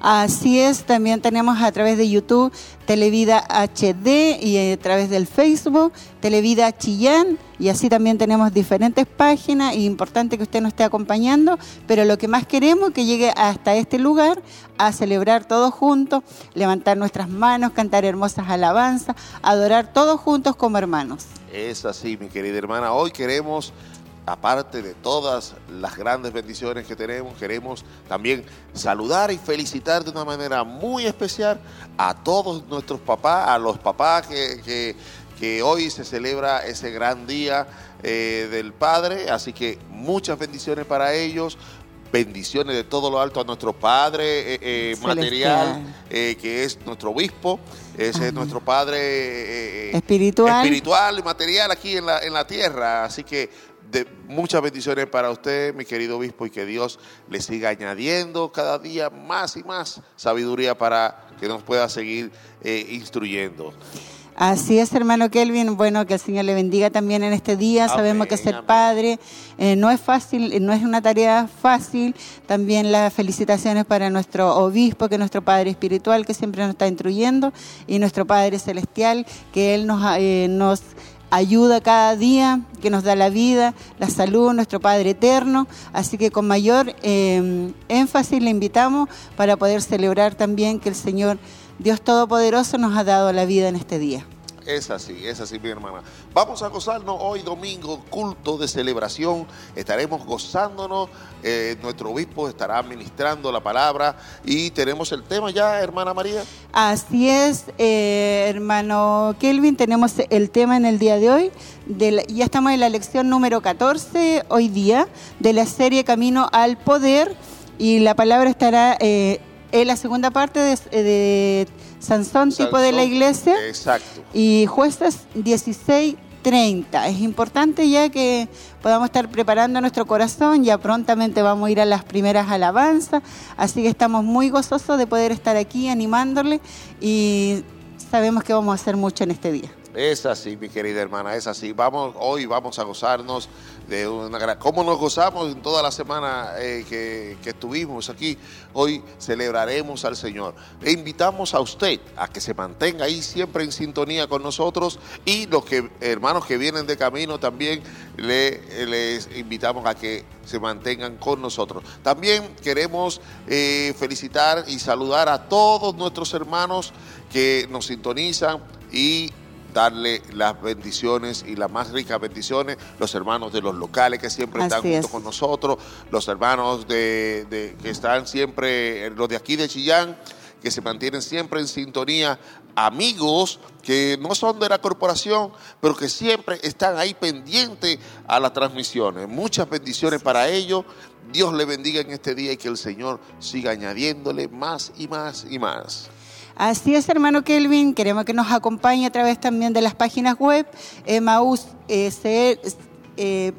Así es, también tenemos a través de YouTube Televida HD y a través del Facebook Televida Chillán y así también tenemos diferentes páginas y importante que usted nos esté acompañando, pero lo que más queremos es que llegue hasta este lugar a celebrar todos juntos, levantar nuestras manos, cantar hermosas alabanzas, adorar todos juntos como hermanos. Es así, mi querida hermana, hoy queremos aparte de todas las grandes bendiciones que tenemos, queremos también saludar y felicitar de una manera muy especial a todos nuestros papás, a los papás que, hoy se celebra ese gran día eh, del Padre. Así que muchas bendiciones para ellos. Bendiciones de todo lo alto a nuestro Padre eh, eh, material, que es nuestro obispo, ese es nuestro Padre espiritual. espiritual y material aquí en la, en la tierra. Así que de muchas bendiciones para usted, mi querido obispo, y que Dios le siga añadiendo cada día más y más sabiduría para que nos pueda seguir eh, instruyendo. Así es, hermano Kelvin. Bueno, que el Señor le bendiga también en este día. Sabemos que ser padre eh, no es fácil, no es una tarea fácil. También las felicitaciones para nuestro obispo, que es nuestro Padre espiritual, que siempre nos está instruyendo, y nuestro Padre celestial, que Él nos, eh, nos ayuda cada día, que nos da la vida, la salud, nuestro Padre eterno. Así que con mayor eh, énfasis le invitamos para poder celebrar también que el Señor Dios Todopoderoso nos ha dado la vida en este día. Es así, es así, mi hermana. Vamos a gozarnos hoy domingo, culto de celebración. Estaremos gozándonos. Eh, nuestro obispo estará ministrando la palabra y tenemos el tema ya, hermana María. Así es, eh, hermano Kelvin, tenemos el tema en el día de hoy. ya estamos en la lección número 14 hoy día de la serie Camino al Poder y la palabra estará eh, en la segunda parte de Sansón, tipo de la iglesia. Exacto. Y jueces 16, 30. Es importante ya que podamos estar preparando nuestro corazón, ya prontamente vamos a ir a las primeras alabanzas, así que estamos muy gozosos de poder estar aquí animándole y sabemos que vamos a hacer mucho en este día. Es así, mi querida hermana, es así. Vamos, hoy vamos a gozarnos de una gran... ¿Cómo nos gozamos en toda la semana eh, que, estuvimos aquí? Hoy celebraremos al Señor. Le invitamos a usted a que se mantenga ahí siempre en sintonía con nosotros y los que, hermanos que vienen de camino también le, les invitamos a que se mantengan con nosotros. También queremos eh, felicitar y saludar a todos nuestros hermanos que nos sintonizan y darle las bendiciones y las más ricas bendiciones, los hermanos de los locales que siempre están junto con nosotros, los hermanos de, que están siempre, los de aquí de Chillán, que se mantienen siempre en sintonía, amigos que no son de la corporación, pero que siempre están ahí pendientes a las transmisiones. Muchas bendiciones para ellos. Dios le bendiga en este día y que el Señor siga añadiéndole más y más y más. Así es, hermano Kelvin, queremos que nos acompañe a través también de las páginas web, emaus.cl, eh,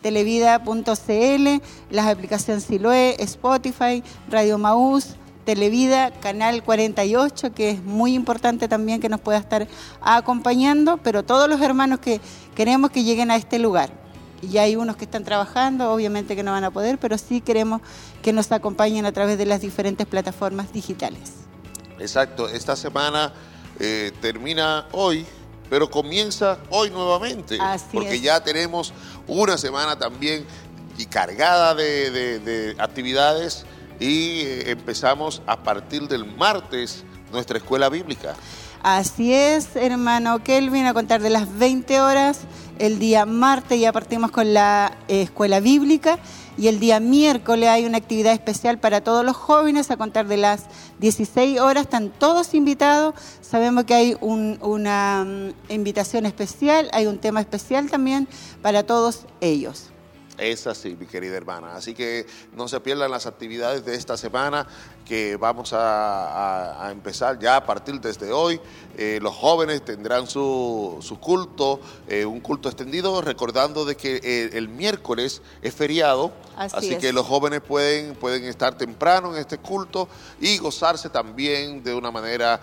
televida.cl, las aplicaciones Siloe, Spotify, Radio Maús, Televida, Canal 48, que es muy importante también que nos pueda estar acompañando, pero todos los hermanos que queremos que lleguen a este lugar y hay unos que están trabajando, obviamente que no van a poder, pero sí queremos que nos acompañen a través de las diferentes plataformas digitales. Exacto, esta semana eh, termina hoy, pero comienza hoy nuevamente, porque ya tenemos una semana también y cargada de, actividades y eh, empezamos a partir del martes nuestra escuela bíblica. Así es, hermano Kelvin, a contar de las 20 horas el día martes ya partimos con la eh, escuela bíblica y el día miércoles hay una actividad especial para todos los jóvenes a contar de las 16 horas. Están todos invitados. Sabemos que hay una mm, invitación especial, hay un tema especial también para todos ellos. Es así, mi querida hermana. Así que no se pierdan las actividades de esta semana que vamos a, empezar ya a partir desde hoy. Eh, los jóvenes tendrán su, culto, eh, un culto extendido, recordando de que eh, el, miércoles es feriado. Así, que los jóvenes pueden, pueden estar temprano en este culto y gozarse también de una manera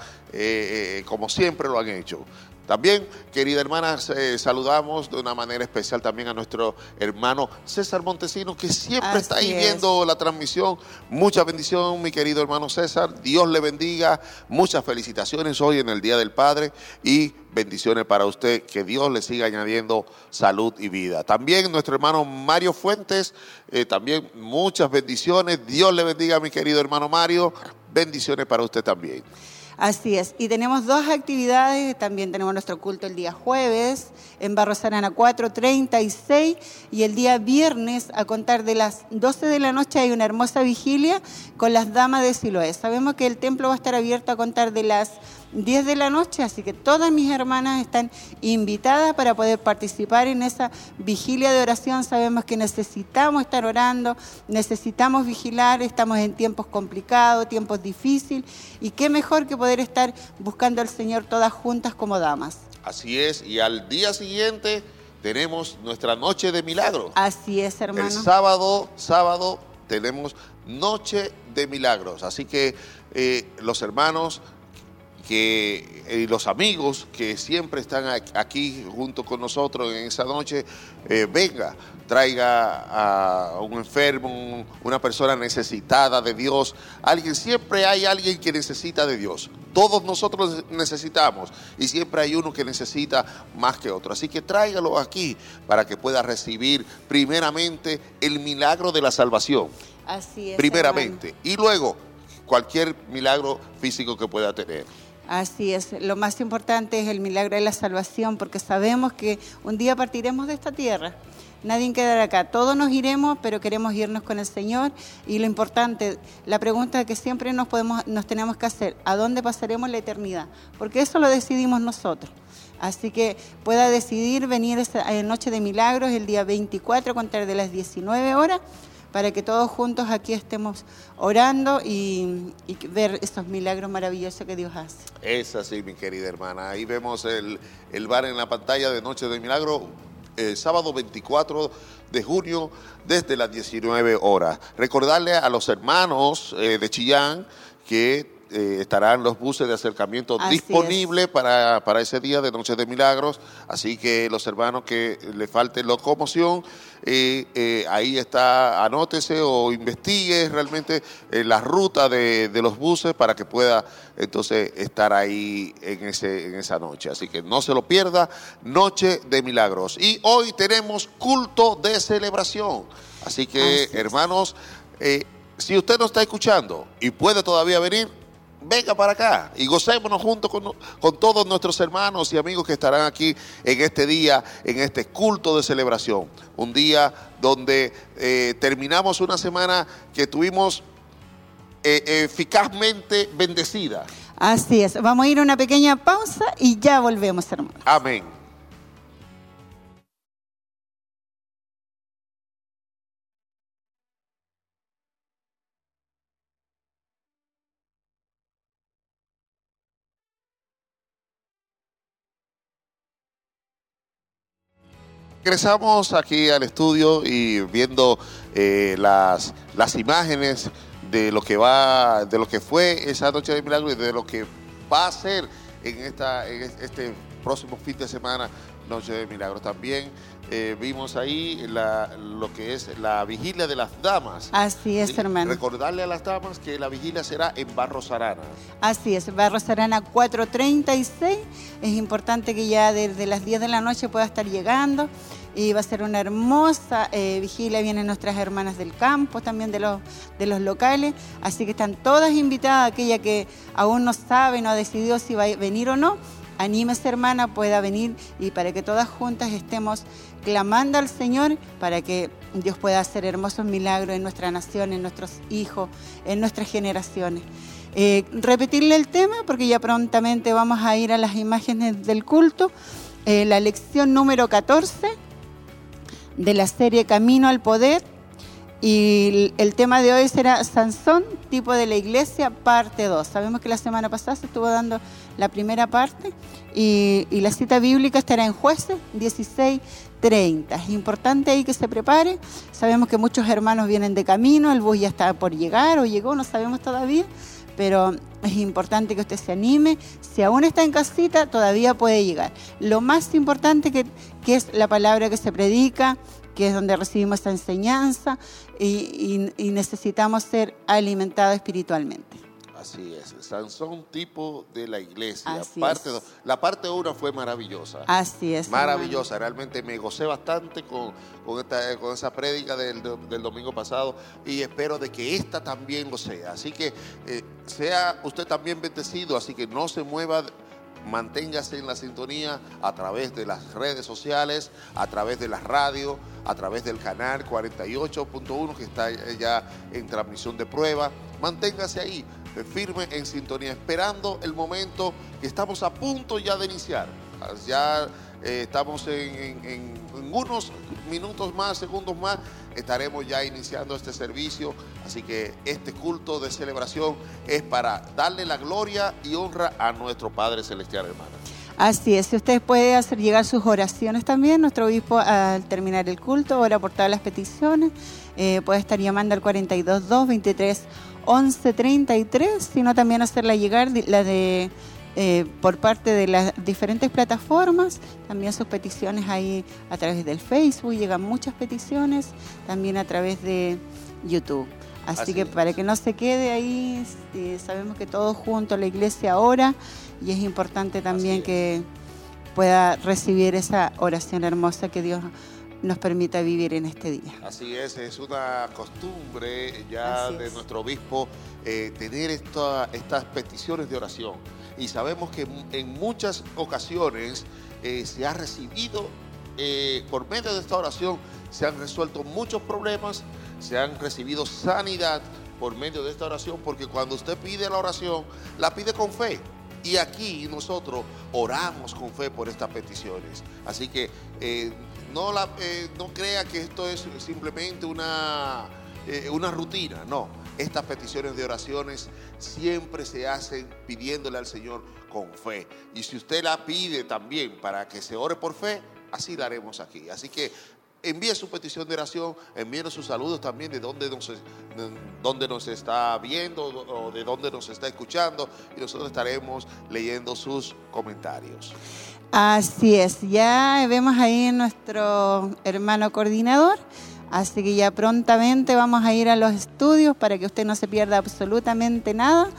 como siempre lo han hecho. También, querida hermana, eh, saludamos de una manera especial también a nuestro hermano César Montesino, que siempre está ahí viendo la transmisión. Mucha bendición, mi querido hermano César. Dios le bendiga. Muchas felicitaciones hoy en el Día del Padre y bendiciones para usted. Que Dios le siga añadiendo salud y vida. También nuestro hermano Mario Fuentes, eh, también muchas bendiciones. Dios le bendiga a mi querido hermano Mario. Bendiciones para usted también. Así es. Y tenemos dos actividades. También tenemos nuestro culto el día jueves en Barro Sarana 436 y el día viernes a contar de las 12 de la noche hay una hermosa vigilia con las damas de Siloé. Sabemos que el templo va a estar abierto a contar de las 10 de la noche, así que todas mis hermanas están invitadas para poder participar en esa vigilia de oración. Sabemos que necesitamos estar orando, necesitamos vigilar, estamos en tiempos complicados, tiempos difíciles, y qué mejor que poder estar buscando al Señor todas juntas como damas. Así es, y al día siguiente tenemos nuestra noche de milagros. Así es, hermano. El sábado, sábado tenemos noche de milagros, así que eh, los hermanos que eh, los amigos que siempre están aquí junto con nosotros en esa noche, eh, venga, traiga a un enfermo, una persona necesitada de Dios. Alguien, siempre hay alguien que necesita de Dios. Todos nosotros necesitamos y siempre hay uno que necesita más que otro. Así que tráigalo aquí para que pueda recibir primeramente el milagro de la salvación. Así es. Primeramente. Y luego cualquier milagro físico que pueda tener. Así es, lo más importante es el milagro de la salvación, porque sabemos que un día partiremos de esta tierra. Nadie quedará acá, todos nos iremos, pero queremos irnos con el Señor. Y lo importante, la pregunta que siempre nos, tenemos que hacer, ¿a dónde pasaremos la eternidad? Porque eso lo decidimos nosotros. Así que pueda decidir venir en Noche de Milagros el día 24 a contar de las 19 horas para que todos juntos aquí estemos orando y, ver estos milagros maravillosos que Dios hace. Es así, mi querida hermana. Ahí vemos el, bar en la pantalla de Noche de Milagro, el sábado 24 de junio, desde las 19 horas. Recordarle a los hermanos eh, de Chillán que eh, estarán los buses de acercamiento disponibles para, para, ese día de Noche de Milagros, así que los hermanos que le falte locomoción, eh, eh, ahí está, anótese o investigue realmente la ruta de, de, los buses para que pueda entonces estar ahí en, ese, en esa noche. Así que no se lo pierda, Noche de Milagros. Y hoy tenemos culto de celebración. Así que, hermanos, si usted no está escuchando y puede todavía venir, venga para acá y gocémonos juntos con, todos nuestros hermanos y amigos que estarán aquí en este día, en este culto de celebración. Un día donde eh, terminamos una semana que tuvimos eh, eficazmente bendecida. Así es. Vamos a ir a una pequeña pausa y ya volvemos, hermanos. Amén. Regresamos aquí al estudio y viendo eh, las, las imágenes de lo que va, de lo que fue esa noche de milagro y de lo que va a ser en esta, en este próximo fin de semana, Noche de Milagros. También eh, vimos ahí lo que es la vigilia de las damas. Así es, hermano. Recordarle a las damas que la vigilia será en Barro Sarana. Así es, Barro Sarana 436. Es importante que ya desde las 10 de la noche pueda estar llegando. Y va a ser una hermosa eh, vigilia. Vienen nuestras hermanas del campo, también de los, de los locales. Así que están todas invitadas, aquella que aún no sabe, no ha decidido si va a venir o no anímese hermana, pueda venir y para que todas juntas estemos clamando al Señor para que Dios pueda hacer hermosos milagros en nuestra nación, en nuestros hijos, en nuestras generaciones. Eh, repetirle el tema porque ya prontamente vamos a ir a las imágenes del culto. Eh, la lección número 14 de la serie Camino al Poder Y el tema de hoy será Sansón, tipo de la iglesia, parte 2. Sabemos que la semana pasada se estuvo dando la primera parte y, la cita bíblica estará en jueces 16.30. Es importante ahí que se prepare. Sabemos que muchos hermanos vienen de camino, el bus ya está por llegar o llegó, no sabemos todavía, pero es importante que usted se anime. Si aún está en casita, todavía puede llegar. Lo más importante que, que es la palabra que se predica, que es donde recibimos esta enseñanza y, necesitamos ser alimentados espiritualmente. Así es, Sansón tipo de la iglesia. parte la parte 1 fue maravillosa. Así es. Maravillosa, realmente me gocé bastante con, con, esta, con esa prédica del, del, domingo pasado y espero de que esta también lo sea. Así que eh, sea usted también bendecido, así que no se mueva manténgase en la sintonía a través de las redes sociales, a través de la radio, a través del canal 48.1 que está ya en transmisión de prueba. Manténgase ahí, firme en sintonía, esperando el momento que estamos a punto ya de iniciar. Ya eh, estamos en, unos minutos más, segundos más, estaremos ya iniciando este servicio. Así que este culto de celebración es para darle la gloria y honra a nuestro Padre Celestial, hermano. Así es, si usted puede hacer llegar sus oraciones también, nuestro obispo al terminar el culto ora por todas las peticiones, eh, puede estar llamando al 422 23 11 33, sino también hacerla llegar la de eh, por parte de las diferentes plataformas, también sus peticiones ahí a través del Facebook, llegan muchas peticiones, también a través de YouTube. Así, que para que no se quede ahí, este, sabemos que todos juntos la iglesia ahora y es importante también que pueda recibir esa oración hermosa que Dios nos permita vivir en este día. Así es, es una costumbre ya de nuestro obispo eh, tener estas peticiones de oración y sabemos que en muchas ocasiones eh, se ha recibido, eh, por medio de esta oración, se han resuelto muchos problemas, se han recibido sanidad por medio de esta oración, porque cuando usted pide la oración, la pide con fe. Y aquí nosotros oramos con fe por estas peticiones. Así que eh, no, la, no crea que esto es simplemente una, una rutina, no estas peticiones de oraciones siempre se hacen pidiéndole al Señor con fe. Y si usted la pide también para que se ore por fe, así la haremos aquí. Así que envíe su petición de oración, envíe sus saludos también de dónde nos, dónde nos está viendo o de dónde nos está escuchando y nosotros estaremos leyendo sus comentarios. Así es, ya vemos ahí nuestro hermano coordinador. Así que ya prontamente vamos a ir a los estudios para que usted no se pierda absolutamente nada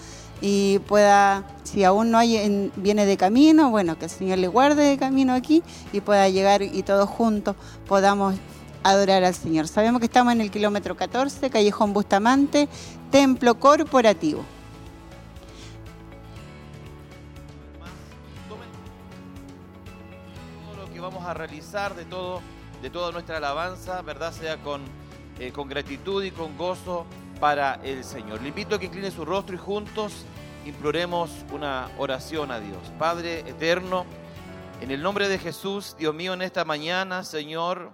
y pueda, si aún no hay, viene de camino, bueno, que el Señor le guarde de camino aquí y pueda llegar y todos juntos podamos adorar al Señor. Sabemos que estamos en el kilómetro 14, Callejón Bustamante, Templo Corporativo. A realizar de todo de toda nuestra alabanza, ¿verdad? Sea con, eh, con gratitud y con gozo para el Señor. Le invito a que incline su rostro y juntos imploremos una oración a Dios. Padre eterno, en el nombre de Jesús, Dios mío, en esta mañana, Señor,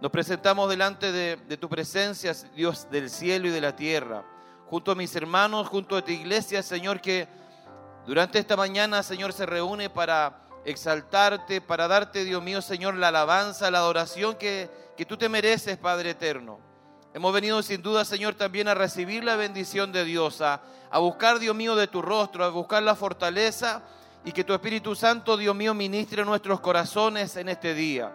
nos presentamos delante de, de, tu presencia, Dios del cielo y de la tierra, junto a mis hermanos, junto a tu iglesia, Señor, que durante esta mañana, Señor, se reúne para exaltarte, para darte, Dios mío, Señor, la alabanza, la adoración que, que tú te mereces, Padre eterno. Hemos venido sin duda, Señor, también a recibir la bendición de Dios, a, a buscar, Dios mío, de tu rostro, a buscar la fortaleza y que tu Espíritu Santo, Dios mío, ministre nuestros corazones en este día.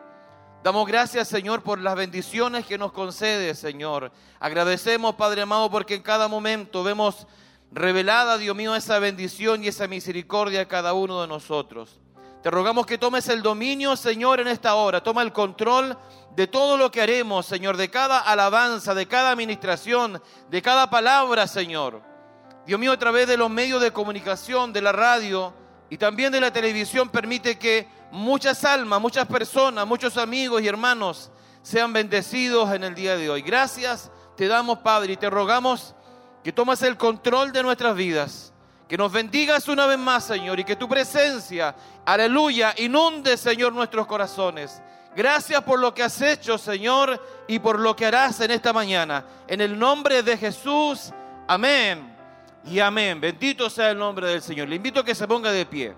Damos gracias, Señor, por las bendiciones que nos concede, Señor. Agradecemos, Padre amado, porque en cada momento vemos revelada, Dios mío, esa bendición y esa misericordia a cada uno de nosotros. Te rogamos que tomes el dominio, Señor, en esta hora. Toma el control de todo lo que haremos, Señor, de cada alabanza, de cada administración, de cada palabra, Señor. Dios mío, a través de los medios de comunicación, de la radio y también de la televisión, permite que muchas almas, muchas personas, muchos amigos y hermanos sean bendecidos en el día de hoy. Gracias te damos, Padre, y te rogamos que tomes el control de nuestras vidas que nos bendigas una vez más, Señor, y que tu presencia, aleluya, inunde, Señor, nuestros corazones. Gracias por lo que has hecho, Señor, y por lo que harás en esta mañana. En el nombre de Jesús, amén y amén. Bendito sea el nombre del Señor. Le invito a que se ponga de pie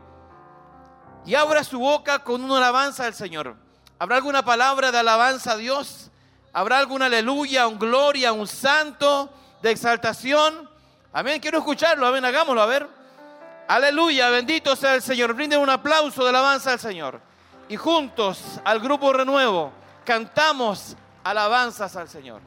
y abra su boca con una alabanza al Señor. ¿Habrá alguna palabra de alabanza a Dios? ¿Habrá alguna aleluya, un gloria, un santo de exaltación? Amén, quiero escucharlo, amén, hagámoslo, a ver. Aleluya, bendito sea el Señor. Brinden un aplauso de alabanza al Señor. Y juntos al grupo Renuevo cantamos alabanzas al Señor.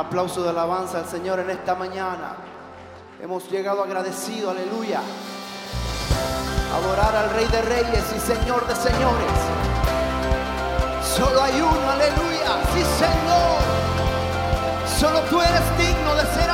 Aplauso de alabanza al Señor en esta mañana. Hemos llegado agradecido, aleluya. Adorar al Rey de Reyes y Señor de Señores. Solo hay uno, aleluya. Sí, Señor. Solo tú eres digno de ser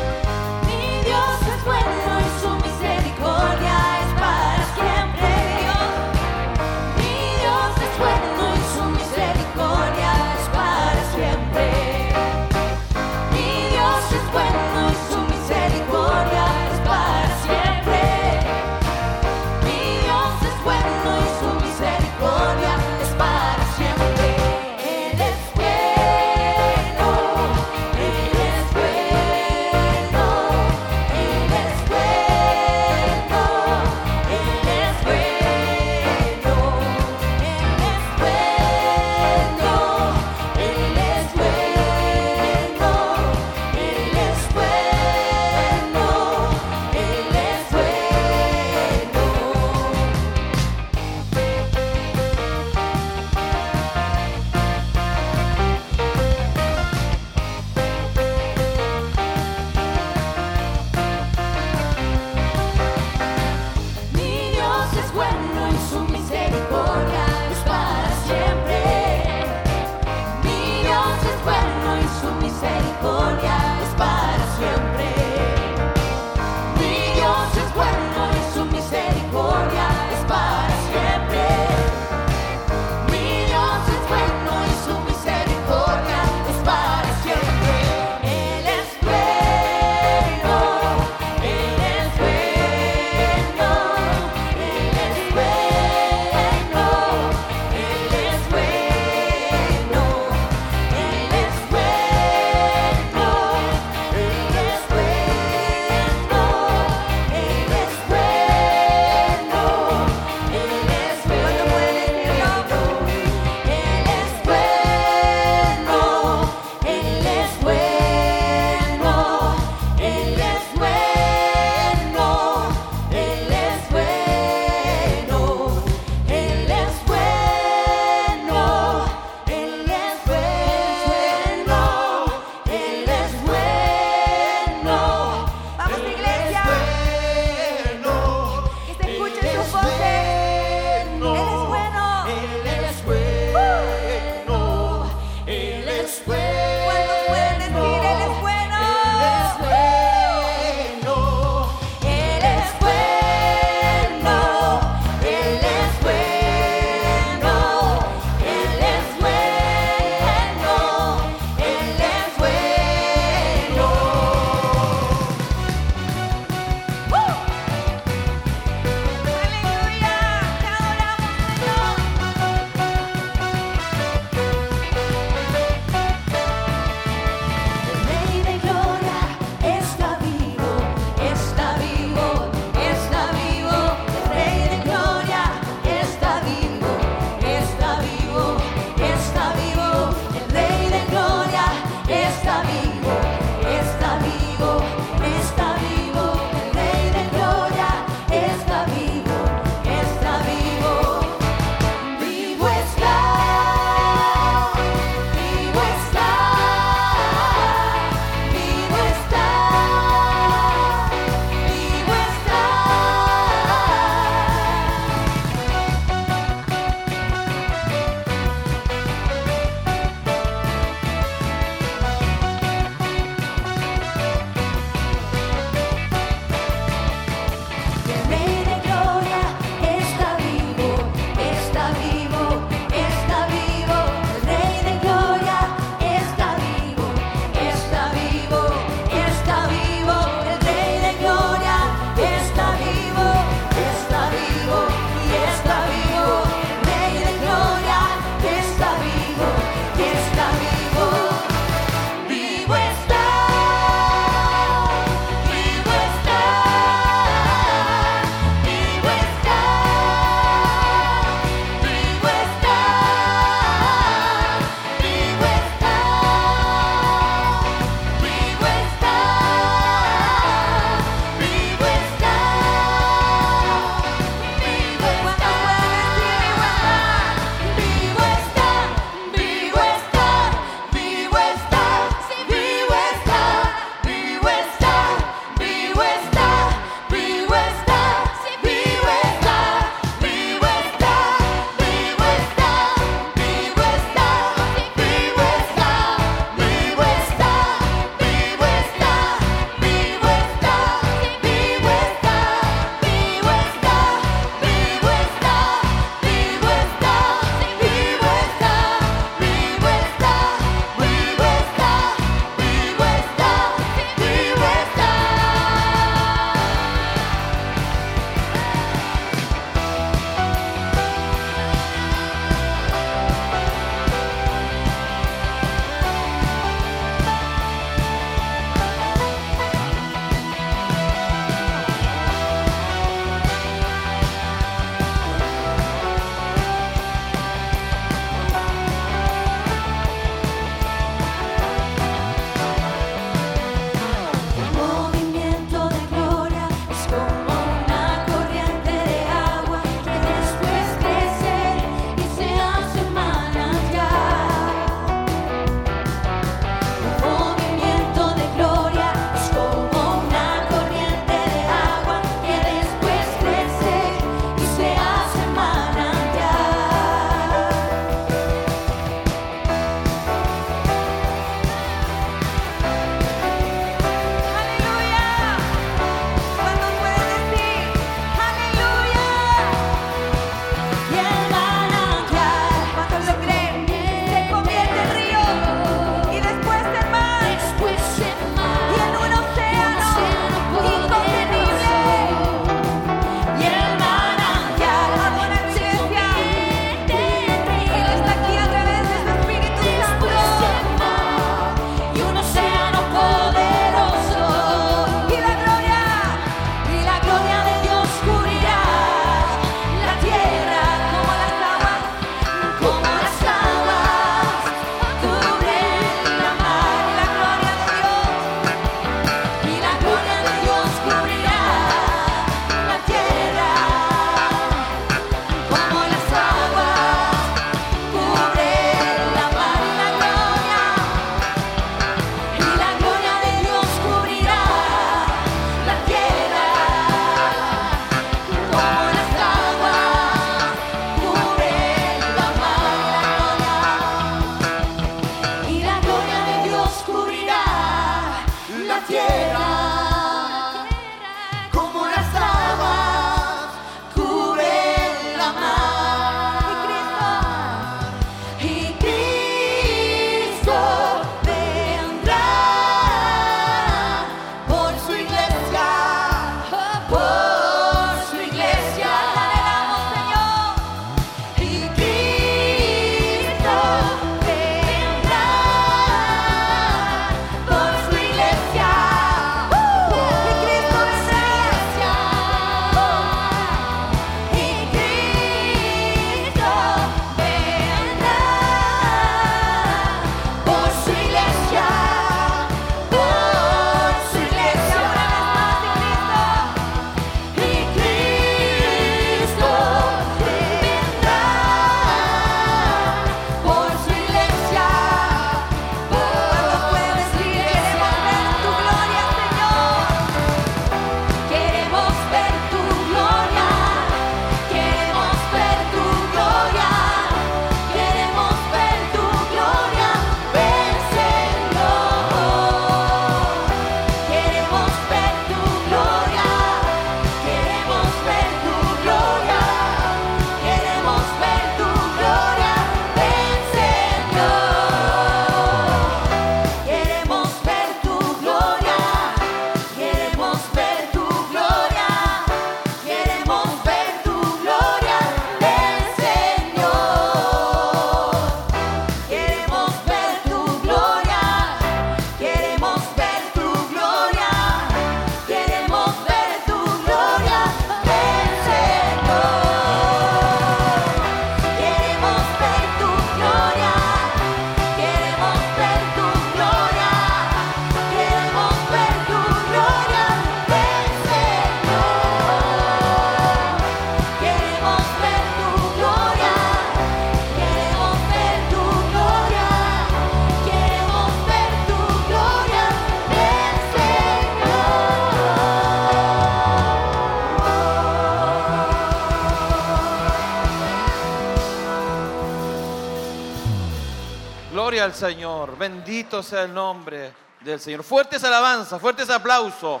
Al Señor. Bendito sea el nombre del Señor. Fuertes alabanzas, fuertes aplausos.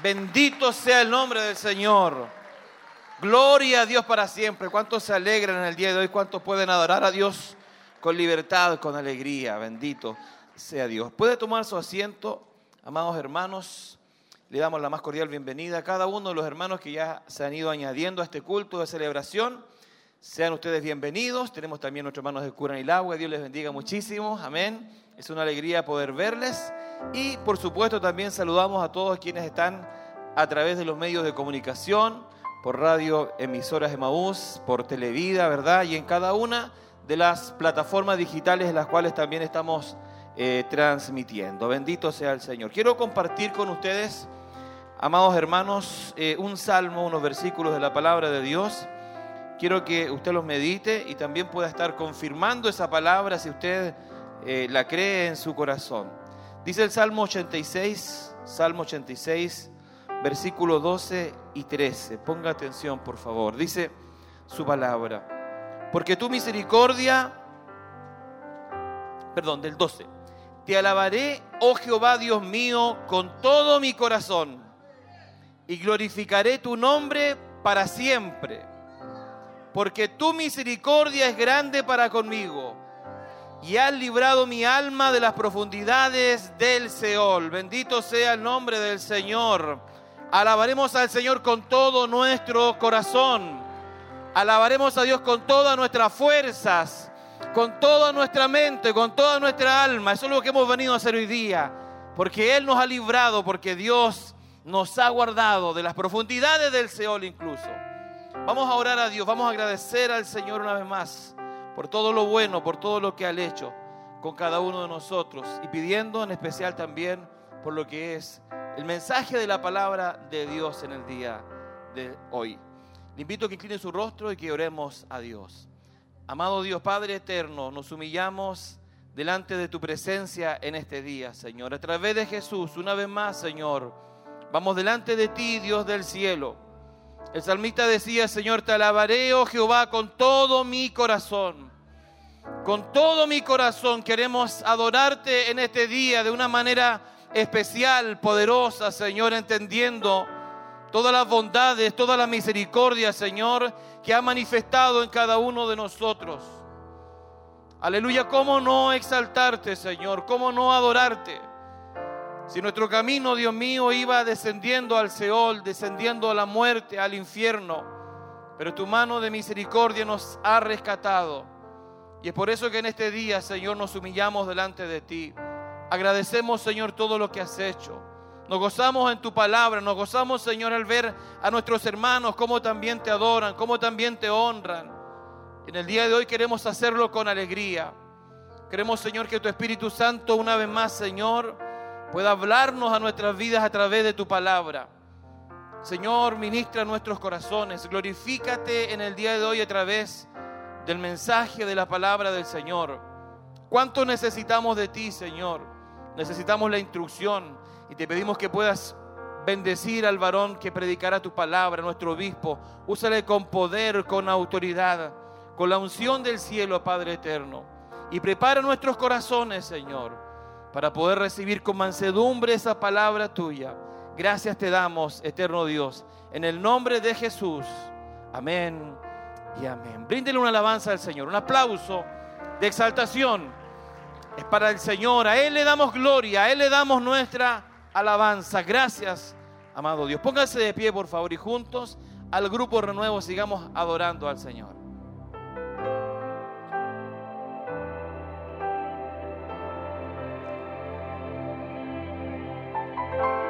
Bendito sea el nombre del Señor. Gloria a Dios para siempre. ¿Cuántos se alegran en el día de hoy? ¿Cuántos pueden adorar a Dios con libertad, con alegría? Bendito sea Dios. Puede tomar su asiento, amados hermanos. Le damos la más cordial bienvenida a cada uno de los hermanos que ya se han ido añadiendo a este culto de celebración. Sean ustedes bienvenidos. Tenemos también nuestros hermanos de Cura y Agua. Dios les bendiga muchísimo. Amén. Es una alegría poder verles. Y por supuesto también saludamos a todos quienes están a través de los medios de comunicación, por radio, emisoras Emaús, por Televida, ¿verdad? Y en cada una de las plataformas digitales en las cuales también estamos eh, transmitiendo. Bendito sea el Señor. Quiero compartir con ustedes, amados hermanos, eh, un salmo, unos versículos de la palabra de Dios. Quiero que usted los medite y también pueda estar confirmando esa palabra si usted eh, la cree en su corazón. Dice el Salmo 86, Salmo 86, versículo 12 y 13. Ponga atención, por favor. Dice su palabra. Porque tu misericordia, perdón, del 12. Te alabaré, oh Jehová Dios mío, con todo mi corazón y glorificaré tu nombre para siempre. Porque tu misericordia es grande para conmigo y has librado mi alma de las profundidades del Seol. Bendito sea el nombre del Señor. Alabaremos al Señor con todo nuestro corazón. Alabaremos a Dios con todas nuestras fuerzas, con toda nuestra mente, con toda nuestra alma. Eso es lo que hemos venido a hacer hoy día. Porque Él nos ha librado, porque Dios nos ha guardado de las profundidades del Seol incluso. Vamos a orar a Dios, vamos a agradecer al Señor una vez más por todo lo bueno, por todo lo que ha hecho con cada uno de nosotros y pidiendo en especial también por lo que es el mensaje de la palabra de Dios en el día de hoy. Le invito a que incline su rostro y que oremos a Dios. Amado Dios Padre eterno, nos humillamos delante de tu presencia en este día, Señor. A través de Jesús, una vez más, Señor, vamos delante de ti, Dios del cielo. El salmista decía, Señor, te alabaré, oh Jehová, con todo mi corazón. Con todo mi corazón queremos adorarte en este día de una manera especial, poderosa, Señor, entendiendo todas las bondades, toda la misericordia, Señor, que ha manifestado en cada uno de nosotros. Aleluya, ¿cómo no exaltarte, Señor? ¿Cómo no adorarte? Si nuestro camino, Dios mío, iba descendiendo al Seol, descendiendo a la muerte, al infierno, pero tu mano de misericordia nos ha rescatado. Y es por eso que en este día, Señor, nos humillamos delante de ti. Agradecemos, Señor, todo lo que has hecho. Nos gozamos en tu palabra, nos gozamos, Señor, al ver a nuestros hermanos cómo también te adoran, cómo también te honran. En el día de hoy queremos hacerlo con alegría. Queremos, Señor, que tu Espíritu Santo una vez más, Señor, pueda hablarnos a nuestras vidas a través de tu palabra. Señor, ministra nuestros corazones. Glorifícate en el día de hoy a través del mensaje de la palabra del Señor. ¿Cuánto necesitamos de ti, Señor? Necesitamos la instrucción y te pedimos que puedas bendecir al varón que predicará tu palabra, nuestro obispo. Úsale con poder, con autoridad, con la unción del cielo, Padre eterno. Y prepara nuestros corazones, Señor, para poder recibir con mansedumbre esa palabra tuya. Gracias te damos, eterno Dios, en el nombre de Jesús. Amén y amén. Bríndele una alabanza al Señor, un aplauso de exaltación. Es para el Señor, a Él le damos gloria, a Él le damos nuestra alabanza. Gracias, amado Dios. Póngase de pie, por favor, y juntos al grupo renuevo sigamos adorando al Señor. Si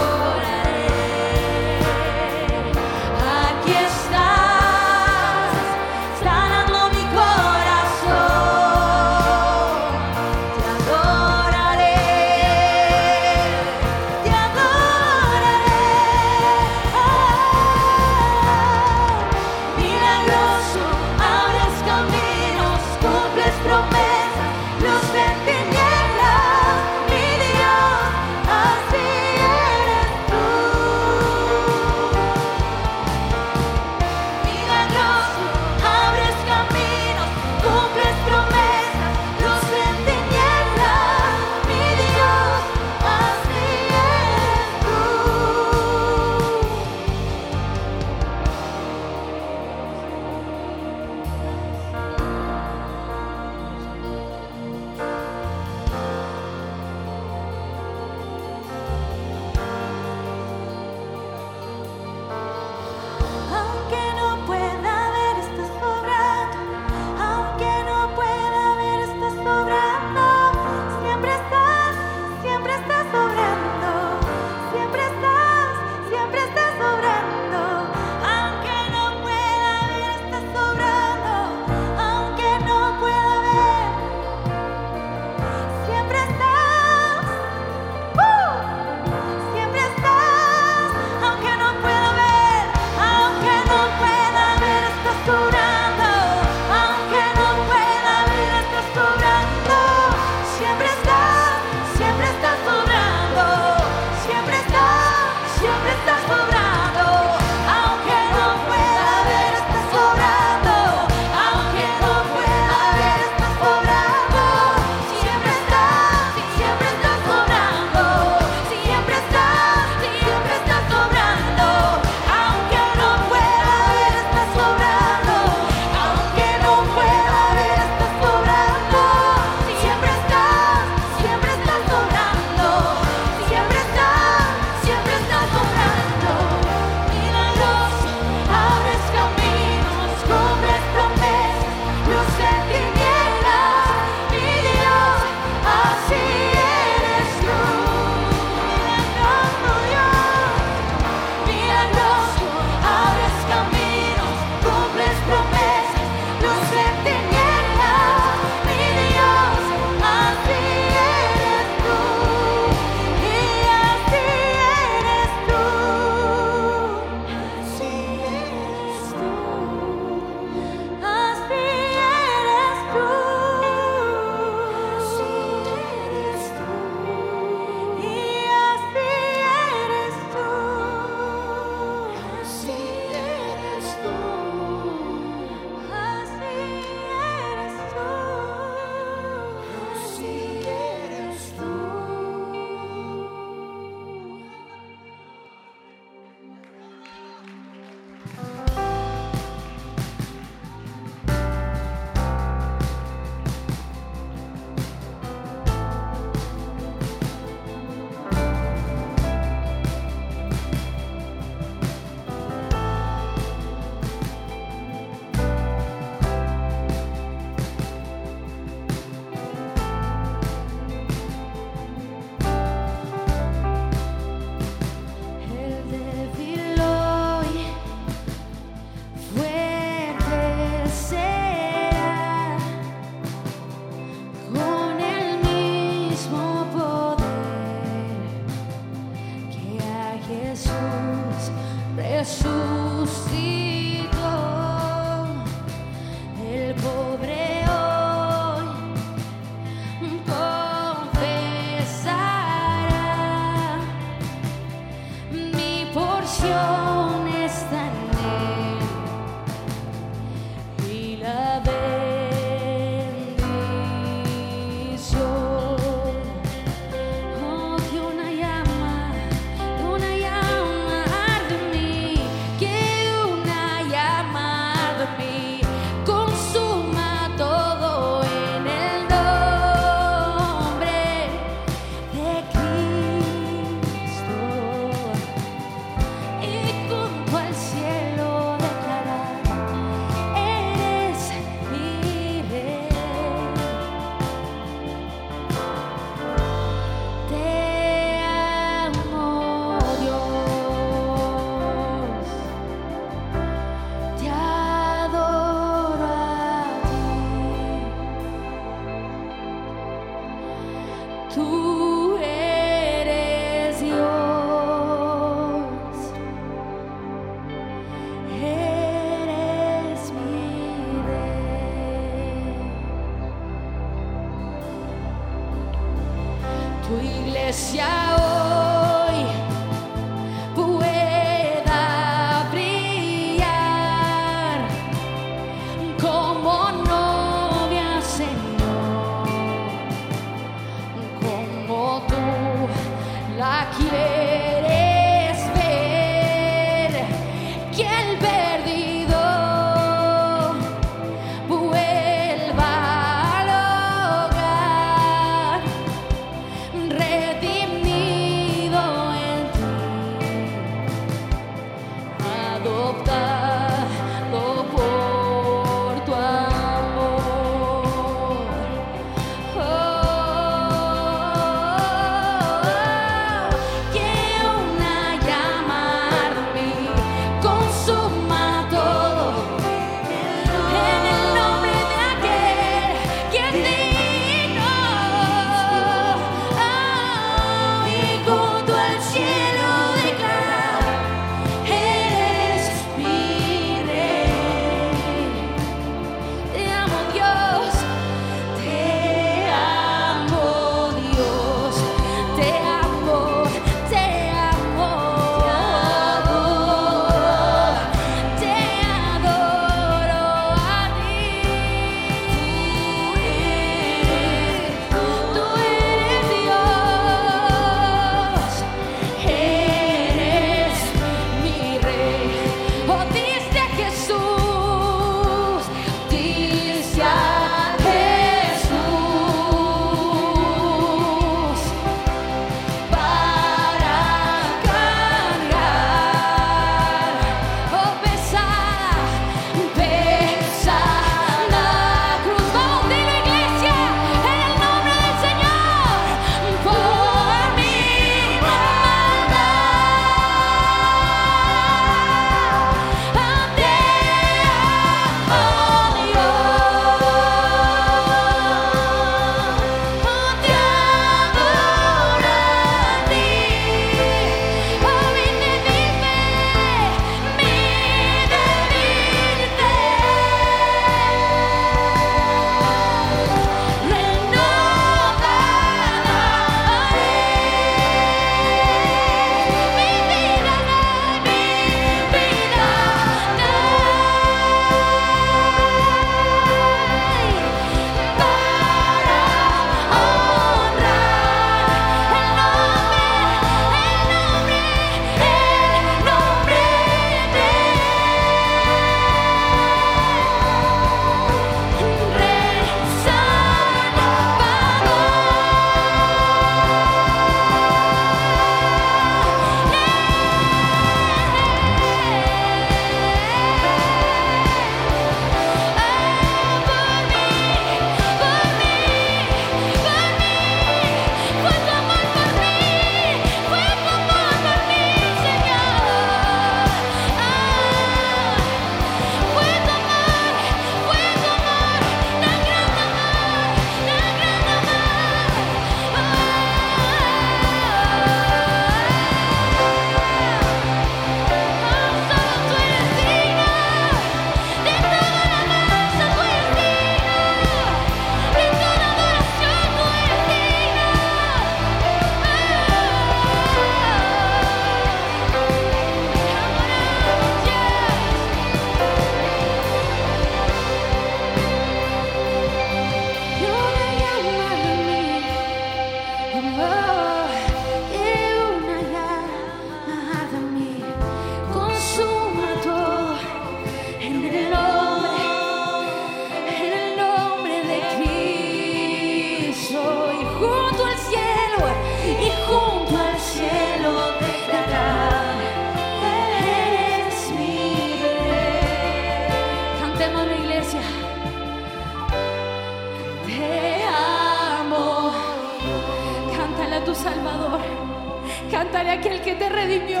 aquel que te redimió.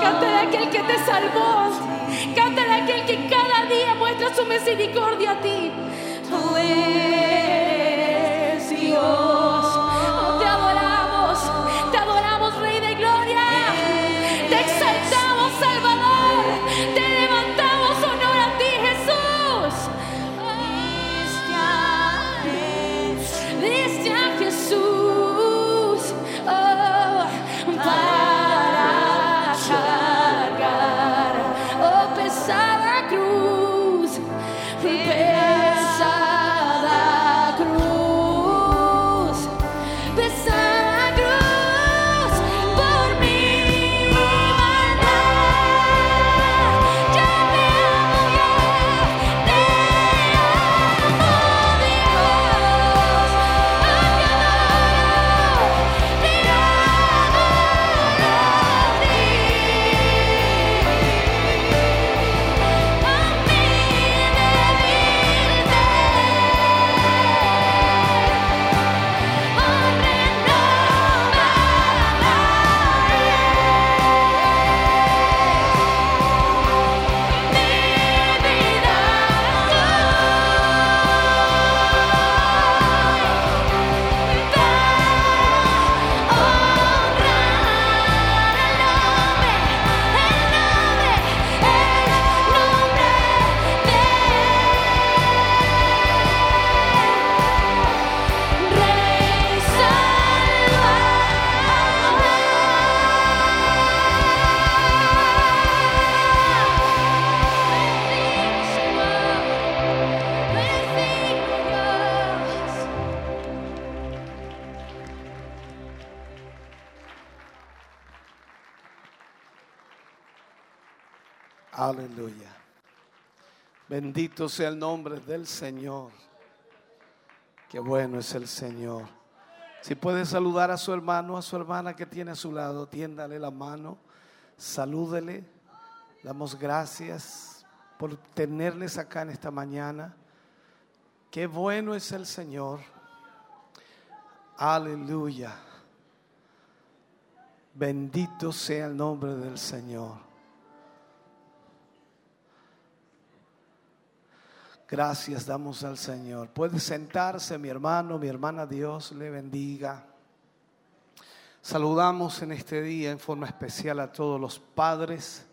Canta de aquel que te salvó. Canta de aquel que cada día muestra su misericordia a ti. Bendito sea el nombre del Señor. Qué bueno es el Señor. Si puede saludar a su hermano, a su hermana que tiene a su lado, tiéndale la mano, salúdele. Damos gracias por tenerles acá en esta mañana. Qué bueno es el Señor. Aleluya. Bendito sea el nombre del Señor. Gracias damos al Señor. Puede sentarse mi hermano, mi hermana, Dios le bendiga. Saludamos en este día en forma especial a todos los padres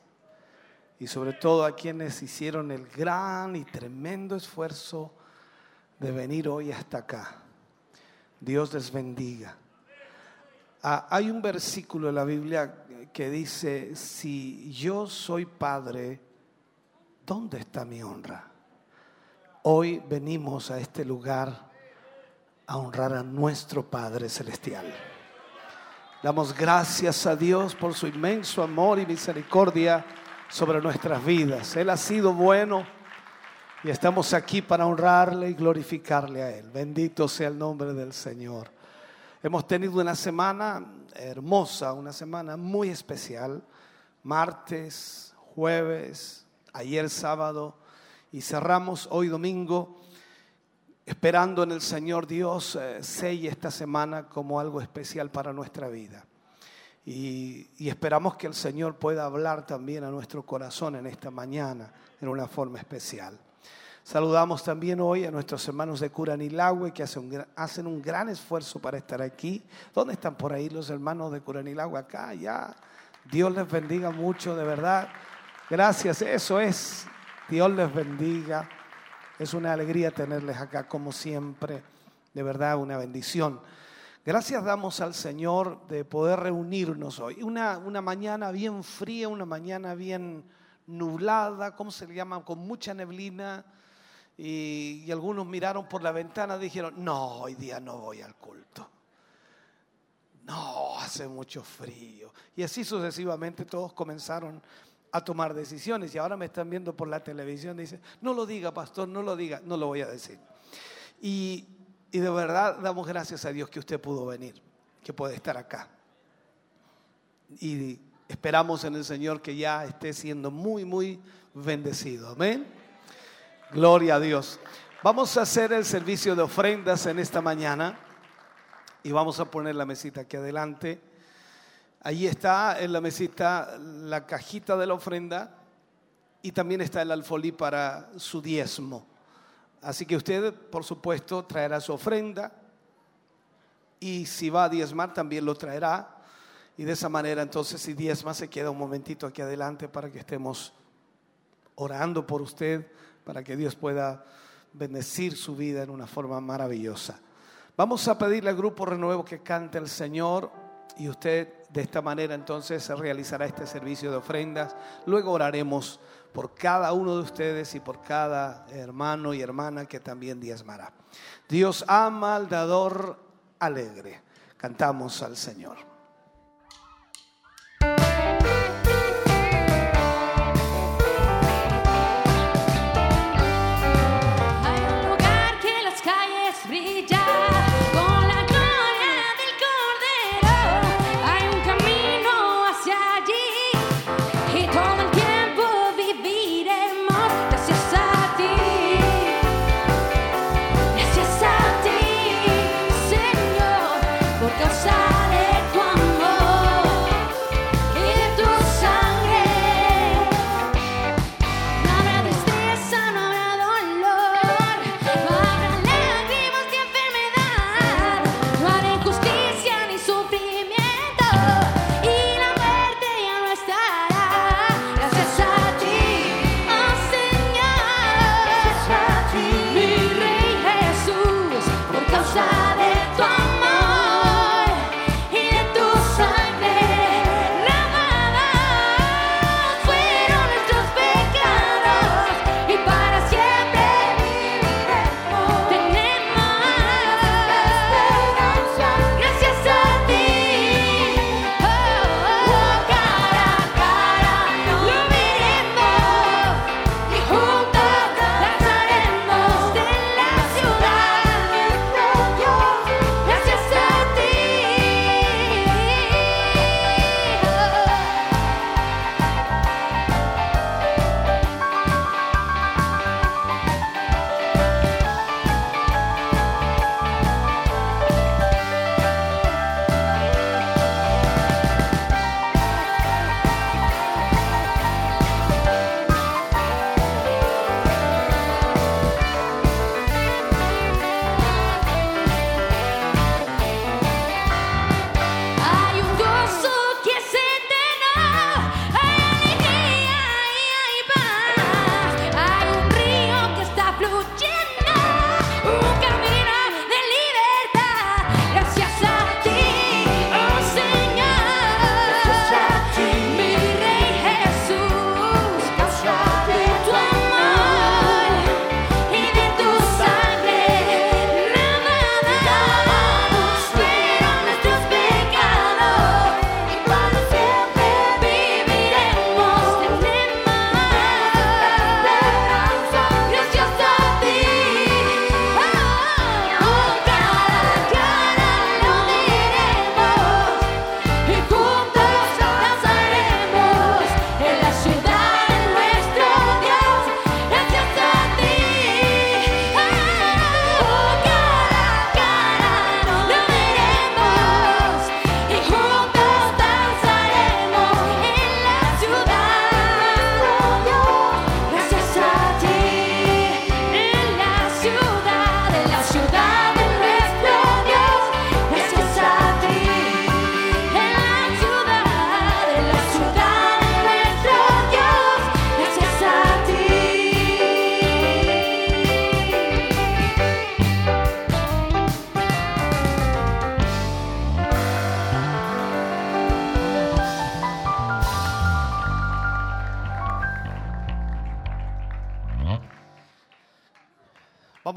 y sobre todo a quienes hicieron el gran y tremendo esfuerzo de venir hoy hasta acá. Dios les bendiga. Ah, hay un versículo en la Biblia que dice, si yo soy padre, ¿dónde está mi honra? Hoy venimos a este lugar a honrar a nuestro Padre Celestial. Damos gracias a Dios por su inmenso amor y misericordia sobre nuestras vidas. Él ha sido bueno y estamos aquí para honrarle y glorificarle a Él. Bendito sea el nombre del Señor. Hemos tenido una semana hermosa, una semana muy especial. Martes, jueves, ayer sábado y cerramos hoy domingo esperando en el Señor Dios eh, esta semana como algo especial para nuestra vida. Y, esperamos que el Señor pueda hablar también a nuestro corazón en esta mañana en una forma especial. Saludamos también hoy a nuestros hermanos de Curanilagüe que hacen un, hacen un gran esfuerzo para estar aquí. ¿Dónde están por ahí los hermanos de Curanilagüe? Acá, ya. Dios les bendiga mucho, de verdad. Gracias, eso es. Dios les bendiga. Es una alegría tenerles acá como siempre. De verdad, una bendición. Gracias damos al Señor de poder reunirnos hoy. Una, una mañana bien fría, una mañana bien nublada, ¿cómo se le llama? Con mucha neblina. Y, y algunos miraron por la ventana y dijeron, no, hoy día no voy al culto. No, hace mucho frío. Y así sucesivamente todos comenzaron a tomar decisiones. Y ahora me están viendo por la televisión dicen, no lo diga, pastor, no lo diga, no lo voy a decir. Y, y de verdad damos gracias a Dios que usted pudo venir, que puede estar acá. Y esperamos en el Señor que ya esté siendo muy, muy bendecido. Amén. Gloria a Dios. Vamos a hacer el servicio de ofrendas en esta mañana y vamos a poner la mesita aquí adelante. Allí está en la mesita la cajita de la ofrenda y también está el alfolí para su diezmo. Así que usted, por supuesto, traerá su ofrenda y si va a diezmar también lo traerá. Y de esa manera, entonces, si diezma, se queda un momentito aquí adelante para que estemos orando por usted, para que Dios pueda bendecir su vida en una forma maravillosa. Vamos a pedirle al grupo Renuevo que cante el Señor y usted de esta manera entonces realizará este servicio de ofrendas. Luego oraremos por cada uno de ustedes y por cada hermano y hermana que también diezmará. Dios ama al dador alegre. Cantamos al Señor.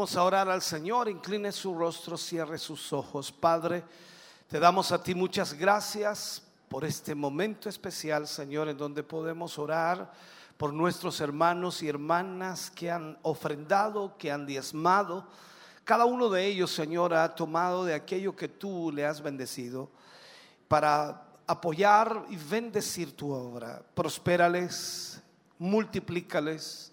Vamos a orar al Señor, incline su rostro, cierre sus ojos. Padre, te damos a ti muchas gracias por este momento especial, Señor, en donde podemos orar por nuestros hermanos y hermanas que han ofrendado, que han diezmado. Cada uno de ellos, Señor, ha tomado de aquello que tú le has bendecido para apoyar y bendecir tu obra. Prospérales, multiplícales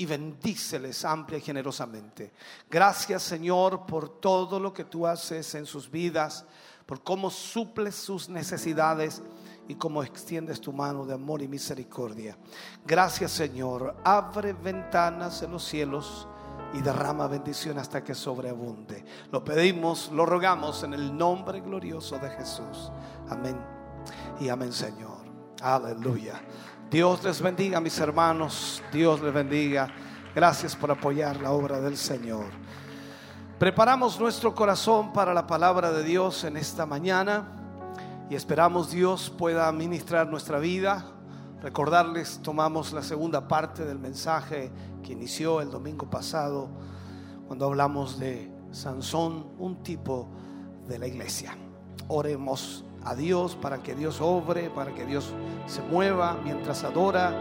y bendíceles amplia y generosamente. Gracias Señor por todo lo que tú haces en sus vidas, por cómo suples sus necesidades y cómo extiendes tu mano de amor y misericordia. Gracias Señor. Abre ventanas en los cielos y derrama bendición hasta que sobreabunde. Lo pedimos, lo rogamos en el nombre glorioso de Jesús. Amén. Y amén Señor. Aleluya. Dios les bendiga mis hermanos. Dios les bendiga. Gracias por apoyar la obra del Señor. Preparamos nuestro corazón para la palabra de Dios en esta mañana y esperamos Dios pueda ministrar nuestra vida. Recordarles, tomamos la segunda parte del mensaje que inició el domingo pasado cuando hablamos de Sansón, un tipo de la iglesia. Oremos a Dios para que Dios obre, para que Dios se mueva mientras adora.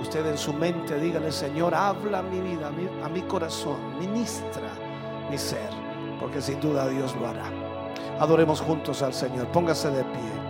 Usted en su mente dígale, Señor, habla mi vida, a mi, a mi corazón, ministra mi ser, porque sin duda Dios lo hará. Adoremos juntos al Señor. Póngase de pie.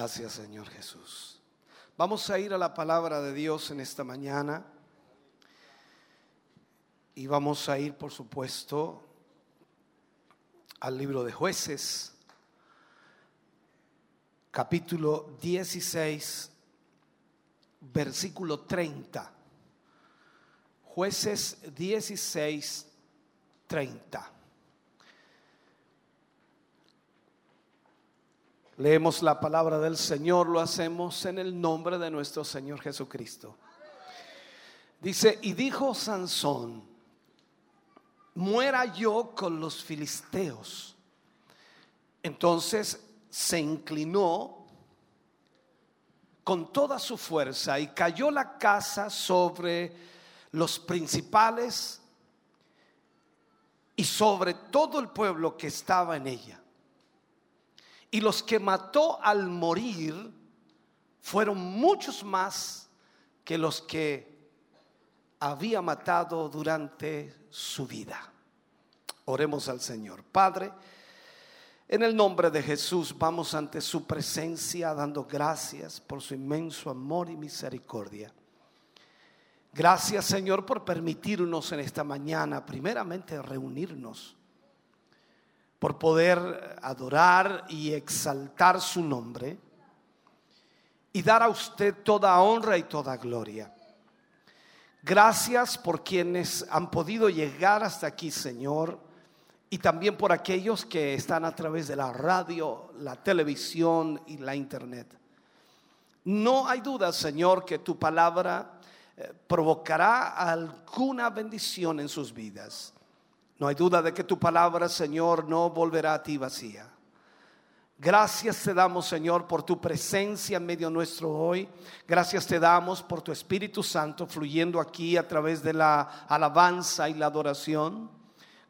Gracias, Señor Jesús. Vamos a ir a la palabra de Dios en esta mañana. Y vamos a ir, por supuesto, al libro de jueces, capítulo 16, versículo 30. Jueces 16, 30. Leemos la palabra del Señor, lo hacemos en el nombre de nuestro Señor Jesucristo. Dice, y dijo Sansón, muera yo con los filisteos. Entonces se inclinó con toda su fuerza y cayó la casa sobre los principales y sobre todo el pueblo que estaba en ella. Y los que mató al morir fueron muchos más que los que había matado durante su vida. Oremos al Señor. Padre, en el nombre de Jesús vamos ante su presencia dando gracias por su inmenso amor y misericordia. Gracias Señor por permitirnos en esta mañana primeramente reunirnos, por poder adorar y exaltar su nombre y dar a usted toda honra y toda gloria. Gracias por quienes han podido llegar hasta aquí, Señor, y también por aquellos que están a través de la radio, la televisión y la internet. No hay duda, Señor, que tu palabra eh, provocará alguna bendición en sus vidas. No hay duda de que tu palabra, Señor, no volverá a ti vacía. Gracias te damos, Señor, por tu presencia en medio nuestro hoy. Gracias te damos por tu Espíritu Santo fluyendo aquí a través de la alabanza y la adoración.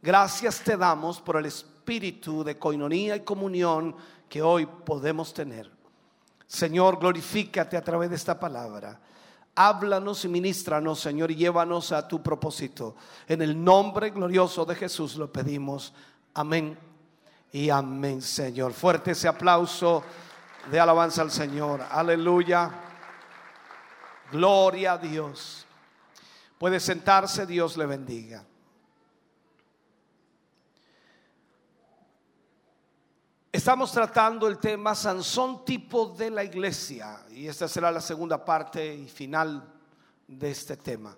Gracias te damos por el Espíritu de coinonía y comunión que hoy podemos tener. Señor, glorifícate a través de esta palabra. Háblanos y ministranos, Señor, y llévanos a tu propósito. En el nombre glorioso de Jesús lo pedimos. Amén y amén, Señor. Fuerte ese aplauso de alabanza al Señor. Aleluya. Gloria a Dios. Puede sentarse, Dios le bendiga. Estamos tratando el tema Sansón tipo de la iglesia y esta será la segunda parte y final de este tema.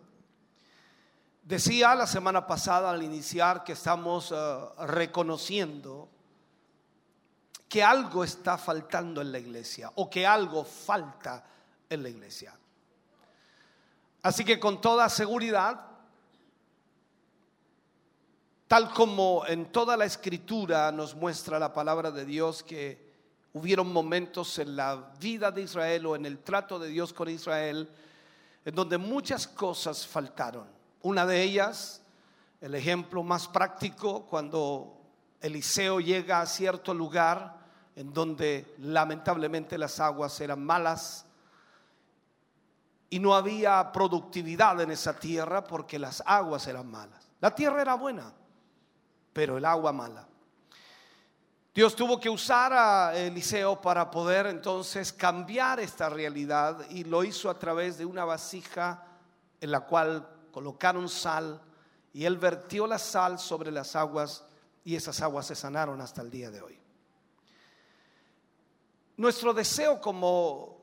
Decía la semana pasada al iniciar que estamos eh, reconociendo que algo está faltando en la iglesia o que algo falta en la iglesia. Así que con toda seguridad, tal como en toda la escritura nos muestra la palabra de Dios que hubieron momentos en la vida de Israel o en el trato de Dios con Israel en donde muchas cosas faltaron. Una de ellas, el ejemplo más práctico, cuando Eliseo llega a cierto lugar, en donde lamentablemente las aguas eran malas y no había productividad en esa tierra porque las aguas eran malas. La tierra era buena, pero el agua mala. Dios tuvo que usar a Eliseo para poder entonces cambiar esta realidad y lo hizo a través de una vasija en la cual colocaron sal y él vertió la sal sobre las aguas y esas aguas se sanaron hasta el día de hoy. Nuestro deseo como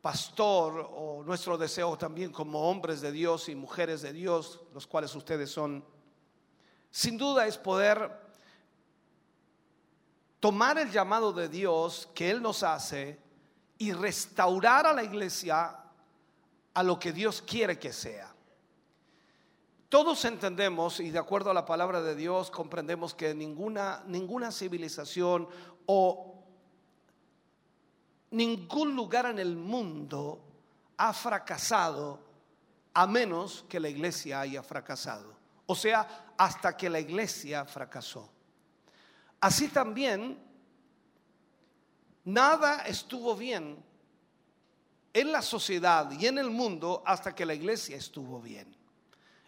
pastor o nuestro deseo también como hombres de Dios y mujeres de Dios, los cuales ustedes son, sin duda es poder tomar el llamado de Dios que Él nos hace y restaurar a la iglesia a lo que Dios quiere que sea. Todos entendemos y de acuerdo a la palabra de Dios comprendemos que ninguna, ninguna civilización o ningún lugar en el mundo ha fracasado a menos que la iglesia haya fracasado. O sea, hasta que la iglesia fracasó. Así también, nada estuvo bien en la sociedad y en el mundo hasta que la iglesia estuvo bien.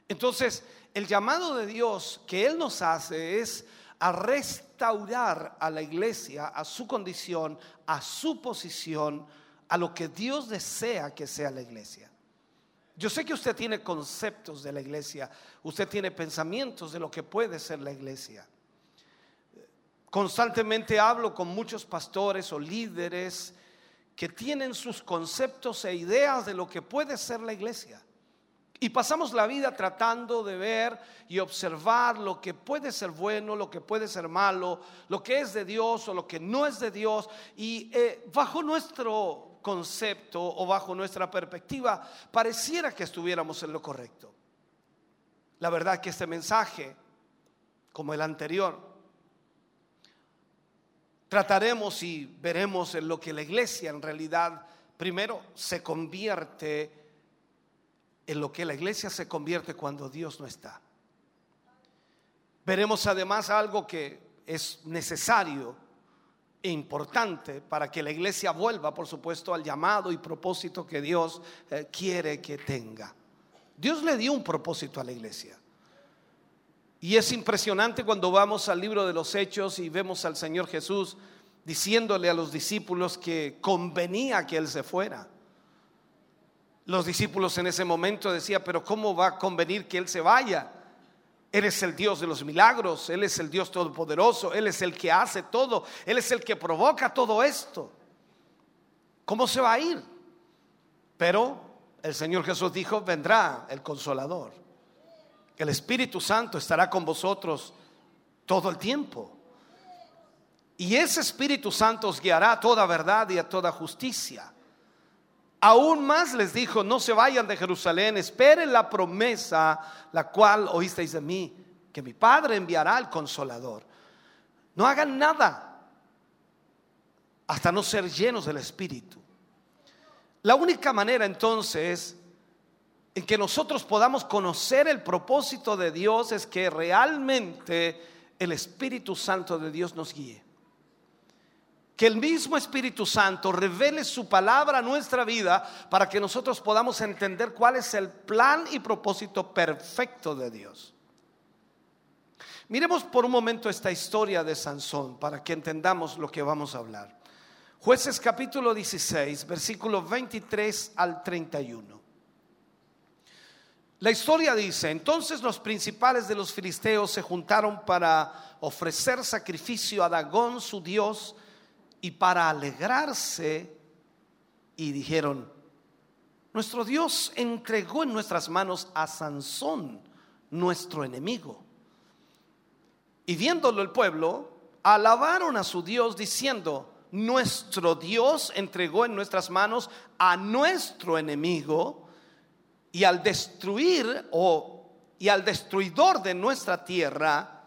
Entonces, el llamado de Dios que Él nos hace es a restaurar a la iglesia, a su condición, a su posición, a lo que Dios desea que sea la iglesia. Yo sé que usted tiene conceptos de la iglesia, usted tiene pensamientos de lo que puede ser la iglesia. Constantemente hablo con muchos pastores o líderes que tienen sus conceptos e ideas de lo que puede ser la iglesia. Y pasamos la vida tratando de ver y observar lo que puede ser bueno, lo que puede ser malo, lo que es de Dios o lo que no es de Dios. Y eh, bajo nuestro concepto o bajo nuestra perspectiva, pareciera que estuviéramos en lo correcto. La verdad que este mensaje, como el anterior, trataremos y veremos en lo que la iglesia en realidad primero se convierte en lo que la iglesia se convierte cuando Dios no está. Veremos además algo que es necesario importante para que la iglesia vuelva, por supuesto, al llamado y propósito que Dios eh, quiere que tenga. Dios le dio un propósito a la iglesia. Y es impresionante cuando vamos al libro de los Hechos y vemos al Señor Jesús diciéndole a los discípulos que convenía que Él se fuera. Los discípulos en ese momento decían, pero ¿cómo va a convenir que Él se vaya? Él es el Dios de los milagros, Él es el Dios todopoderoso, Él es el que hace todo, Él es el que provoca todo esto. ¿Cómo se va a ir? Pero el Señor Jesús dijo, vendrá el consolador. El Espíritu Santo estará con vosotros todo el tiempo. Y ese Espíritu Santo os guiará a toda verdad y a toda justicia. Aún más les dijo, no se vayan de Jerusalén, esperen la promesa, la cual oísteis de mí, que mi Padre enviará al consolador. No hagan nada hasta no ser llenos del Espíritu. La única manera entonces en que nosotros podamos conocer el propósito de Dios es que realmente el Espíritu Santo de Dios nos guíe. Que el mismo Espíritu Santo revele su palabra a nuestra vida para que nosotros podamos entender cuál es el plan y propósito perfecto de Dios. Miremos por un momento esta historia de Sansón para que entendamos lo que vamos a hablar. Jueces capítulo 16, versículos 23 al 31. La historia dice, entonces los principales de los filisteos se juntaron para ofrecer sacrificio a Dagón, su dios, y para alegrarse, y dijeron, nuestro Dios entregó en nuestras manos a Sansón, nuestro enemigo. Y viéndolo el pueblo, alabaron a su Dios diciendo, nuestro Dios entregó en nuestras manos a nuestro enemigo y al destruir o y al destruidor de nuestra tierra,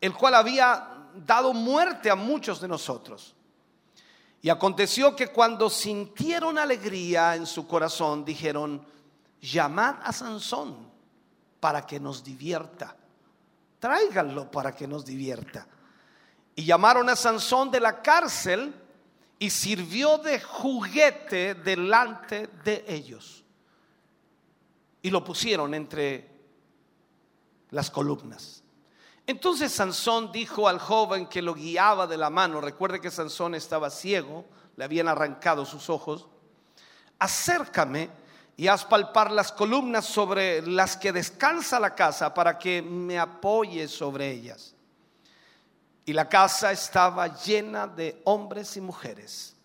el cual había dado muerte a muchos de nosotros. Y aconteció que cuando sintieron alegría en su corazón, dijeron, llamad a Sansón para que nos divierta. Tráiganlo para que nos divierta. Y llamaron a Sansón de la cárcel y sirvió de juguete delante de ellos y lo pusieron entre las columnas. Entonces Sansón dijo al joven que lo guiaba de la mano, recuerde que Sansón estaba ciego, le habían arrancado sus ojos, acércame y haz palpar las columnas sobre las que descansa la casa para que me apoye sobre ellas. Y la casa estaba llena de hombres y mujeres.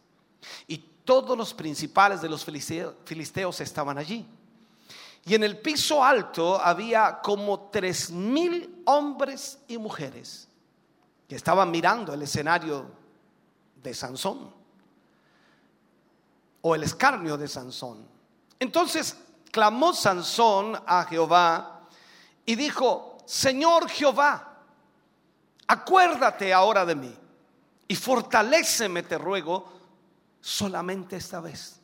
Y todos los principales de los filisteos estaban allí. Y en el piso alto había como tres mil hombres y mujeres que estaban mirando el escenario de Sansón o el escarnio de Sansón. Entonces clamó Sansón a Jehová y dijo, Señor Jehová, acuérdate ahora de mí y fortaléceme, te ruego, solamente esta vez.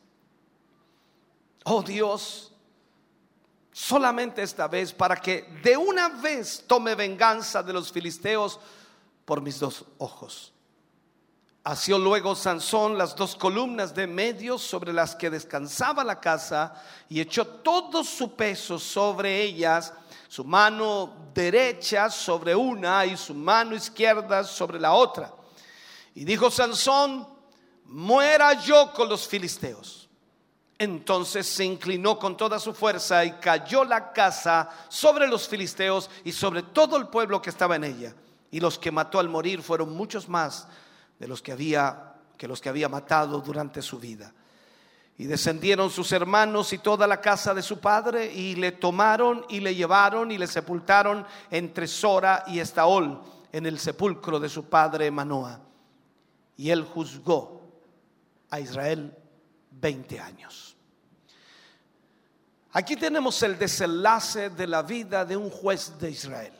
Oh Dios, solamente esta vez, para que de una vez tome venganza de los filisteos por mis dos ojos. Hació luego Sansón las dos columnas de medio sobre las que descansaba la casa y echó todo su peso sobre ellas, su mano derecha sobre una y su mano izquierda sobre la otra. Y dijo Sansón, muera yo con los filisteos. Entonces se inclinó con toda su fuerza y cayó la casa sobre los filisteos y sobre todo el pueblo que estaba en ella. Y los que mató al morir fueron muchos más de los que había que los que había matado durante su vida. Y descendieron sus hermanos y toda la casa de su padre y le tomaron y le llevaron y le sepultaron entre Sora y Estaol en el sepulcro de su padre Manoa. Y él juzgó a Israel 20 años. Aquí tenemos el desenlace de la vida de un juez de Israel.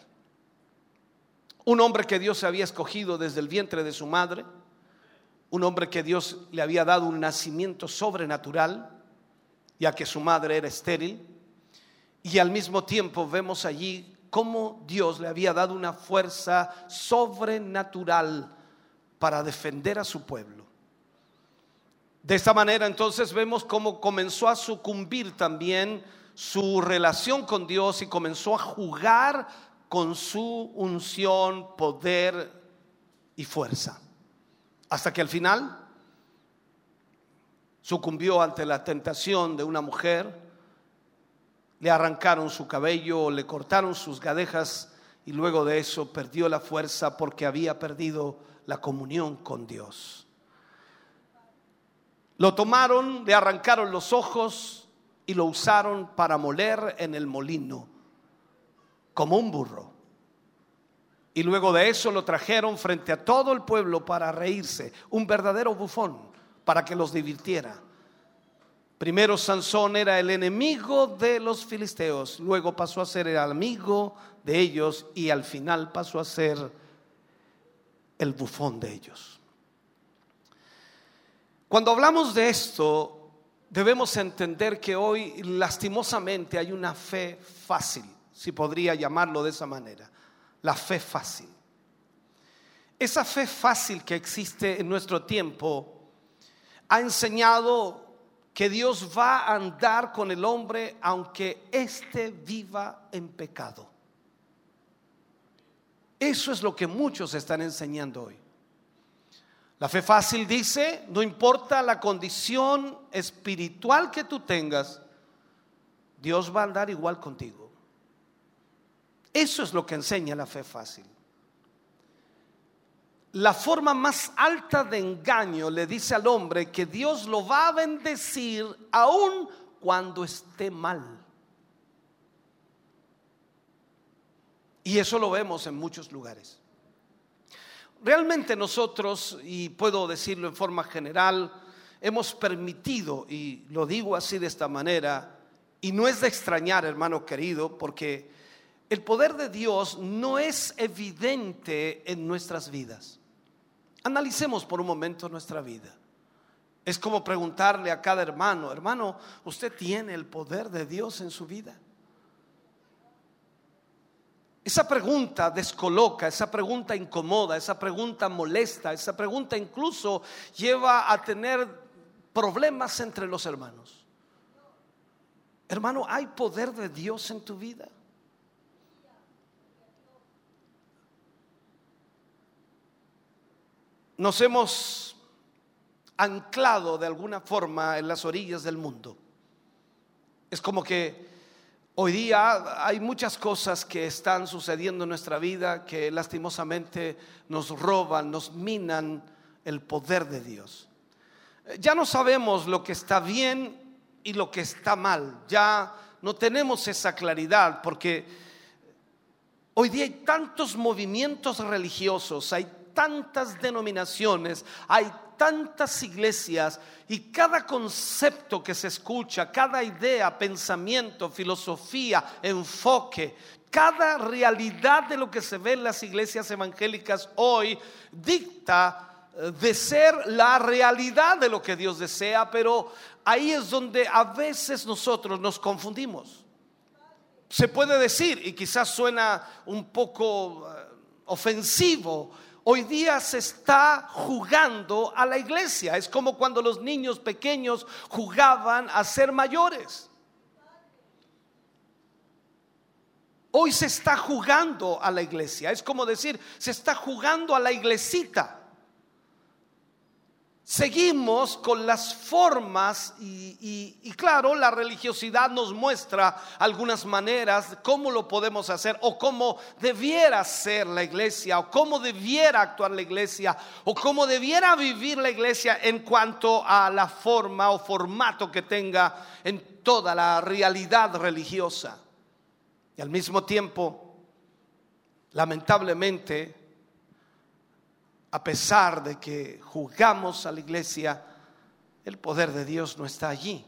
Un hombre que Dios había escogido desde el vientre de su madre un hombre que Dios le había dado un nacimiento sobrenatural, ya que su madre era estéril, y al mismo tiempo vemos allí cómo Dios le había dado una fuerza sobrenatural para defender a su pueblo. De esta manera entonces vemos cómo comenzó a sucumbir también su relación con Dios y comenzó a jugar con su unción, poder y fuerza. Hasta que al final sucumbió ante la tentación de una mujer, le arrancaron su cabello, le cortaron sus gadejas y luego de eso perdió la fuerza porque había perdido la comunión con Dios. Lo tomaron, le arrancaron los ojos y lo usaron para moler en el molino, como un burro. Y luego de eso lo trajeron frente a todo el pueblo para reírse, un verdadero bufón, para que los divirtiera. Primero Sansón era el enemigo de los filisteos, luego pasó a ser el amigo de ellos y al final pasó a ser el bufón de ellos. Cuando hablamos de esto, debemos entender que hoy lastimosamente hay una fe fácil, si podría llamarlo de esa manera la fe fácil. Esa fe fácil que existe en nuestro tiempo ha enseñado que Dios va a andar con el hombre aunque éste viva en pecado. Eso es lo que muchos están enseñando hoy. La fe fácil dice, no importa la condición espiritual que tú tengas, Dios va a andar igual contigo. Eso es lo que enseña la fe fácil. La forma más alta de engaño le dice al hombre que Dios lo va a bendecir aun cuando esté mal. Y eso lo vemos en muchos lugares. Realmente nosotros, y puedo decirlo en forma general, hemos permitido, y lo digo así de esta manera, y no es de extrañar, hermano querido, porque el poder de Dios no es evidente en nuestras vidas. Analicemos por un momento nuestra vida. Es como preguntarle a cada hermano, hermano, ¿usted tiene el poder de Dios en su vida? Esa pregunta descoloca, esa pregunta incomoda, esa pregunta molesta, esa pregunta incluso lleva a tener problemas entre los hermanos. Hermano, ¿hay poder de Dios en tu vida? nos hemos anclado de alguna forma en las orillas del mundo. Es como que hoy día hay muchas cosas que están sucediendo en nuestra vida que lastimosamente nos roban, nos minan el poder de Dios. Ya no sabemos lo que está bien y lo que está mal. Ya no tenemos esa claridad porque hoy día hay tantos movimientos religiosos, hay tantas denominaciones, hay tantas iglesias y cada concepto que se escucha, cada idea, pensamiento, filosofía, enfoque, cada realidad de lo que se ve en las iglesias evangélicas hoy dicta eh, de ser la realidad de lo que Dios desea, pero ahí es donde a veces nosotros nos confundimos. Se puede decir, y quizás suena un poco eh, ofensivo, Hoy día se está jugando a la iglesia. Es como cuando los niños pequeños jugaban a ser mayores. Hoy se está jugando a la iglesia. Es como decir, se está jugando a la iglesita. Seguimos con las formas y, claro, la religiosidad nos muestra algunas maneras, cómo lo podemos hacer o cómo debiera ser la iglesia o cómo debiera actuar la iglesia o cómo debiera vivir la iglesia en cuanto a la forma o formato que tenga en toda la realidad religiosa. Y al mismo tiempo, lamentablemente, a pesar de que juzgamos a la iglesia, el poder de Dios no está allí.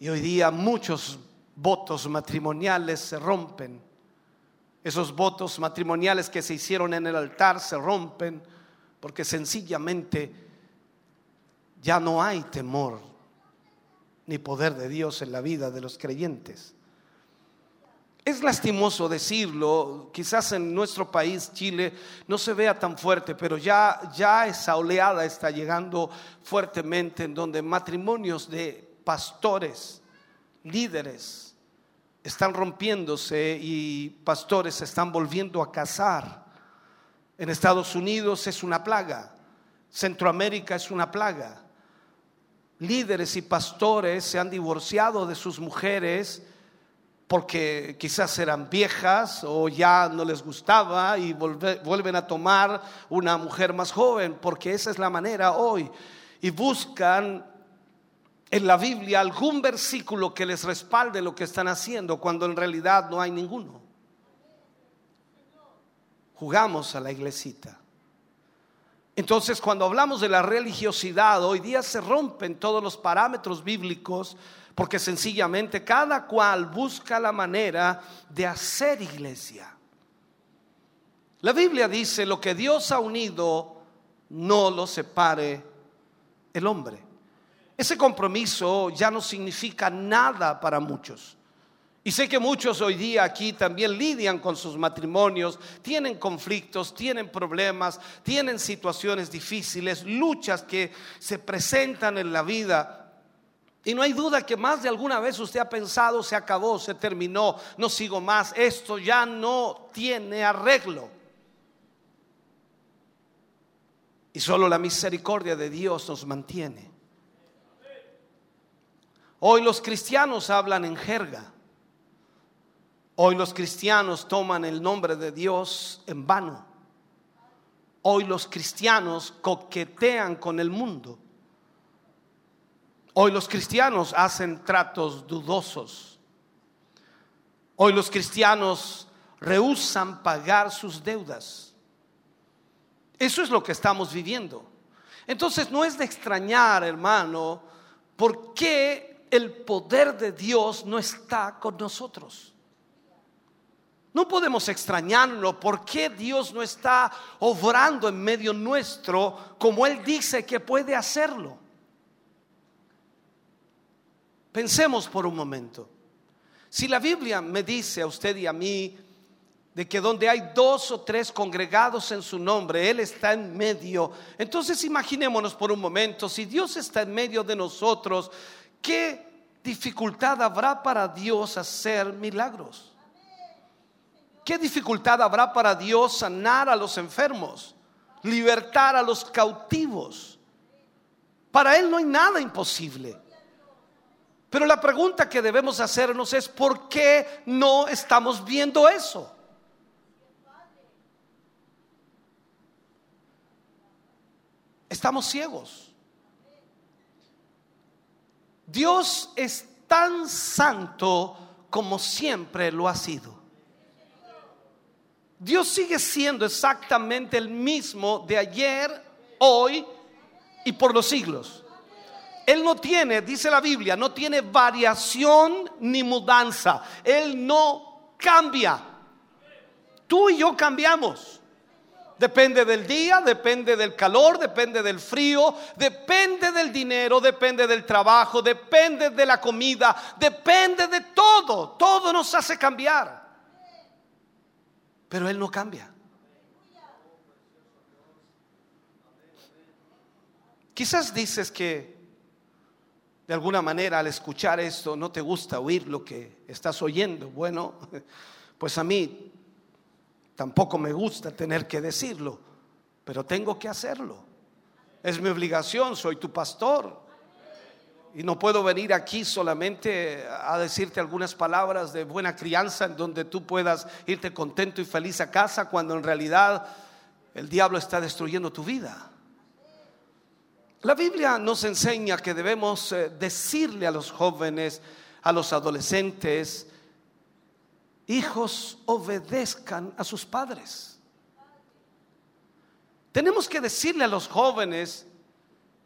Y hoy día muchos votos matrimoniales se rompen. Esos votos matrimoniales que se hicieron en el altar se rompen porque sencillamente ya no hay temor ni poder de Dios en la vida de los creyentes. Es lastimoso decirlo, quizás en nuestro país, Chile, no se vea tan fuerte, pero ya, ya esa oleada está llegando fuertemente en donde matrimonios de pastores, líderes, están rompiéndose y pastores se están volviendo a casar. En Estados Unidos es una plaga, Centroamérica es una plaga. Líderes y pastores se han divorciado de sus mujeres porque quizás eran viejas o ya no les gustaba y vuelven a tomar una mujer más joven, porque esa es la manera hoy. Y buscan en la Biblia algún versículo que les respalde lo que están haciendo, cuando en realidad no hay ninguno. Jugamos a la iglesita. Entonces, cuando hablamos de la religiosidad, hoy día se rompen todos los parámetros bíblicos porque sencillamente cada cual busca la manera de hacer iglesia. La Biblia dice, lo que Dios ha unido, no lo separe el hombre. Ese compromiso ya no significa nada para muchos. Y sé que muchos hoy día aquí también lidian con sus matrimonios, tienen conflictos, tienen problemas, tienen situaciones difíciles, luchas que se presentan en la vida. Y no hay duda que más de alguna vez usted ha pensado, se acabó, se terminó, no sigo más, esto ya no tiene arreglo. Y solo la misericordia de Dios nos mantiene. Hoy los cristianos hablan en jerga. Hoy los cristianos toman el nombre de Dios en vano. Hoy los cristianos coquetean con el mundo. Hoy los cristianos hacen tratos dudosos. Hoy los cristianos rehusan pagar sus deudas. Eso es lo que estamos viviendo. Entonces no es de extrañar, hermano, por qué el poder de Dios no está con nosotros. No podemos extrañarlo por qué Dios no está obrando en medio nuestro como Él dice que puede hacerlo. Pensemos por un momento. Si la Biblia me dice a usted y a mí de que donde hay dos o tres congregados en su nombre, Él está en medio. Entonces imaginémonos por un momento, si Dios está en medio de nosotros, ¿qué dificultad habrá para Dios hacer milagros? ¿Qué dificultad habrá para Dios sanar a los enfermos, libertar a los cautivos? Para Él no hay nada imposible. Pero la pregunta que debemos hacernos es, ¿por qué no estamos viendo eso? Estamos ciegos. Dios es tan santo como siempre lo ha sido. Dios sigue siendo exactamente el mismo de ayer, hoy y por los siglos. Él no tiene, dice la Biblia, no tiene variación ni mudanza. Él no cambia. Tú y yo cambiamos. Depende del día, depende del calor, depende del frío, depende del dinero, depende del trabajo, depende de la comida, depende de todo. Todo nos hace cambiar. Pero Él no cambia. Quizás dices que de alguna manera al escuchar esto no te gusta oír lo que estás oyendo. Bueno, pues a mí tampoco me gusta tener que decirlo, pero tengo que hacerlo. Es mi obligación, soy tu pastor. Y no puedo venir aquí solamente a decirte algunas palabras de buena crianza en donde tú puedas irte contento y feliz a casa cuando en realidad el diablo está destruyendo tu vida. La Biblia nos enseña que debemos eh, decirle a los jóvenes, a los adolescentes, hijos, obedezcan a sus padres. Tenemos que decirle a los jóvenes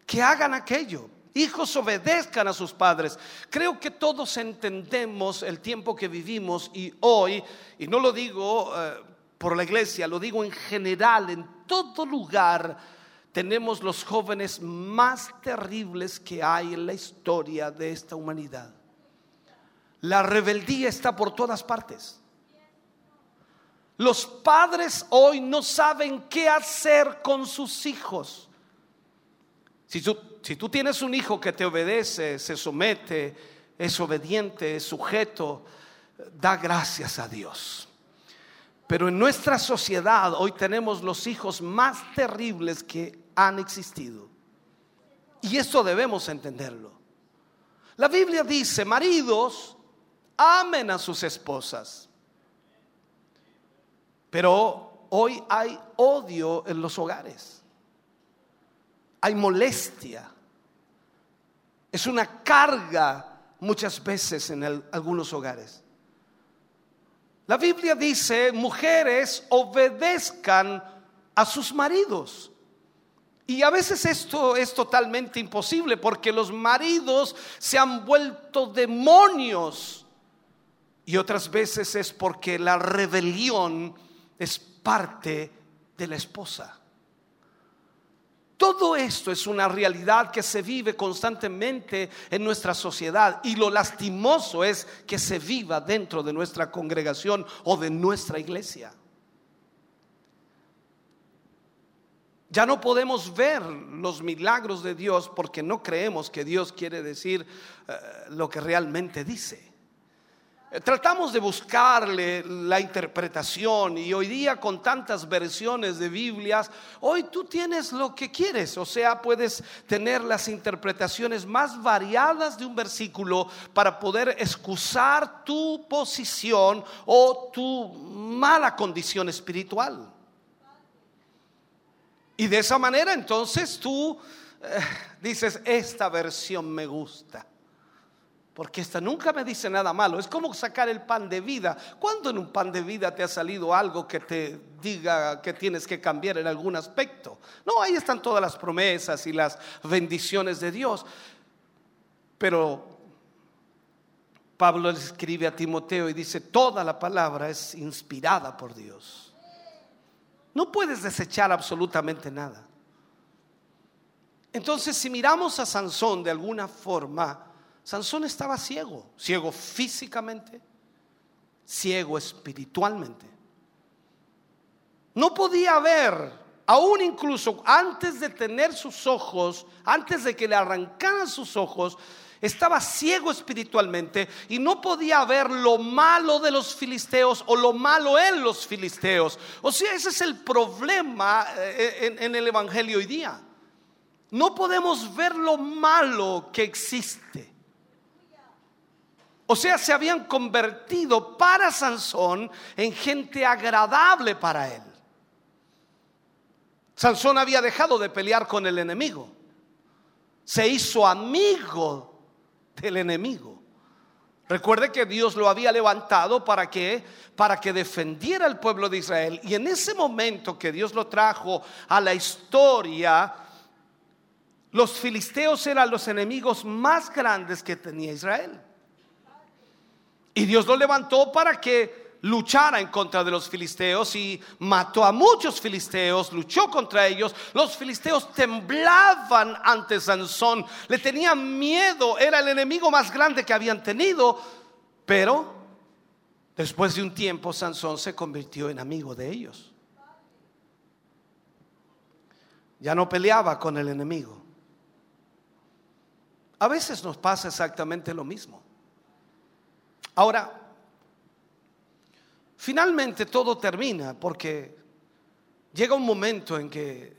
que hagan aquello. Hijos, obedezcan a sus padres. Creo que todos entendemos el tiempo que vivimos y hoy, y no lo digo eh, por la iglesia, lo digo en general, en todo lugar, tenemos los jóvenes más terribles que hay en la historia de esta humanidad. La rebeldía está por todas partes. Los padres hoy no saben qué hacer con sus hijos. Si tú, si tú, tienes un hijo que te obedece, se somete, es obediente, es sujeto, da gracias a Dios. Pero en nuestra sociedad hoy tenemos los hijos más terribles que han existido. Y esto debemos entenderlo. La Biblia dice, maridos, amen a sus esposas. Pero hoy hay odio en los hogares. Hay molestia. Es una carga muchas veces en algunos hogares. La Biblia dice, mujeres obedezcan a sus maridos. Y a veces esto es totalmente imposible porque los maridos se han vuelto demonios. Y otras veces es porque la rebelión es parte de la esposa. Todo esto es una realidad que se vive constantemente en nuestra sociedad y lo lastimoso es que se viva dentro de nuestra congregación o de nuestra iglesia. Ya no podemos ver los milagros de Dios porque no creemos que Dios quiere decir eh, lo que realmente dice. Tratamos de buscarle la interpretación y hoy día con tantas versiones de Biblias, hoy tú tienes lo que quieres, o sea, puedes tener las interpretaciones más variadas de un versículo para poder excusar tu posición o tu mala condición espiritual. Y de esa manera entonces tú eh, dices, esta versión me gusta porque esta nunca me dice nada malo. Es como sacar el pan de vida. ¿Cuándo en un pan de vida te ha salido algo que te diga que tienes que cambiar en algún aspecto? No, ahí están todas las promesas y las bendiciones de Dios. Pero Pablo escribe a Timoteo y dice, toda la palabra es inspirada por Dios. No puedes desechar absolutamente nada. Entonces, si miramos a Sansón de alguna forma, Sansón estaba ciego, ciego físicamente, ciego espiritualmente. No podía ver, aún incluso antes de tener sus ojos, antes de que le arrancaran sus ojos, estaba ciego espiritualmente y no podía ver lo malo de los filisteos o lo malo en los filisteos. O sea, ese es el problema eh, en, en el Evangelio hoy día. No podemos ver lo malo que existe. O sea, se habían convertido para Sansón en gente agradable para él. Sansón había dejado de pelear con el enemigo. Se hizo amigo del enemigo. Recuerde que Dios lo había levantado para que para que defendiera al pueblo de Israel y en ese momento que Dios lo trajo a la historia los filisteos eran los enemigos más grandes que tenía Israel. Y Dios lo levantó para que luchara en contra de los filisteos y mató a muchos filisteos, luchó contra ellos. Los filisteos temblaban ante Sansón, le tenían miedo, era el enemigo más grande que habían tenido, pero después de un tiempo Sansón se convirtió en amigo de ellos. Ya no peleaba con el enemigo. A veces nos pasa exactamente lo mismo. Ahora, finalmente todo termina porque llega un momento en que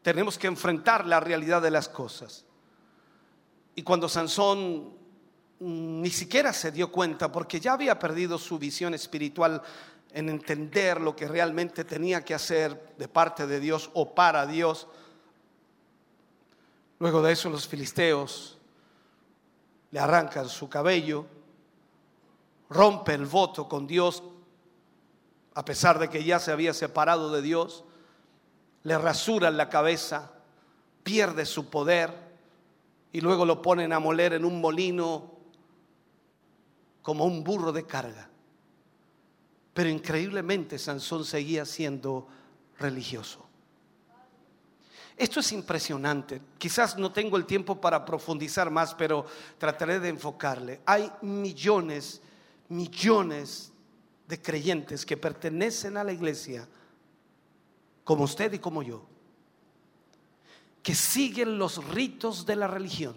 tenemos que enfrentar la realidad de las cosas. Y cuando Sansón ni siquiera se dio cuenta, porque ya había perdido su visión espiritual en entender lo que realmente tenía que hacer de parte de Dios o para Dios, luego de eso los filisteos le arrancan su cabello, rompe el voto con Dios, a pesar de que ya se había separado de Dios, le rasuran la cabeza, pierde su poder y luego lo ponen a moler en un molino como un burro de carga. Pero increíblemente Sansón seguía siendo religioso. Esto es impresionante. Quizás no tengo el tiempo para profundizar más, pero trataré de enfocarle. Hay millones, millones de creyentes que pertenecen a la iglesia como usted y como yo, que siguen los ritos de la religión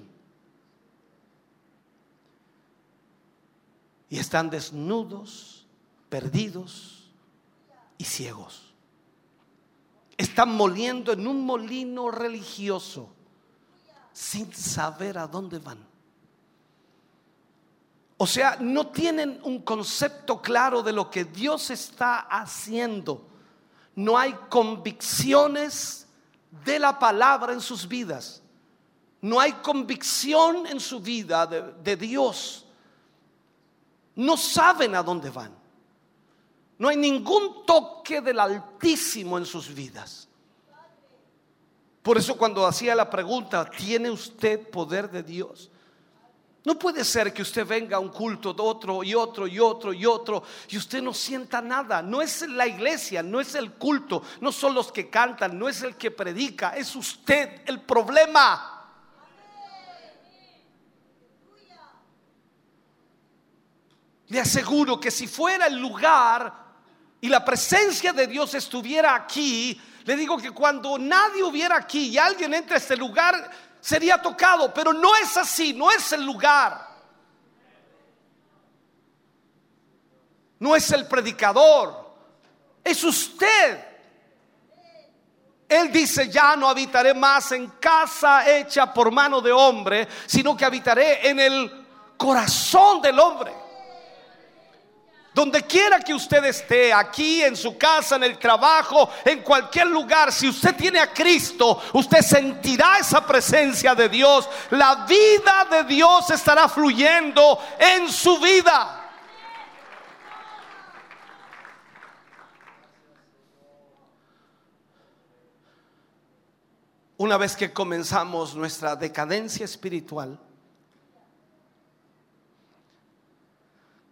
y están desnudos, perdidos y ciegos. Están moliendo en un molino religioso sin saber a dónde van. O sea, no tienen un concepto claro de lo que Dios está haciendo no hay convicciones de la palabra en sus vidas. No hay convicción en su vida de, Dios. No saben a dónde van. No hay ningún toque del Altísimo en sus vidas. Por eso cuando hacía la pregunta, ¿tiene usted poder de Dios? No puede ser que usted venga a un culto de otro y otro y otro y otro y usted no sienta nada. No es la iglesia, no es el culto, no son los que cantan, no es el que predica, es usted el problema. Le aseguro que si fuera el lugar y la presencia de Dios estuviera aquí, le digo que cuando nadie hubiera aquí y alguien entre a este lugar, sería tocado, pero no es así, no es el lugar. No es el predicador, es usted. Él dice, ya no habitaré más en casa hecha por mano de hombre, sino que habitaré en el corazón del hombre. Donde quiera que usted esté, aquí en su casa, en el trabajo, en cualquier lugar, si usted tiene a Cristo, usted sentirá esa presencia de Dios. La vida de Dios estará fluyendo en su vida. Una vez que comenzamos nuestra decadencia espiritual,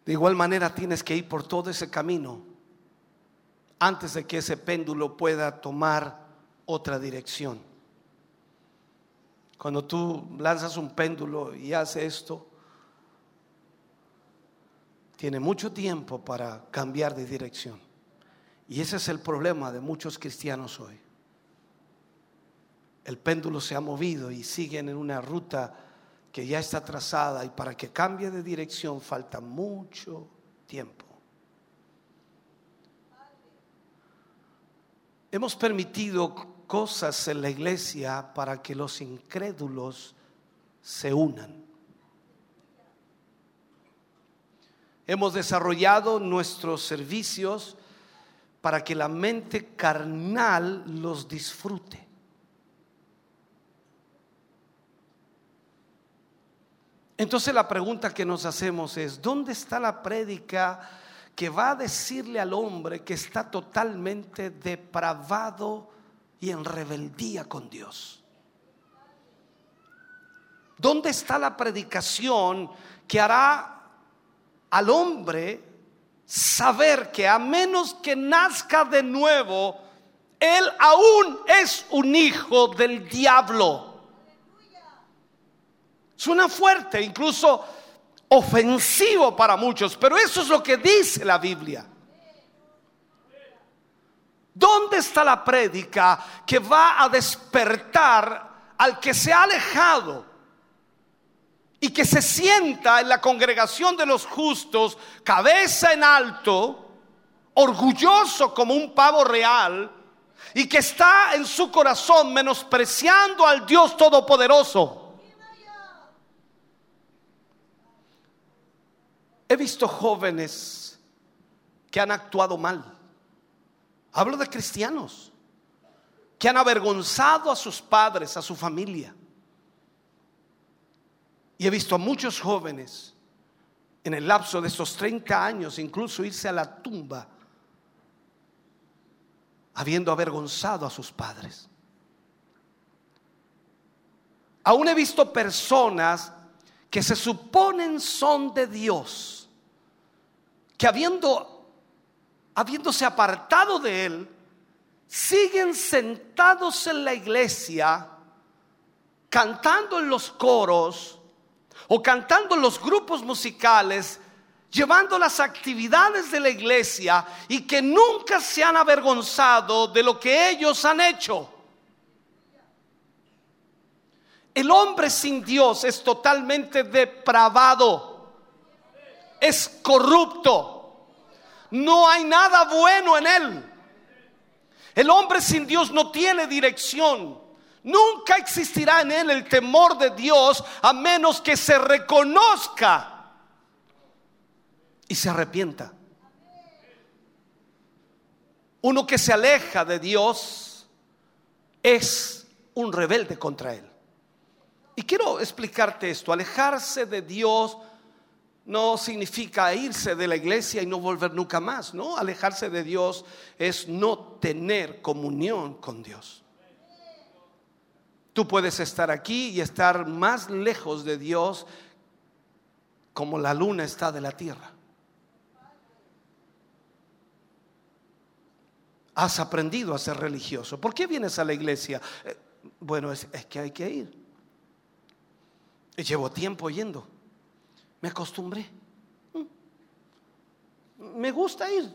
De igual manera tienes que ir por todo ese camino antes de que ese péndulo pueda tomar otra dirección. Cuando tú lanzas un péndulo y hace esto, tiene mucho tiempo para cambiar de dirección. Y ese es el problema de muchos cristianos hoy. El péndulo se ha movido y siguen en una ruta que ya está trazada y para que cambie de dirección falta mucho tiempo. Hemos permitido cosas en la iglesia para que los incrédulos se unan. Hemos desarrollado nuestros servicios para que la mente carnal los disfrute. Entonces la pregunta que nos hacemos es, ¿dónde está la prédica que va a decirle al hombre que está totalmente depravado y en rebeldía con Dios? ¿Dónde está la predicación que hará al hombre saber que a menos que nazca de nuevo, él aún es un hijo del diablo? Suena fuerte, incluso ofensivo para muchos, pero eso es lo que dice la Biblia. ¿Dónde está la prédica que va a despertar al que se ha alejado y que se sienta en la congregación de los justos, cabeza en alto, orgulloso como un pavo real, y que está en su corazón menospreciando al Dios Todopoderoso. He visto jóvenes que han actuado mal. Hablo de cristianos que han avergonzado a sus padres, a su familia. Y he visto a muchos jóvenes en el lapso de estos 30 años incluso irse a la tumba habiendo avergonzado a sus padres. Aún he visto personas que se suponen son de Dios, que habiendo, habiéndose apartado de Él, siguen sentados en la iglesia, cantando en los coros o cantando en los grupos musicales, llevando las actividades de la iglesia y que nunca se han avergonzado de lo que ellos han hecho. El hombre sin Dios es totalmente depravado, es corrupto, no hay nada bueno en él. El hombre sin Dios no tiene dirección. Nunca existirá en él el temor de Dios a menos que se reconozca y se arrepienta. Uno que se aleja de Dios es un rebelde contra él. Y quiero explicarte esto, alejarse de Dios no significa irse de la iglesia y no volver nunca más, ¿no? Alejarse de Dios es no tener comunión con Dios. Tú puedes estar aquí y estar más lejos de Dios como la luna está de la tierra. Has aprendido a ser religioso. ¿Por qué vienes a la iglesia? Eh, bueno, es, es que hay que ir. Llevo tiempo yendo. Me acostumbré. Mm. Me gusta ir.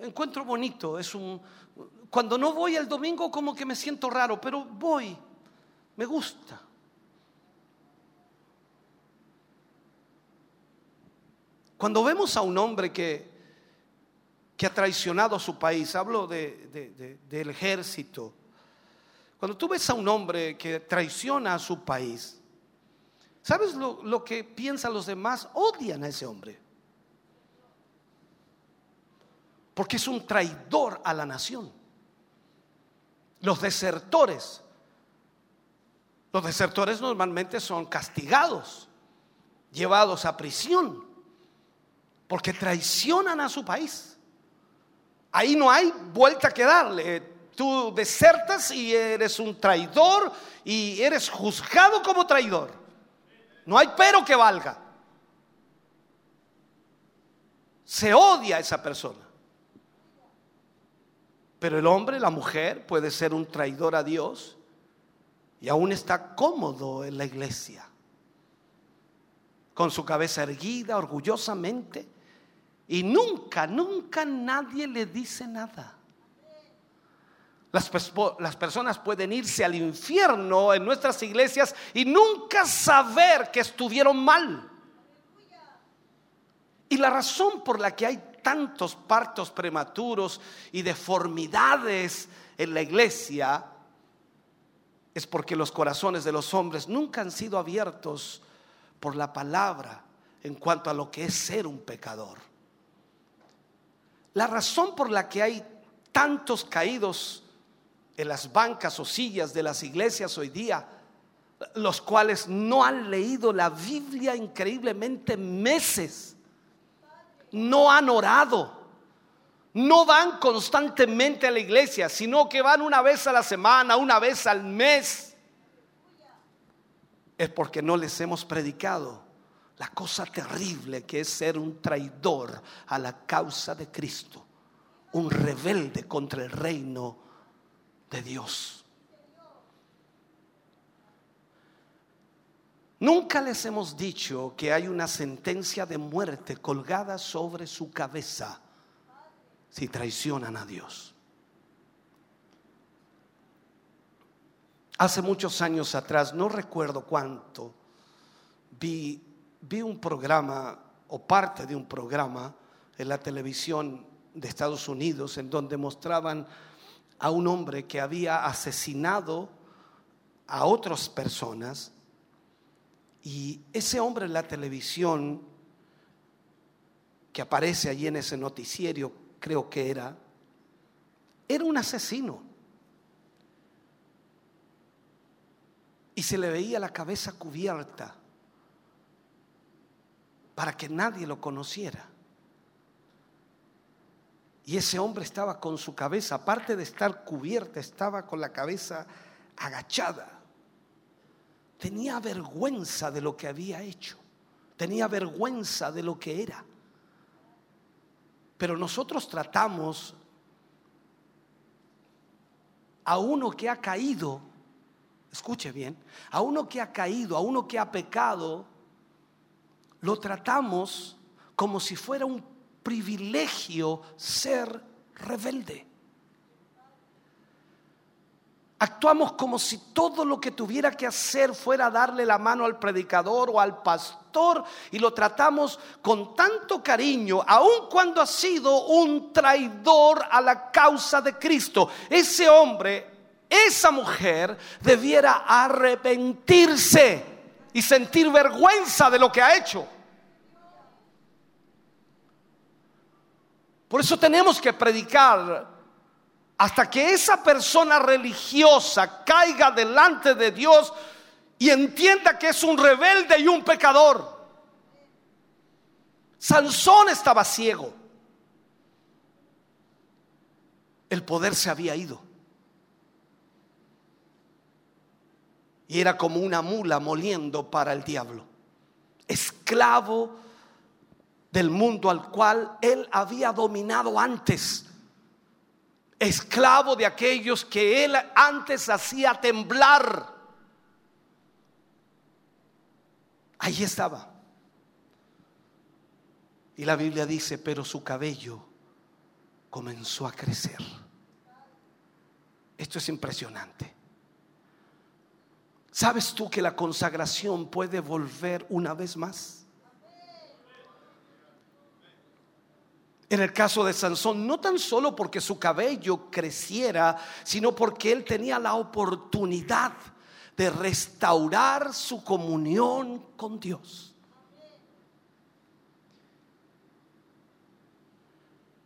Encuentro bonito. Es un. Cuando no voy el domingo, como que me siento raro, pero voy. Me gusta. Cuando vemos a un hombre que, que ha traicionado a su país, hablo de, del ejército, cuando tú ves a un hombre que traiciona a su país, ¿Sabes lo, que piensan los demás? Odian a ese hombre. Porque es un traidor a la nación. Los desertores. Los desertores normalmente son castigados, llevados a prisión, porque traicionan a su país. Ahí no hay vuelta que darle. Tú desertas y eres un traidor y eres juzgado como traidor. No hay pero que valga. Se odia a esa persona. Pero el hombre, la mujer, puede ser un traidor a Dios y aún está cómodo en la iglesia, con su cabeza erguida orgullosamente, y nunca, nunca nadie le dice nada. Las, personas pueden irse al infierno en nuestras iglesias y nunca saber que estuvieron mal. Y la razón por la que hay tantos partos prematuros y deformidades en la iglesia es porque los corazones de los hombres nunca han sido abiertos por la palabra en cuanto a lo que es ser un pecador. La razón por la que hay tantos caídos en las bancas o sillas de las iglesias hoy día, los cuales no han leído la Biblia increíblemente meses, no han orado, no van constantemente a la iglesia, sino que van una vez a la semana, una vez al mes. Es porque no les hemos predicado la cosa terrible que es ser un traidor a la causa de Cristo, un rebelde contra el reino de Dios. Nunca les hemos dicho que hay una sentencia de muerte colgada sobre su cabeza si traicionan a Dios. Hace muchos años atrás, no recuerdo cuánto, vi, vi un programa o parte de un programa en la televisión de Estados Unidos en donde mostraban a un hombre que había asesinado a otras personas y ese hombre en la televisión que aparece allí en ese noticiero, creo que era, era un asesino. Y se le veía la cabeza cubierta para que nadie lo conociera. Y ese hombre estaba con su cabeza, aparte de estar cubierta, estaba con la cabeza agachada. Tenía vergüenza de lo que había hecho. Tenía vergüenza de lo que era. Pero nosotros tratamos a uno que ha caído, escuche bien, a uno que ha caído, a uno que ha pecado, lo tratamos como si fuera un privilegio ser rebelde. Actuamos como si todo lo que tuviera que hacer fuera darle la mano al predicador o al pastor y lo tratamos con tanto cariño, aun cuando ha sido un traidor a la causa de Cristo. Ese hombre, esa mujer debiera arrepentirse y sentir vergüenza de lo que ha hecho. Por eso tenemos que predicar hasta que esa persona religiosa caiga delante de Dios y entienda que es un rebelde y un pecador. Sansón estaba ciego. El poder se había ido. Y era como una mula moliendo para el diablo. Esclavo del mundo al cual él había dominado antes. Esclavo de aquellos que él antes hacía temblar. Ahí estaba. Y la Biblia dice, pero su cabello comenzó a crecer. Esto es impresionante. ¿Sabes tú que la consagración puede volver una vez más? En el caso de Sansón, no tan solo porque su cabello creciera, sino porque él tenía la oportunidad de restaurar su comunión con Dios.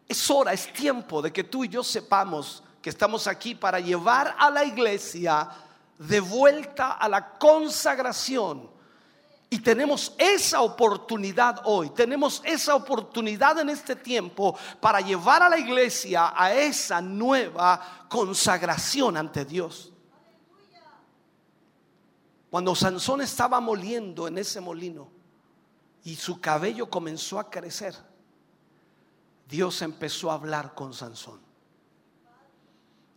Es hora, es tiempo de que tú y yo sepamos que estamos aquí para llevar a la iglesia de vuelta a la consagración y tenemos esa oportunidad hoy, tenemos esa oportunidad en este tiempo para llevar a la iglesia a esa nueva consagración ante Dios. Cuando Sansón estaba moliendo en ese molino y su cabello comenzó a crecer, Dios empezó a hablar con Sansón.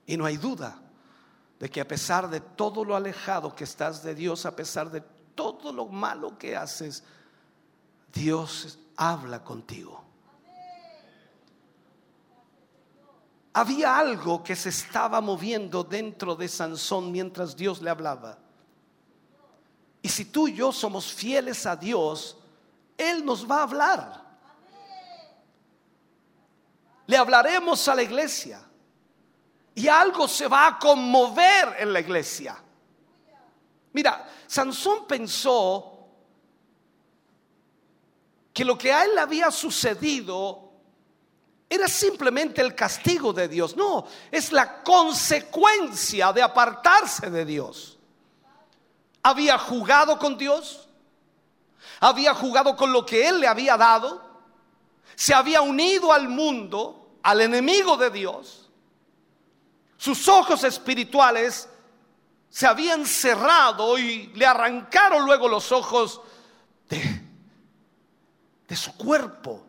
Y no hay duda de que a pesar de todo lo alejado que estás de Dios, a pesar de todo lo malo que haces, Dios habla contigo. Había algo que se estaba moviendo dentro de Sansón mientras Dios le hablaba. Y si tú y yo somos fieles a Dios, Él nos va a hablar. Le hablaremos a la iglesia. Y algo se va a conmover en la iglesia. Mira, Sansón pensó que lo que a él había sucedido era simplemente el castigo de Dios. No, es la consecuencia de apartarse de Dios. Había jugado con Dios, había jugado con lo que Él le había dado, se había unido al mundo, al enemigo de Dios. Sus ojos espirituales se habían cerrado y le arrancaron luego los ojos de, su cuerpo.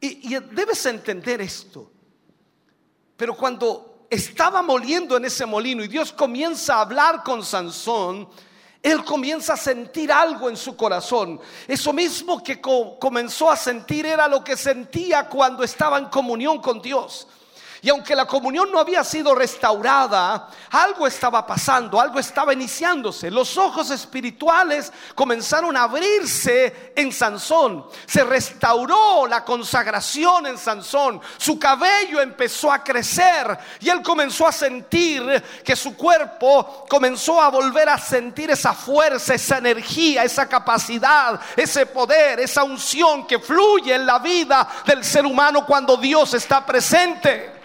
Y debes entender esto. Pero cuando estaba moliendo en ese molino y Dios comienza a hablar con Sansón, él comienza a sentir algo en su corazón. Eso mismo que comenzó a sentir era lo que sentía cuando estaba en comunión con Dios. Y aunque la comunión no había sido restaurada, algo estaba pasando, algo estaba iniciándose. Los ojos espirituales comenzaron a abrirse en Sansón. Se restauró la consagración en Sansón. Su cabello empezó a crecer y él comenzó a sentir que su cuerpo comenzó a volver a sentir esa fuerza, esa energía, esa capacidad, ese poder, esa unción que fluye en la vida del ser humano cuando Dios está presente.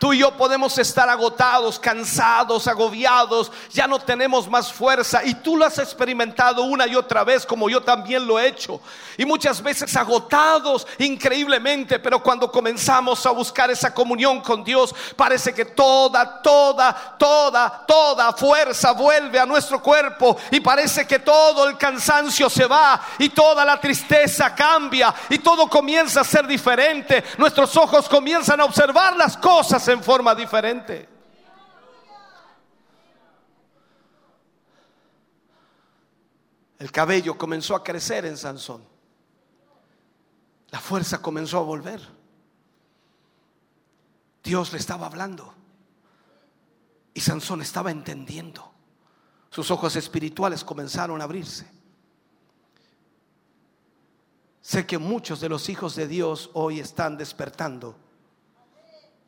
Tú y yo podemos estar agotados, cansados, agobiados, ya no tenemos más fuerza. Y tú lo has experimentado una y otra vez como yo también lo he hecho. Y muchas veces agotados increíblemente, pero cuando comenzamos a buscar esa comunión con Dios, parece que toda, toda, toda, toda fuerza vuelve a nuestro cuerpo. Y parece que todo el cansancio se va. Y toda la tristeza cambia. Y todo comienza a ser diferente. Nuestros ojos comienzan a observar las cosas en forma diferente. El cabello comenzó a crecer en Sansón. La fuerza comenzó a volver. Dios le estaba hablando. Y Sansón estaba entendiendo. Sus ojos espirituales comenzaron a abrirse. Sé que muchos de los hijos de Dios hoy están despertando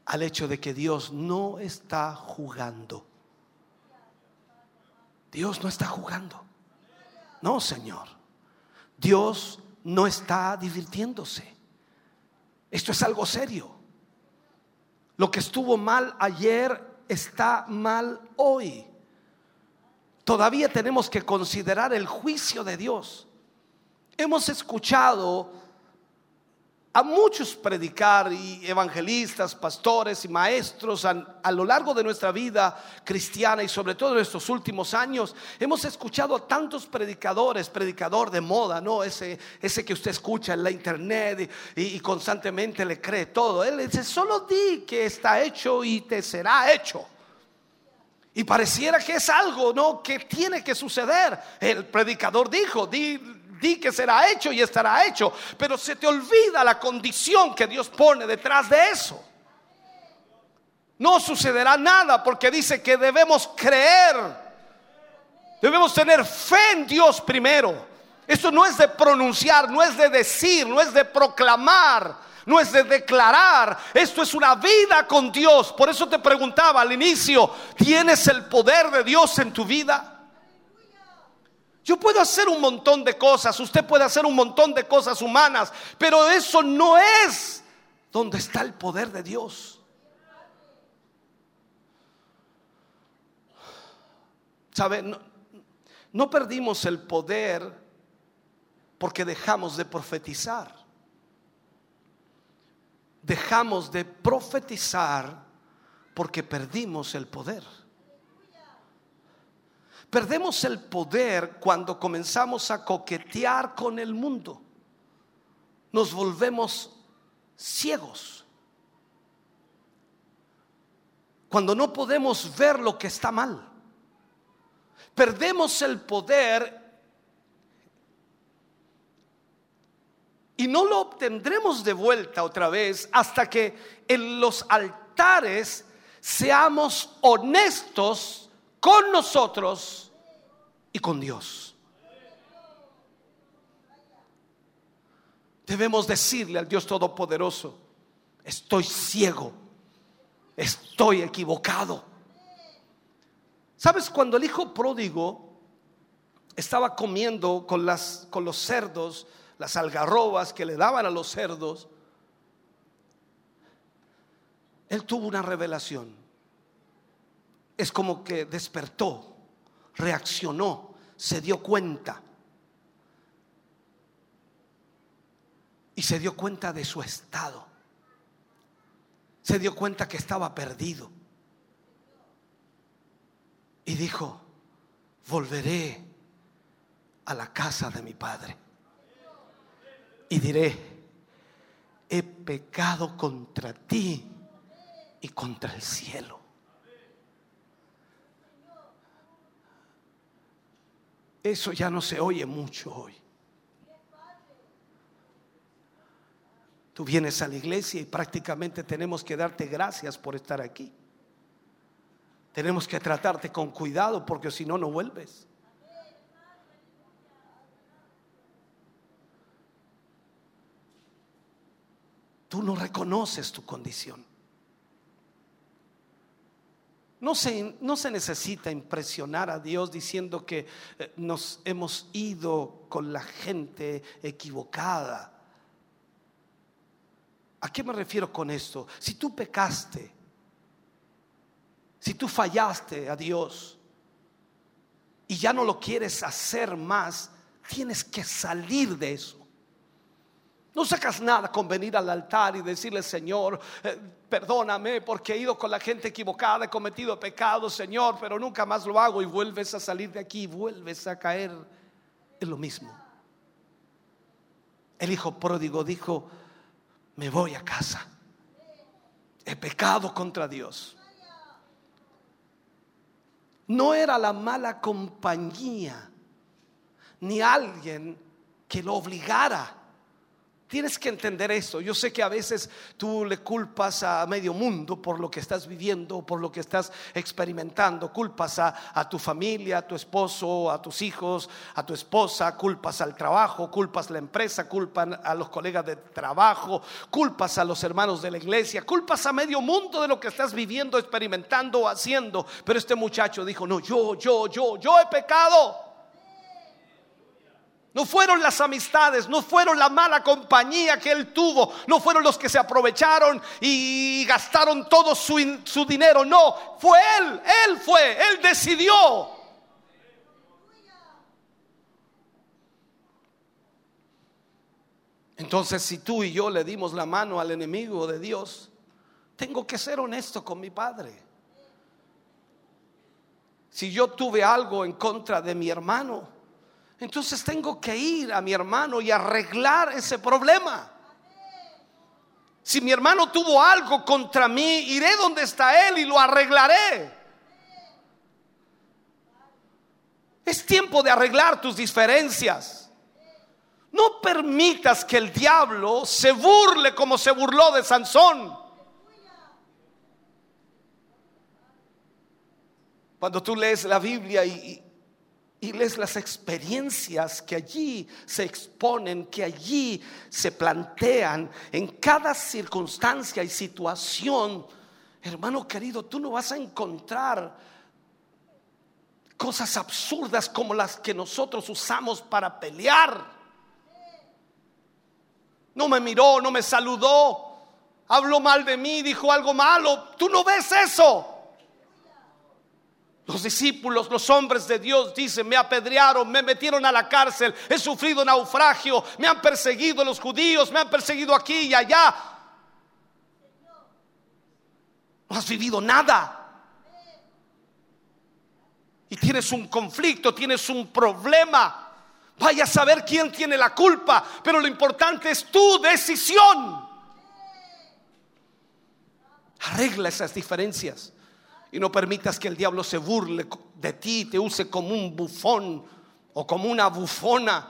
al hecho de que Dios no está jugando. Dios no está jugando. No, Señor. Dios no está divirtiéndose. Esto es algo serio. Lo que estuvo mal ayer está mal hoy. Todavía tenemos que considerar el juicio de Dios. Hemos escuchado a muchos predicar y evangelistas, pastores y maestros a, lo largo de nuestra vida cristiana y sobre todo en estos últimos años. Hemos escuchado a tantos predicadores, predicador de moda, ¿no? Ese, ese que usted escucha en la internet y, y constantemente le cree todo. Él dice, solo di que está hecho y te será hecho. Y pareciera que es algo, ¿no? Que tiene que suceder. El predicador dijo, di di que será hecho y estará hecho, pero se te olvida la condición que Dios pone detrás de eso. No sucederá nada porque dice que debemos creer, debemos tener fe en Dios primero. Esto no es de pronunciar, no es de decir, no es de proclamar, no es de declarar. Esto es una vida con Dios. Por eso te preguntaba al inicio, ¿tienes el poder de Dios en tu vida? Yo puedo hacer un montón de cosas, usted puede hacer un montón de cosas humanas, pero eso no es donde está el poder de Dios. ¿Sabe? No, no perdimos el poder porque dejamos de profetizar. Dejamos de profetizar porque perdimos el poder. Perdemos el poder cuando comenzamos a coquetear con el mundo. Nos volvemos ciegos. Cuando no podemos ver lo que está mal. Perdemos el poder y no lo obtendremos de vuelta otra vez hasta que en los altares seamos honestos con nosotros y con Dios. Debemos decirle al Dios Todopoderoso, estoy ciego, estoy equivocado. ¿Sabes? Cuando el hijo pródigo estaba comiendo con, las, con los cerdos, las algarrobas que le daban a los cerdos, él tuvo una revelación es como que despertó, reaccionó, se dio cuenta. Y se dio cuenta de su estado. Se dio cuenta que estaba perdido. Y dijo, volveré a la casa de mi padre. Y diré, he pecado contra ti y contra el cielo. Eso ya no se oye mucho hoy. Tú vienes a la iglesia y prácticamente tenemos que darte gracias por estar aquí. Tenemos que tratarte con cuidado porque si no, no vuelves. Tú no reconoces tu condición. No se, no se, necesita impresionar a Dios diciendo que eh, nos hemos ido con la gente equivocada. ¿A qué me refiero con esto? Si tú pecaste, si tú fallaste a Dios y ya no lo quieres hacer más, tienes que salir de eso. No sacas nada con venir al altar y decirle, Señor, eh, perdóname porque he ido con la gente equivocada, he cometido pecados, Señor, pero nunca más lo hago y vuelves a salir de aquí y vuelves a caer en lo mismo. El hijo pródigo dijo, me voy a casa. He pecado contra Dios. No era la mala compañía, ni alguien que lo obligara Tienes que entender esto. Yo sé que a veces tú le culpas a medio mundo por lo que estás viviendo, por lo que estás experimentando. Culpas a, tu familia, a tu esposo, a tus hijos, a tu esposa, culpas al trabajo, culpas a la empresa, culpan a los colegas de trabajo, culpas a los hermanos de la iglesia, culpas a medio mundo de lo que estás viviendo, experimentando o haciendo. Pero este muchacho dijo, no, yo, yo, yo, yo he pecado. No fueron las amistades, no fueron la mala compañía que él tuvo, no fueron los que se aprovecharon y gastaron todo su, dinero, no, fue él, él fue, él decidió. Entonces si tú y yo le dimos la mano al enemigo de Dios, tengo que ser honesto con mi padre. Si yo tuve algo en contra de mi hermano, entonces tengo que ir a mi hermano y arreglar ese problema. Si mi hermano tuvo algo contra mí, iré donde está él y lo arreglaré. Es tiempo de arreglar tus diferencias. No permitas que el diablo se burle como se burló de Sansón. Cuando tú lees la Biblia y, y lees las experiencias que allí se exponen, que allí se plantean en cada circunstancia y situación, hermano querido, tú no vas a encontrar cosas absurdas como las que nosotros usamos para pelear. No me miró, no me saludó, habló mal de mí, dijo algo malo. Tú no ves eso. Los discípulos, los hombres de Dios dicen, me apedrearon, me metieron a la cárcel, he sufrido naufragio, me han perseguido los judíos, me han perseguido aquí y allá. No has vivido nada. Y tienes un conflicto, tienes un problema. Vaya a saber quién tiene la culpa, pero lo importante es tu decisión. Arregla esas diferencias. Y no permitas que el diablo se burle de ti, te use como un bufón o como una bufona,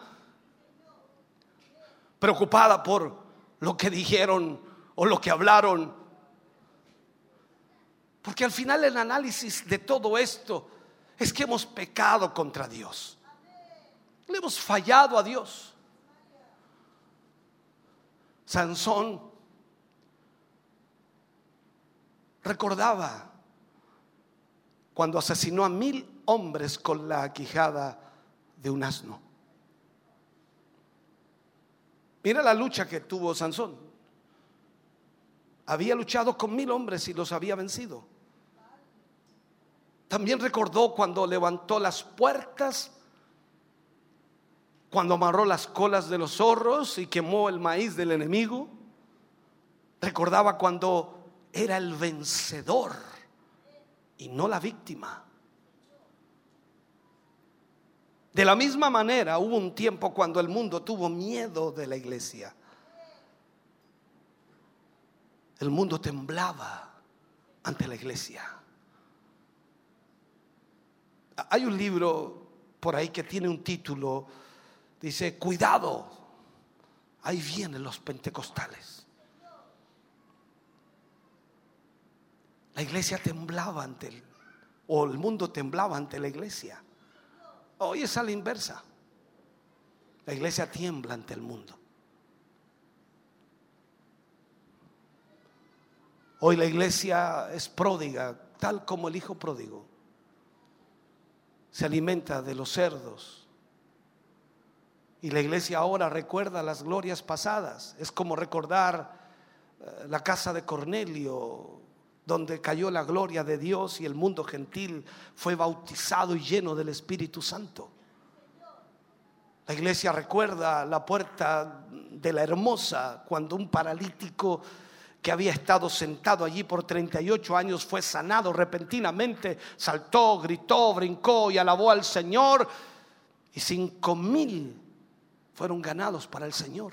preocupada por lo que dijeron o lo que hablaron. Porque al final el análisis de todo esto es que hemos pecado contra Dios. Le hemos fallado a Dios. Sansón recordaba cuando asesinó a mil hombres con la quijada de un asno. Mira la lucha que tuvo Sansón. Había luchado con mil hombres y los había vencido. También recordó cuando levantó las puertas, cuando amarró las colas de los zorros y quemó el maíz del enemigo. Recordaba cuando era el vencedor y no la víctima. De la misma manera hubo un tiempo cuando el mundo tuvo miedo de la iglesia. El mundo temblaba ante la iglesia. Hay un libro por ahí que tiene un título, dice, cuidado, ahí vienen los pentecostales. La iglesia temblaba ante él, o el mundo temblaba ante la iglesia. Hoy es a la inversa. La iglesia tiembla ante el mundo. Hoy la iglesia es pródiga, tal como el hijo pródigo. Se alimenta de los cerdos. Y la iglesia ahora recuerda las glorias pasadas. Es como recordar eh, la casa de Cornelio, donde cayó la gloria de Dios y el mundo gentil fue bautizado y lleno del Espíritu Santo. La iglesia recuerda la puerta de la hermosa cuando un paralítico que había estado sentado allí por 38 años fue sanado repentinamente, saltó, gritó, brincó y alabó al Señor y cinco mil fueron ganados para el Señor.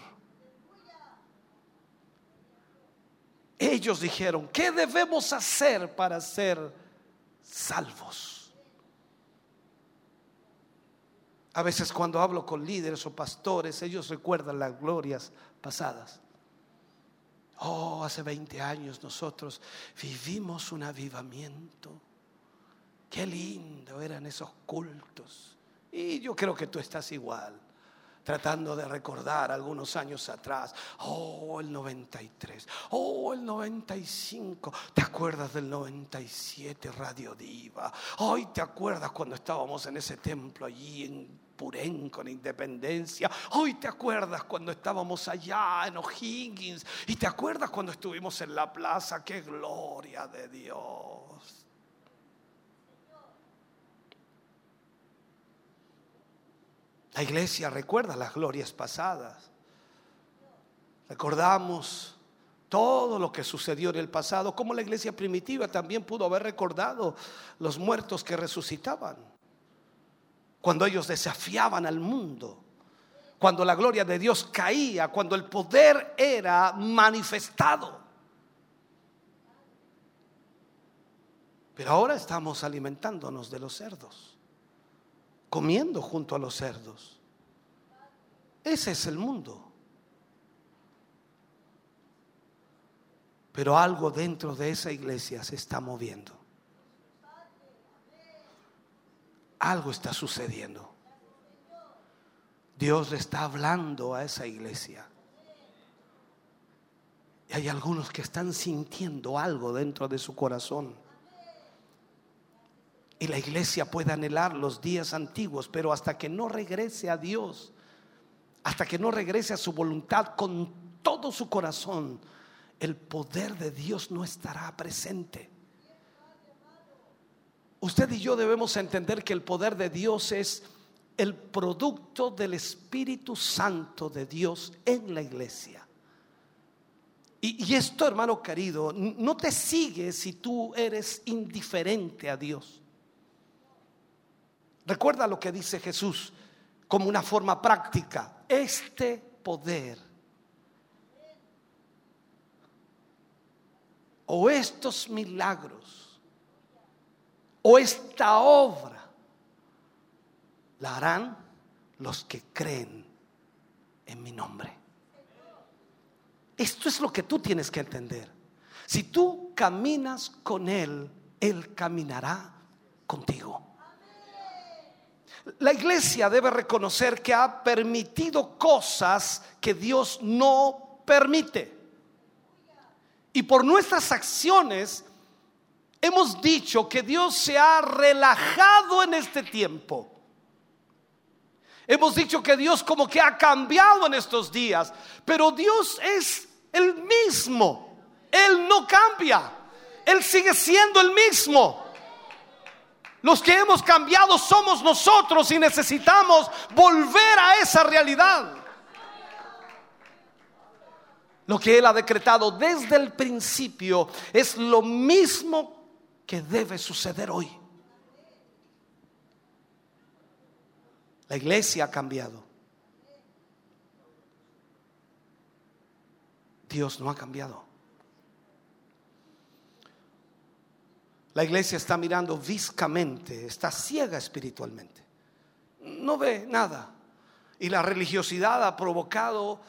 Ellos dijeron, ¿qué debemos hacer para ser salvos? A veces cuando hablo con líderes o pastores, ellos recuerdan las glorias pasadas. Oh, hace 20 años nosotros vivimos un avivamiento. Qué lindo eran esos cultos. Y yo creo que tú estás igual, tratando de recordar algunos años atrás. Oh, el 93. Oh, el 95. ¿Te acuerdas del 97 Radio Diva? Hoy te acuerdas cuando estábamos en ese templo allí en Purén con independencia. Hoy te acuerdas cuando estábamos allá en O'Higgins. Y te acuerdas cuando estuvimos en la plaza. Qué gloria de Dios. La iglesia recuerda las glorias pasadas. Recordamos todo lo que sucedió en el pasado, como la iglesia primitiva también pudo haber recordado los muertos que resucitaban cuando ellos desafiaban al mundo, cuando la gloria de Dios caía, cuando el poder era manifestado. Pero ahora estamos alimentándonos de los cerdos, comiendo junto a los cerdos. Ese es el mundo. Pero algo dentro de esa iglesia se está moviendo. algo está sucediendo. Dios le está hablando a esa iglesia. Y hay algunos que están sintiendo algo dentro de su corazón. Y la iglesia puede anhelar los días antiguos, pero hasta que no regrese a Dios, hasta que no regrese a su voluntad con todo su corazón, el poder de Dios no estará presente. Usted y yo debemos entender que el poder de Dios es el producto del Espíritu Santo de Dios en la iglesia. Y, esto, hermano querido, no te sigue si tú eres indiferente a Dios. Recuerda lo que dice Jesús como una forma práctica. Este poder o estos milagros o esta obra la harán los que creen en mi nombre. Esto es lo que tú tienes que entender. Si tú caminas con Él, Él caminará contigo. La iglesia debe reconocer que ha permitido cosas que Dios no permite. Y por nuestras acciones Hemos dicho que Dios se ha relajado en este tiempo. Hemos dicho que Dios como que ha cambiado en estos días, pero Dios es el mismo. Él no cambia. Él sigue siendo el mismo. Los que hemos cambiado somos nosotros y necesitamos volver a esa realidad. Lo que Él ha decretado desde el principio es lo mismo que debe suceder hoy. La iglesia ha cambiado. Dios no ha cambiado. La iglesia está mirando viscamente, está ciega espiritualmente. No ve nada. Y la religiosidad ha provocado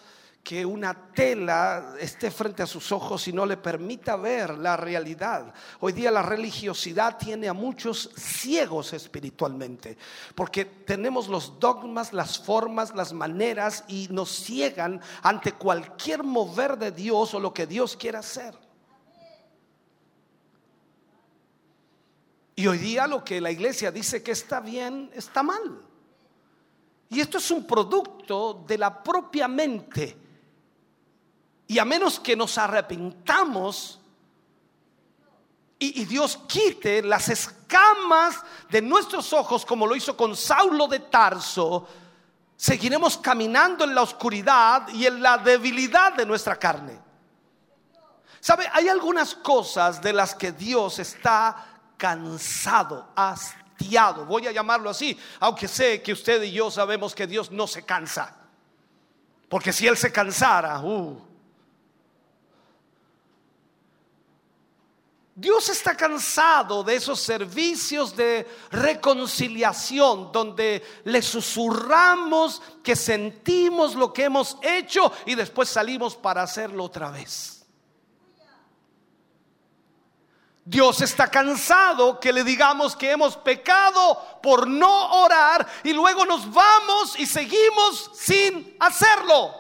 que una tela esté frente a sus ojos y no le permita ver la realidad. Hoy día la religiosidad tiene a muchos ciegos espiritualmente, porque tenemos los dogmas, las formas, las maneras y nos ciegan ante cualquier mover de Dios o lo que Dios quiera hacer. Y hoy día lo que la iglesia dice que está bien, está mal. Y esto es un producto de la propia mente y a menos que nos arrepintamos y, Dios quite las escamas de nuestros ojos, como lo hizo con Saulo de Tarso, seguiremos caminando en la oscuridad y en la debilidad de nuestra carne. ¿Sabe? Hay algunas cosas de las que Dios está cansado, hastiado, voy a llamarlo así, aunque sé que usted y yo sabemos que Dios no se cansa. Porque si Él se cansara, uh, Dios está cansado de esos servicios de reconciliación donde le susurramos que sentimos lo que hemos hecho y después salimos para hacerlo otra vez. Dios está cansado que le digamos que hemos pecado por no orar y luego nos vamos y seguimos sin hacerlo.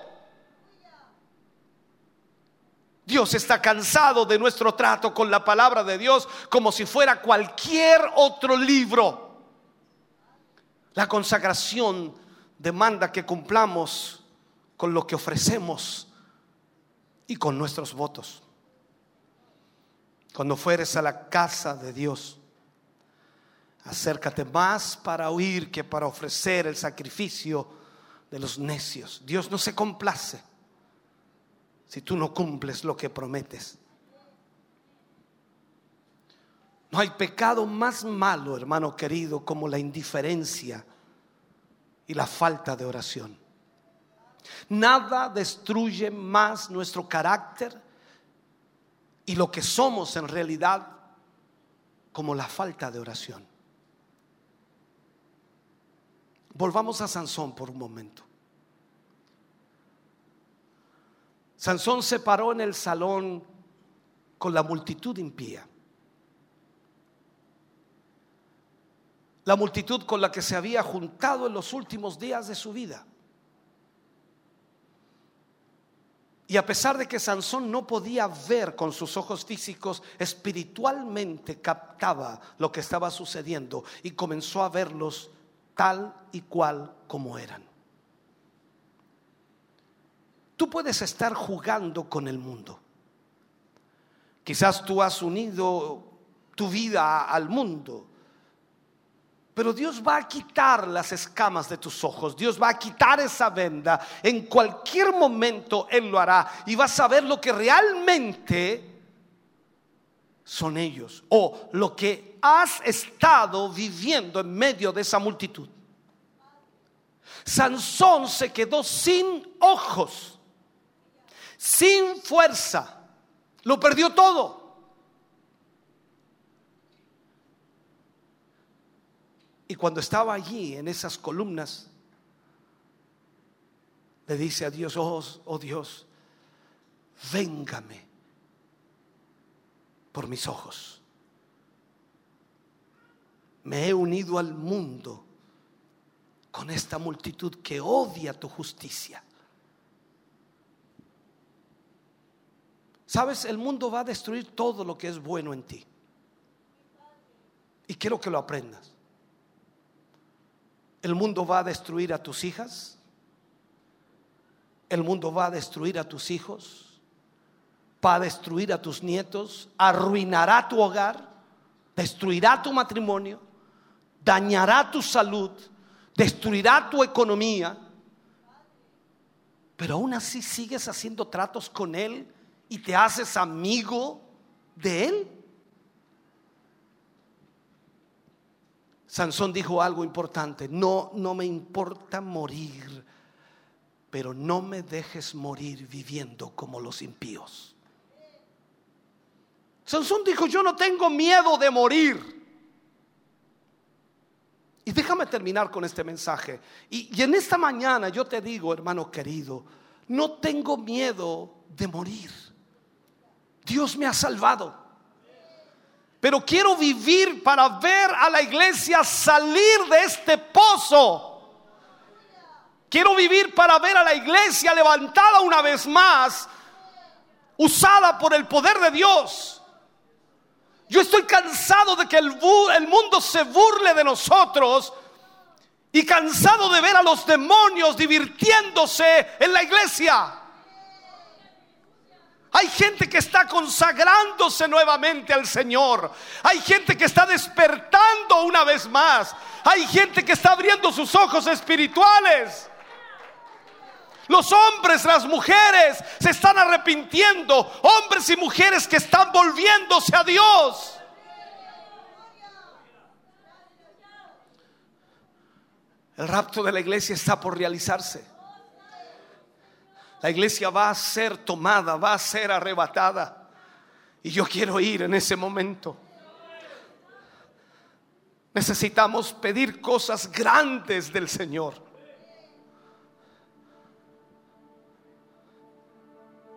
Dios está cansado de nuestro trato con la palabra de Dios como si fuera cualquier otro libro. La consagración demanda que cumplamos con lo que ofrecemos y con nuestros votos. Cuando fueres a la casa de Dios, acércate más para oír que para ofrecer el sacrificio de los necios. Dios no se complace si tú no cumples lo que prometes. No hay pecado más malo, hermano querido, como la indiferencia y la falta de oración. Nada destruye más nuestro carácter y lo que somos en realidad como la falta de oración. Volvamos a Sansón por un momento. Sansón se paró en el salón con la multitud impía. La multitud con la que se había juntado en los últimos días de su vida. Y a pesar de que Sansón no podía ver con sus ojos físicos, espiritualmente captaba lo que estaba sucediendo y comenzó a verlos tal y cual como eran. Tú puedes estar jugando con el mundo. Quizás tú has unido tu vida al mundo. Pero Dios va a quitar las escamas de tus ojos. Dios va a quitar esa venda. En cualquier momento Él lo hará. Y vas a ver lo que realmente son ellos. O lo que has estado viviendo en medio de esa multitud. Sansón se quedó sin ojos sin fuerza. Lo perdió todo. Y cuando estaba allí en esas columnas, le dice a Dios, oh, oh Dios, véngame por mis ojos. Me he unido al mundo con esta multitud que odia tu justicia. Sabes, el mundo va a destruir todo lo que es bueno en ti. Y quiero que lo aprendas. El mundo va a destruir a tus hijas. El mundo va a destruir a tus hijos. Va a destruir a tus nietos. Arruinará tu hogar. Destruirá tu matrimonio. Dañará tu salud. Destruirá tu economía. Pero aún así sigues haciendo tratos con Él y te haces amigo de él. Sansón dijo algo importante, no, no me importa morir, pero no me dejes morir viviendo como los impíos. Sansón dijo, yo no tengo miedo de morir. Y déjame terminar con este mensaje. Y, y en esta mañana yo te digo, hermano querido, no tengo miedo de morir. Dios me ha salvado. Pero quiero vivir para ver a la iglesia salir de este pozo. Quiero vivir para ver a la iglesia levantada una vez más, usada por el poder de Dios. Yo estoy cansado de que el, mundo se burle de nosotros y cansado de ver a los demonios divirtiéndose en la iglesia. Hay gente que está consagrándose nuevamente al Señor. Hay gente que está despertando una vez más. Hay gente que está abriendo sus ojos espirituales. Los hombres, las mujeres se están arrepintiendo. Hombres y mujeres que están volviéndose a Dios. El rapto de la iglesia está por realizarse. La iglesia va a ser tomada, va a ser arrebatada. Y yo quiero ir en ese momento. Necesitamos pedir cosas grandes del Señor.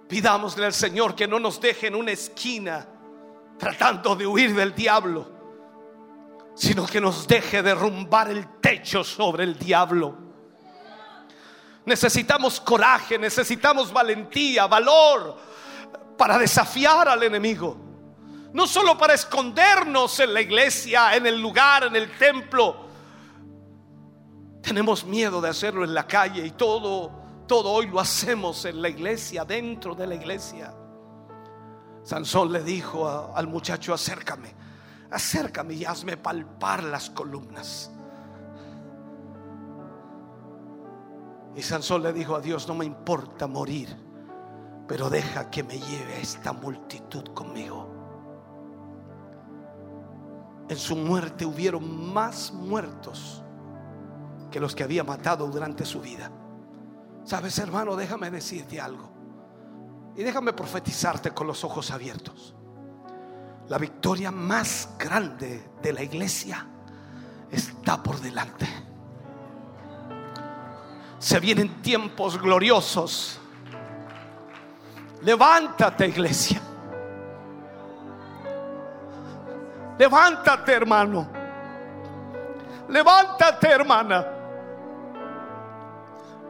Pidámosle al Señor que no nos deje en una esquina tratando de huir del diablo sino que nos deje derrumbar el techo sobre el diablo. Necesitamos coraje, necesitamos valentía, valor para desafiar al enemigo. No solo para escondernos en la iglesia, en el lugar, en el templo. Tenemos miedo de hacerlo en la calle y todo, todo hoy lo hacemos en la iglesia, dentro de la iglesia. Sansón le dijo al muchacho, acércame acércame y hazme palpar las columnas. Y Sansón le dijo a Dios, no me importa morir, pero deja que me lleve esta multitud conmigo. En su muerte hubieron más muertos que los que había matado durante su vida. Sabes, hermano, déjame decirte algo. Y déjame profetizarte con los ojos abiertos. La victoria más grande de la iglesia está por delante. Se vienen tiempos gloriosos. Levántate, iglesia. Levántate, hermano. Levántate, hermana.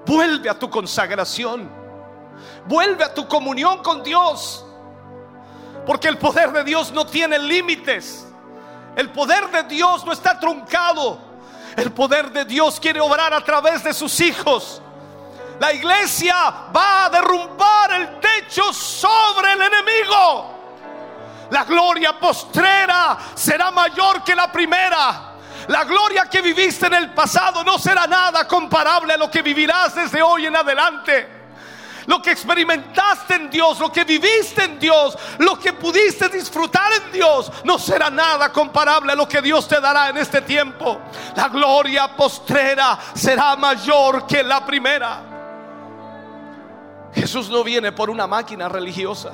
Vuelve a tu consagración. Vuelve a tu comunión con Dios. Porque el poder de Dios no tiene límites. El poder de Dios no está truncado. El poder de Dios quiere obrar a través de sus hijos. La iglesia va a derrumbar el techo sobre el enemigo. La gloria postrera será mayor que la primera. La gloria que viviste en el pasado no será nada comparable a lo que vivirás desde hoy en adelante lo que experimentaste en Dios, lo que viviste en Dios, lo que pudiste disfrutar en Dios, no será nada comparable a lo que Dios te dará en este tiempo. La gloria postrera será mayor que la primera. Jesús no viene por una máquina religiosa.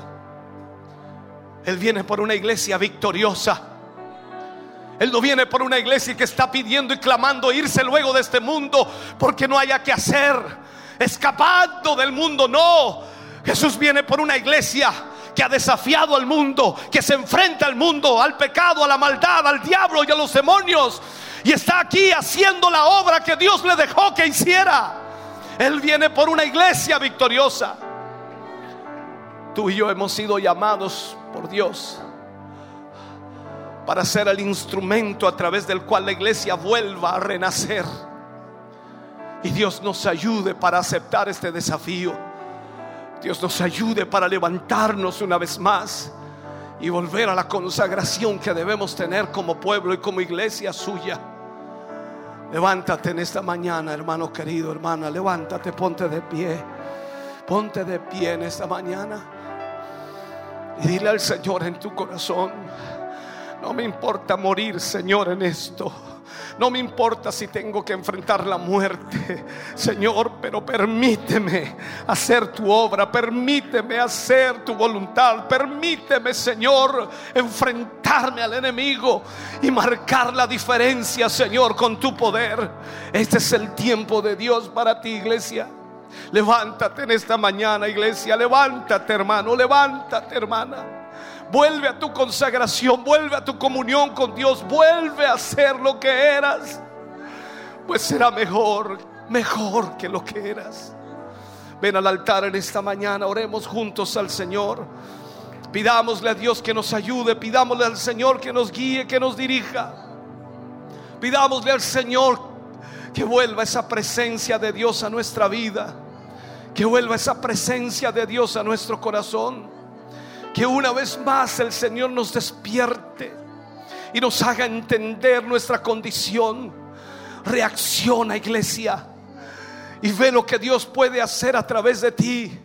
Él viene por una iglesia victoriosa. Él no viene por una iglesia que está pidiendo y clamando irse luego de este mundo porque no haya que hacer escapando del mundo. No, Jesús viene por una iglesia que ha desafiado al mundo, que se enfrenta al mundo, al pecado, a la maldad, al diablo y a los demonios. Y está aquí haciendo la obra que Dios le dejó que hiciera. Él viene por una iglesia victoriosa. Tú y yo hemos sido llamados por Dios para ser el instrumento a través del cual la iglesia vuelva a renacer. Y Dios nos ayude para aceptar este desafío. Dios nos ayude para levantarnos una vez más y volver a la consagración que debemos tener como pueblo y como iglesia suya. Levántate en esta mañana, hermano querido, hermana. Levántate, ponte de pie. Ponte de pie en esta mañana. Y dile al Señor en tu corazón, no me importa morir, Señor, en esto. No me importa si tengo que enfrentar la muerte, Señor, pero permíteme hacer tu obra, permíteme hacer tu voluntad, permíteme, Señor, enfrentarme al enemigo y marcar la diferencia, Señor, con tu poder. Este es el tiempo de Dios para ti, iglesia. Levántate en esta mañana, iglesia. Levántate, hermano. Levántate, hermana. Vuelve a tu consagración, vuelve a tu comunión con Dios, vuelve a ser lo que eras. Pues será mejor, mejor que lo que eras. Ven al altar en esta mañana, oremos juntos al Señor. Pidámosle a Dios que nos ayude, pidámosle al Señor que nos guíe, que nos dirija. Pidámosle al Señor que vuelva esa presencia de Dios a nuestra vida, que vuelva esa presencia de Dios a nuestro corazón, que una vez más el Señor nos despierte y nos haga entender nuestra condición. Reacciona, iglesia y ve lo que Dios puede hacer a través de ti.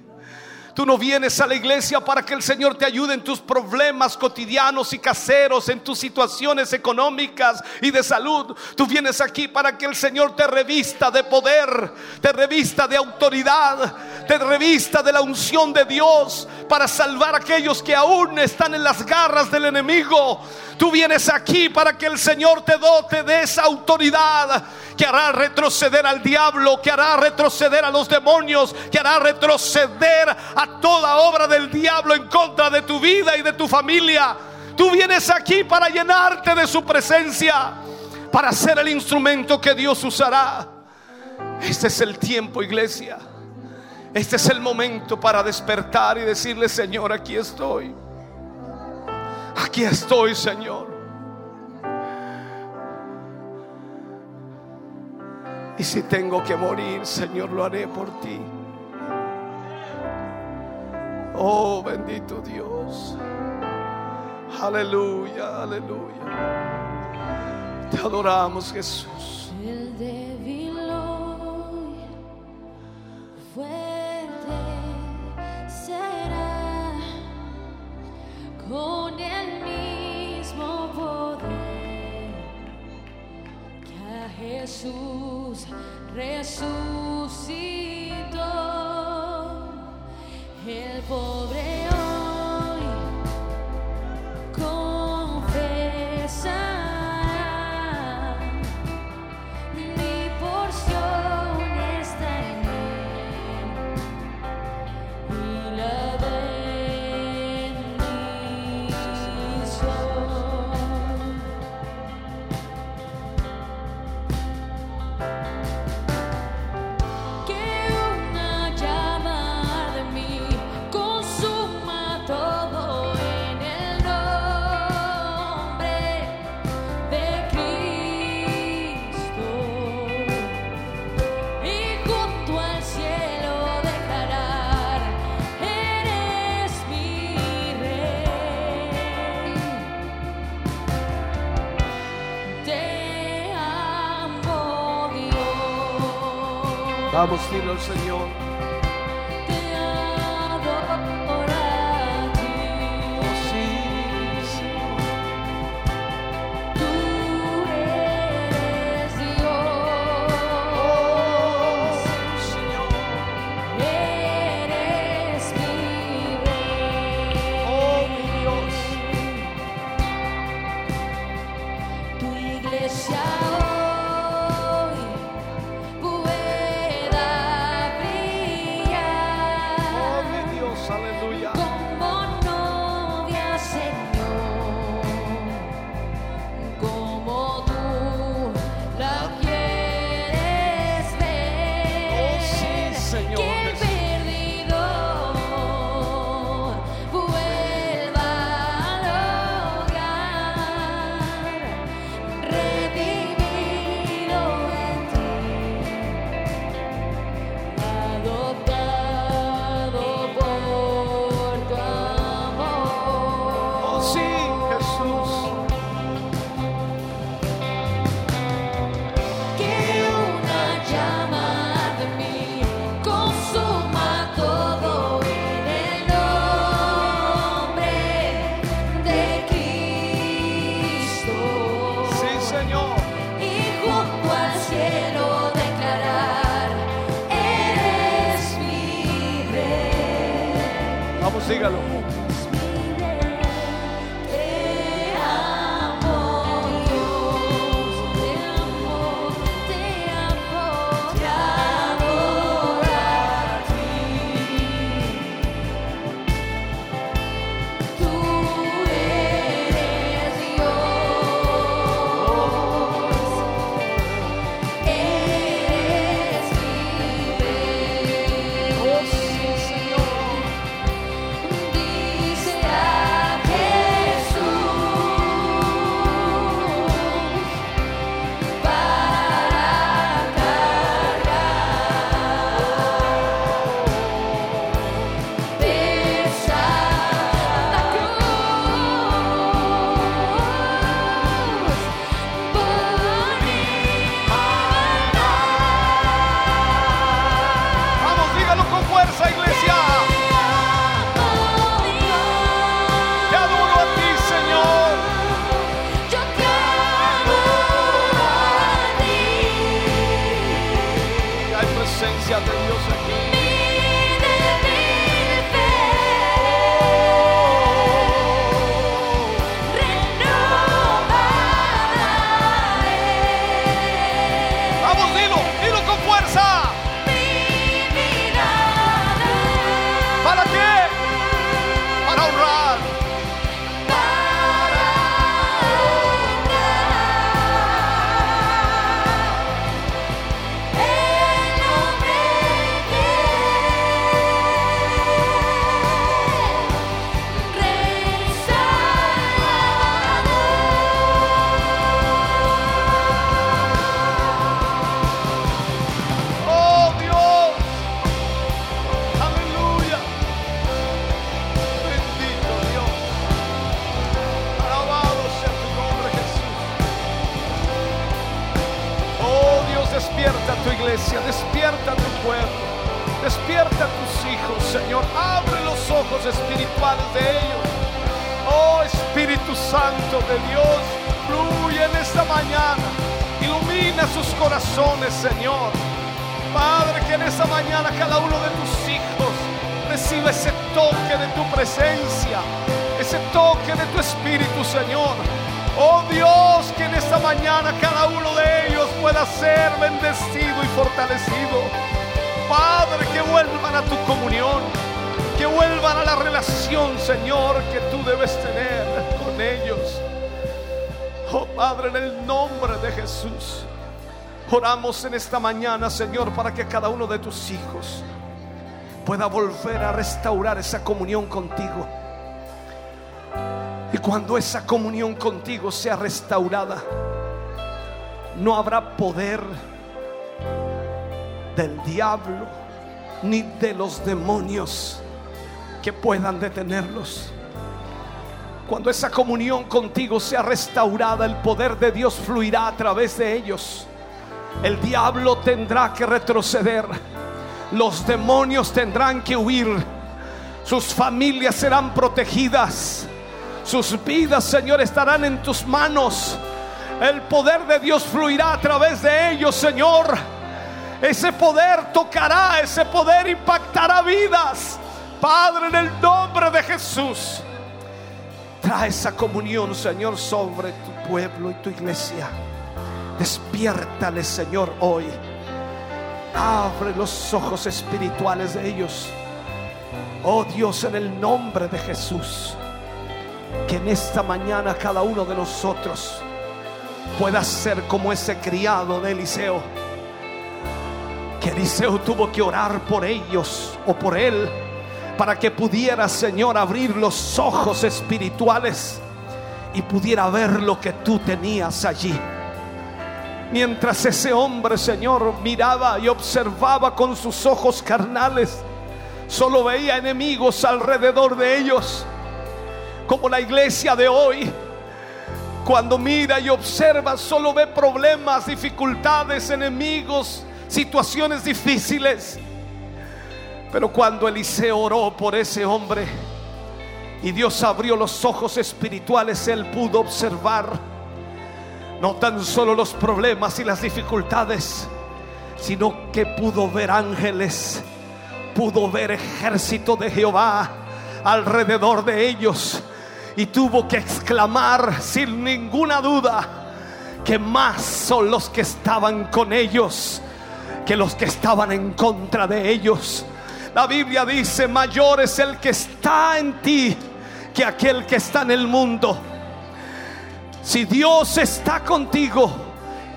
Tú no vienes a la iglesia para que el Señor te ayude en tus problemas cotidianos y caseros, en tus situaciones económicas y de salud. Tú vienes aquí para que el Señor te revista de poder, te revista de autoridad, te revista de la unción de Dios para salvar a aquellos que aún están en las garras del enemigo. Tú vienes aquí para que el Señor te dote de esa autoridad que hará retroceder al diablo, que hará retroceder a los demonios, que hará retroceder toda obra del diablo en contra de tu vida y de tu familia. Tú vienes aquí para llenarte de su presencia, para ser el instrumento que Dios usará. Este es el tiempo, iglesia. Este es el momento para despertar y decirle, Señor, aquí estoy. Aquí estoy, Señor. Y si tengo que morir, Señor, lo haré por ti. Oh, bendito Dios. Aleluya, aleluya. Te adoramos, Jesús. El débil hoy fuerte será con el mismo poder que a Jesús resucitó. Vamos, al Señor. En esta mañana, Señor, para que cada uno de tus hijos pueda volver a restaurar esa comunión contigo. Y cuando esa comunión contigo sea restaurada, no habrá poder del diablo ni de los demonios que puedan detenerlos. Cuando esa comunión contigo sea restaurada, el poder de Dios fluirá a través de ellos. El diablo tendrá que retroceder. Los demonios tendrán que huir. Sus familias serán protegidas. Sus vidas, Señor, estarán en tus manos. El poder de Dios fluirá a través de ellos, Señor. Ese poder tocará, ese poder impactará vidas. Padre, en el nombre de Jesús. Trae esa comunión, Señor, sobre tu pueblo y tu iglesia. Despiértale, Señor, hoy. Abre los ojos espirituales de ellos. Oh Dios, en el nombre de Jesús. Que en esta mañana cada uno de nosotros pueda ser como ese criado de Eliseo. Que Eliseo tuvo que orar por ellos o por él para que pudiera, Señor, abrir los ojos espirituales y pudiera ver lo que tú tenías allí. Mientras ese hombre, Señor, miraba y observaba con sus ojos carnales, solo veía enemigos alrededor de ellos, como la iglesia de hoy. Cuando mira y observa, solo ve problemas, dificultades, enemigos, situaciones difíciles. Pero cuando Eliseo oró por ese hombre y Dios abrió los ojos espirituales, él pudo observar no tan solo los problemas y las dificultades, sino que pudo ver ángeles, pudo ver ejército de Jehová alrededor de ellos y tuvo que exclamar sin ninguna duda que más son los que estaban con ellos que los que estaban en contra de ellos. La Biblia dice, mayor es el que está en ti que aquel que está en el mundo. Si Dios está contigo,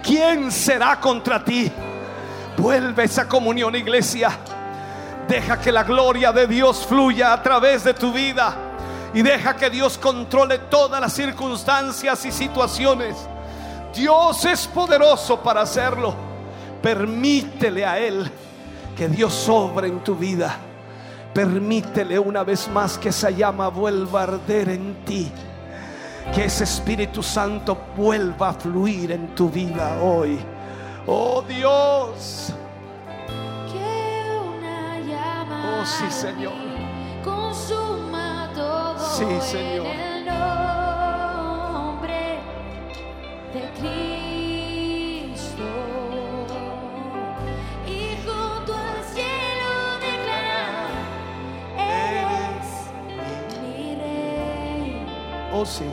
¿quién será contra ti? Vuelve esa comunión, iglesia. Deja que la gloria de Dios fluya a través de tu vida y deja que Dios controle todas las circunstancias y situaciones. Dios es poderoso para hacerlo. Permítele a Él que Dios sobre en tu vida. Permítele una vez más que esa llama vuelva a arder en ti. Que ese Espíritu Santo vuelva a fluir en tu vida hoy. Oh Dios. que una llama. Oh sí, Señor. Consuma todo. Sí, Señor. En el nombre de Cristo. Oh, sí.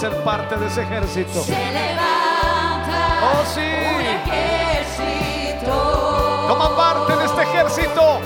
ser parte de ese ejército. Se levanta oh, sí. un. Toma parte de este ejército.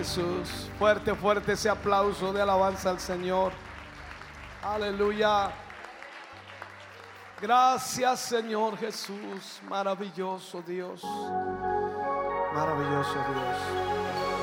Jesús. Fuerte, fuerte ese aplauso de alabanza al Señor. Aleluya. Gracias Señor Jesús. Maravilloso Dios. Maravilloso Dios.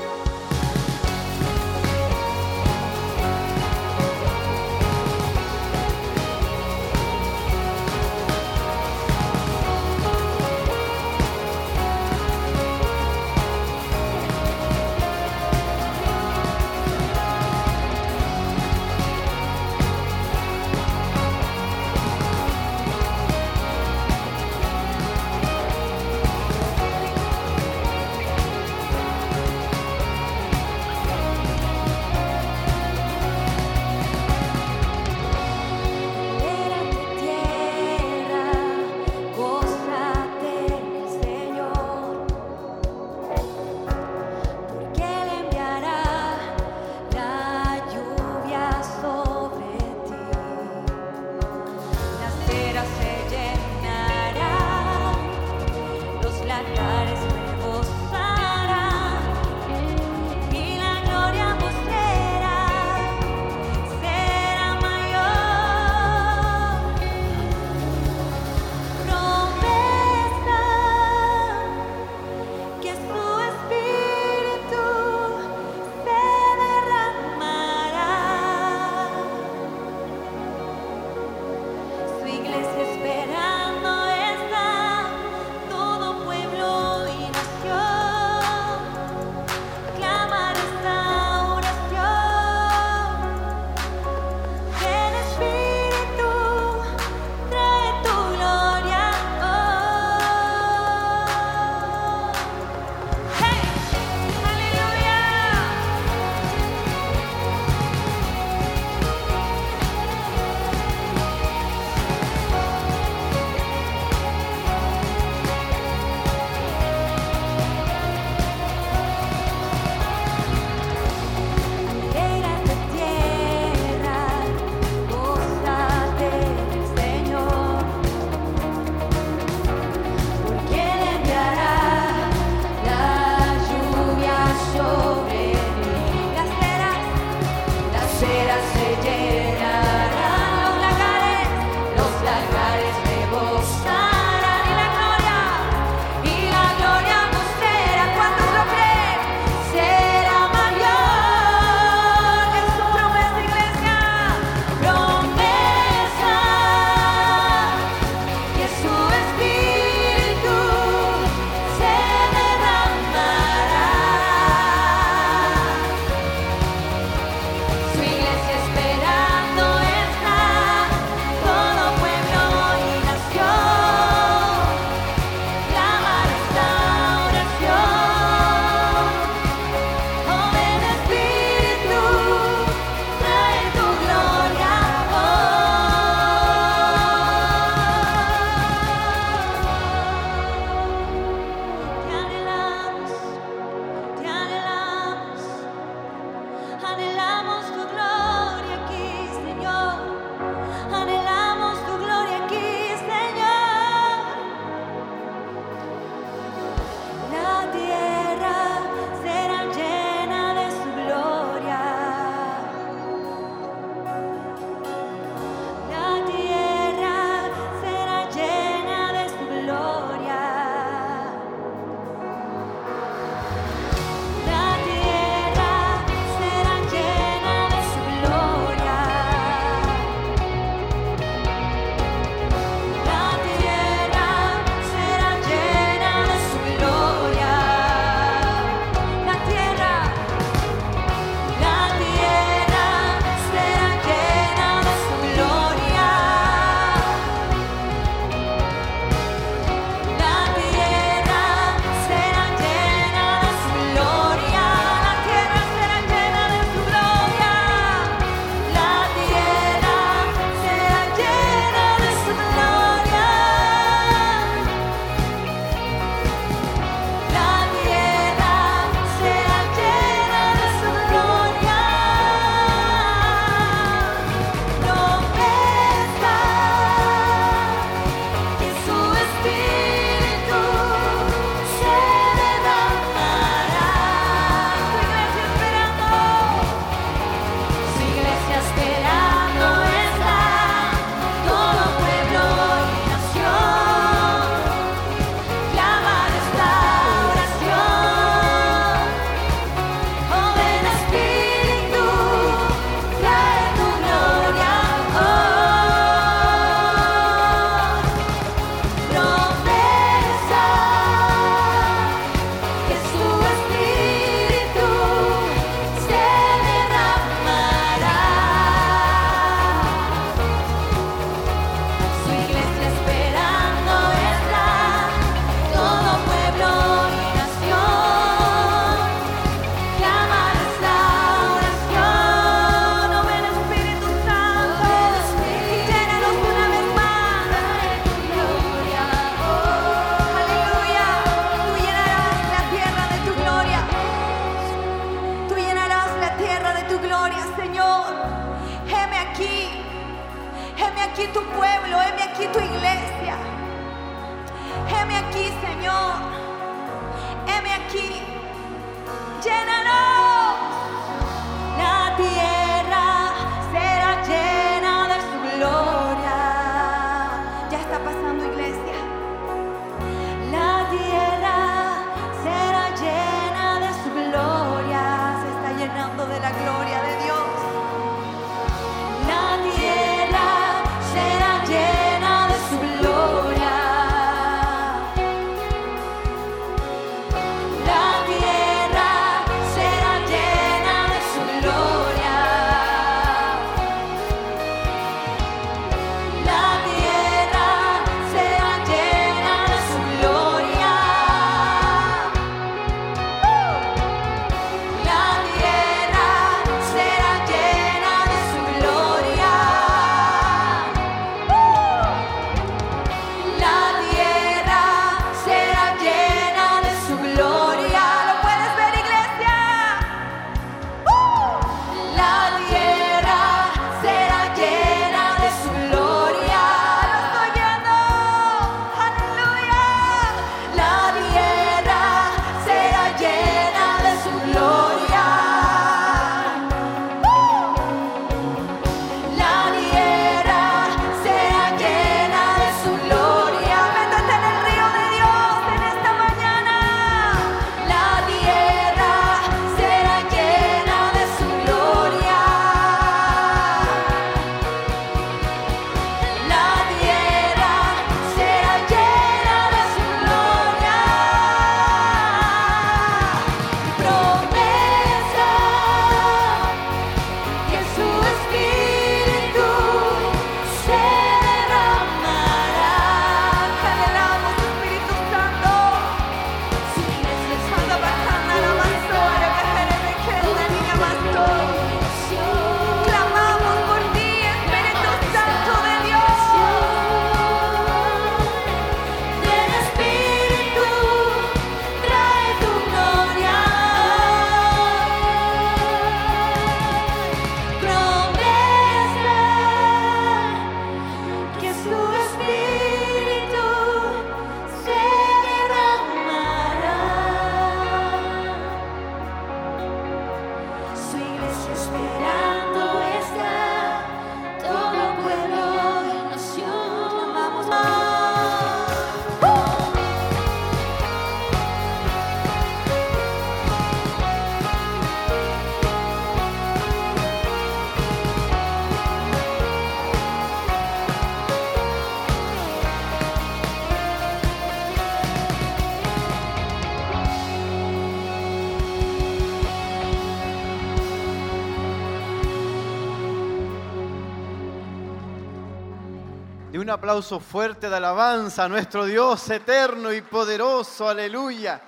Aplauso fuerte de alabanza a nuestro Dios eterno y poderoso. Aleluya.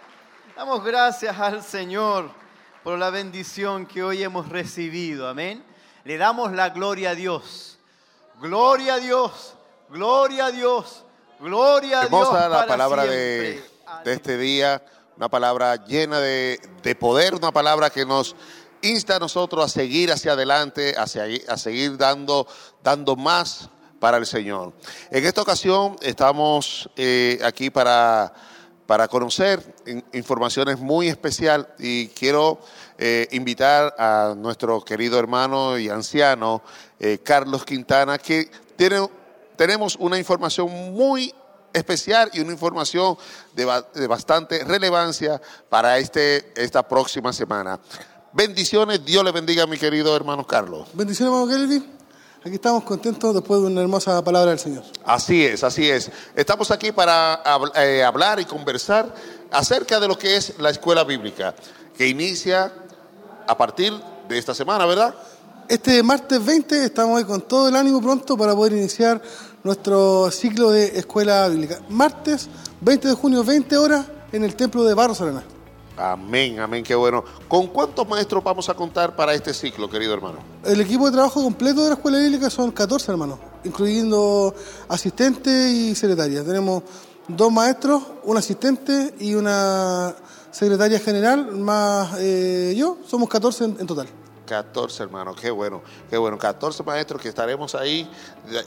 Damos gracias al Señor por la bendición que hoy hemos recibido. Amén. Le damos la gloria a Dios. Gloria a Dios. Gloria a Dios. Gloria a Dios. Hermosa la palabra de, de este día, una palabra llena de, de poder, una palabra que nos insta a nosotros a seguir hacia adelante, a, segui- a seguir dando, dando más para el Señor. En esta ocasión estamos eh, aquí para, para conocer in- informaciones muy especial y quiero eh, invitar a nuestro querido hermano y anciano eh, Carlos Quintana, que tiene, tenemos una información muy especial y una información de, de bastante relevancia para este, esta próxima semana. Bendiciones, Dios le bendiga mi querido hermano Carlos. Bendiciones, hermano Kennedy. Aquí estamos contentos después de una hermosa palabra del Señor. Así es, así es. Estamos aquí para eh, hablar y conversar acerca de lo que es la escuela bíblica, que inicia a partir de esta semana, ¿verdad? Este martes 20 estamos hoy con todo el ánimo pronto para poder iniciar nuestro ciclo de escuela bíblica. Martes 20 de junio, 20 horas, en el templo de Barros Arana. Amén, amén, qué bueno. ¿Con cuántos maestros vamos a contar para este ciclo, querido hermano? El equipo de trabajo completo de la escuela bíblica son 14 hermanos, incluyendo asistentes y secretarias. Tenemos dos maestros, un asistente y una secretaria general, más eh, yo, somos 14 en, en total. 14 hermanos, qué bueno, qué bueno. 14 maestros que estaremos ahí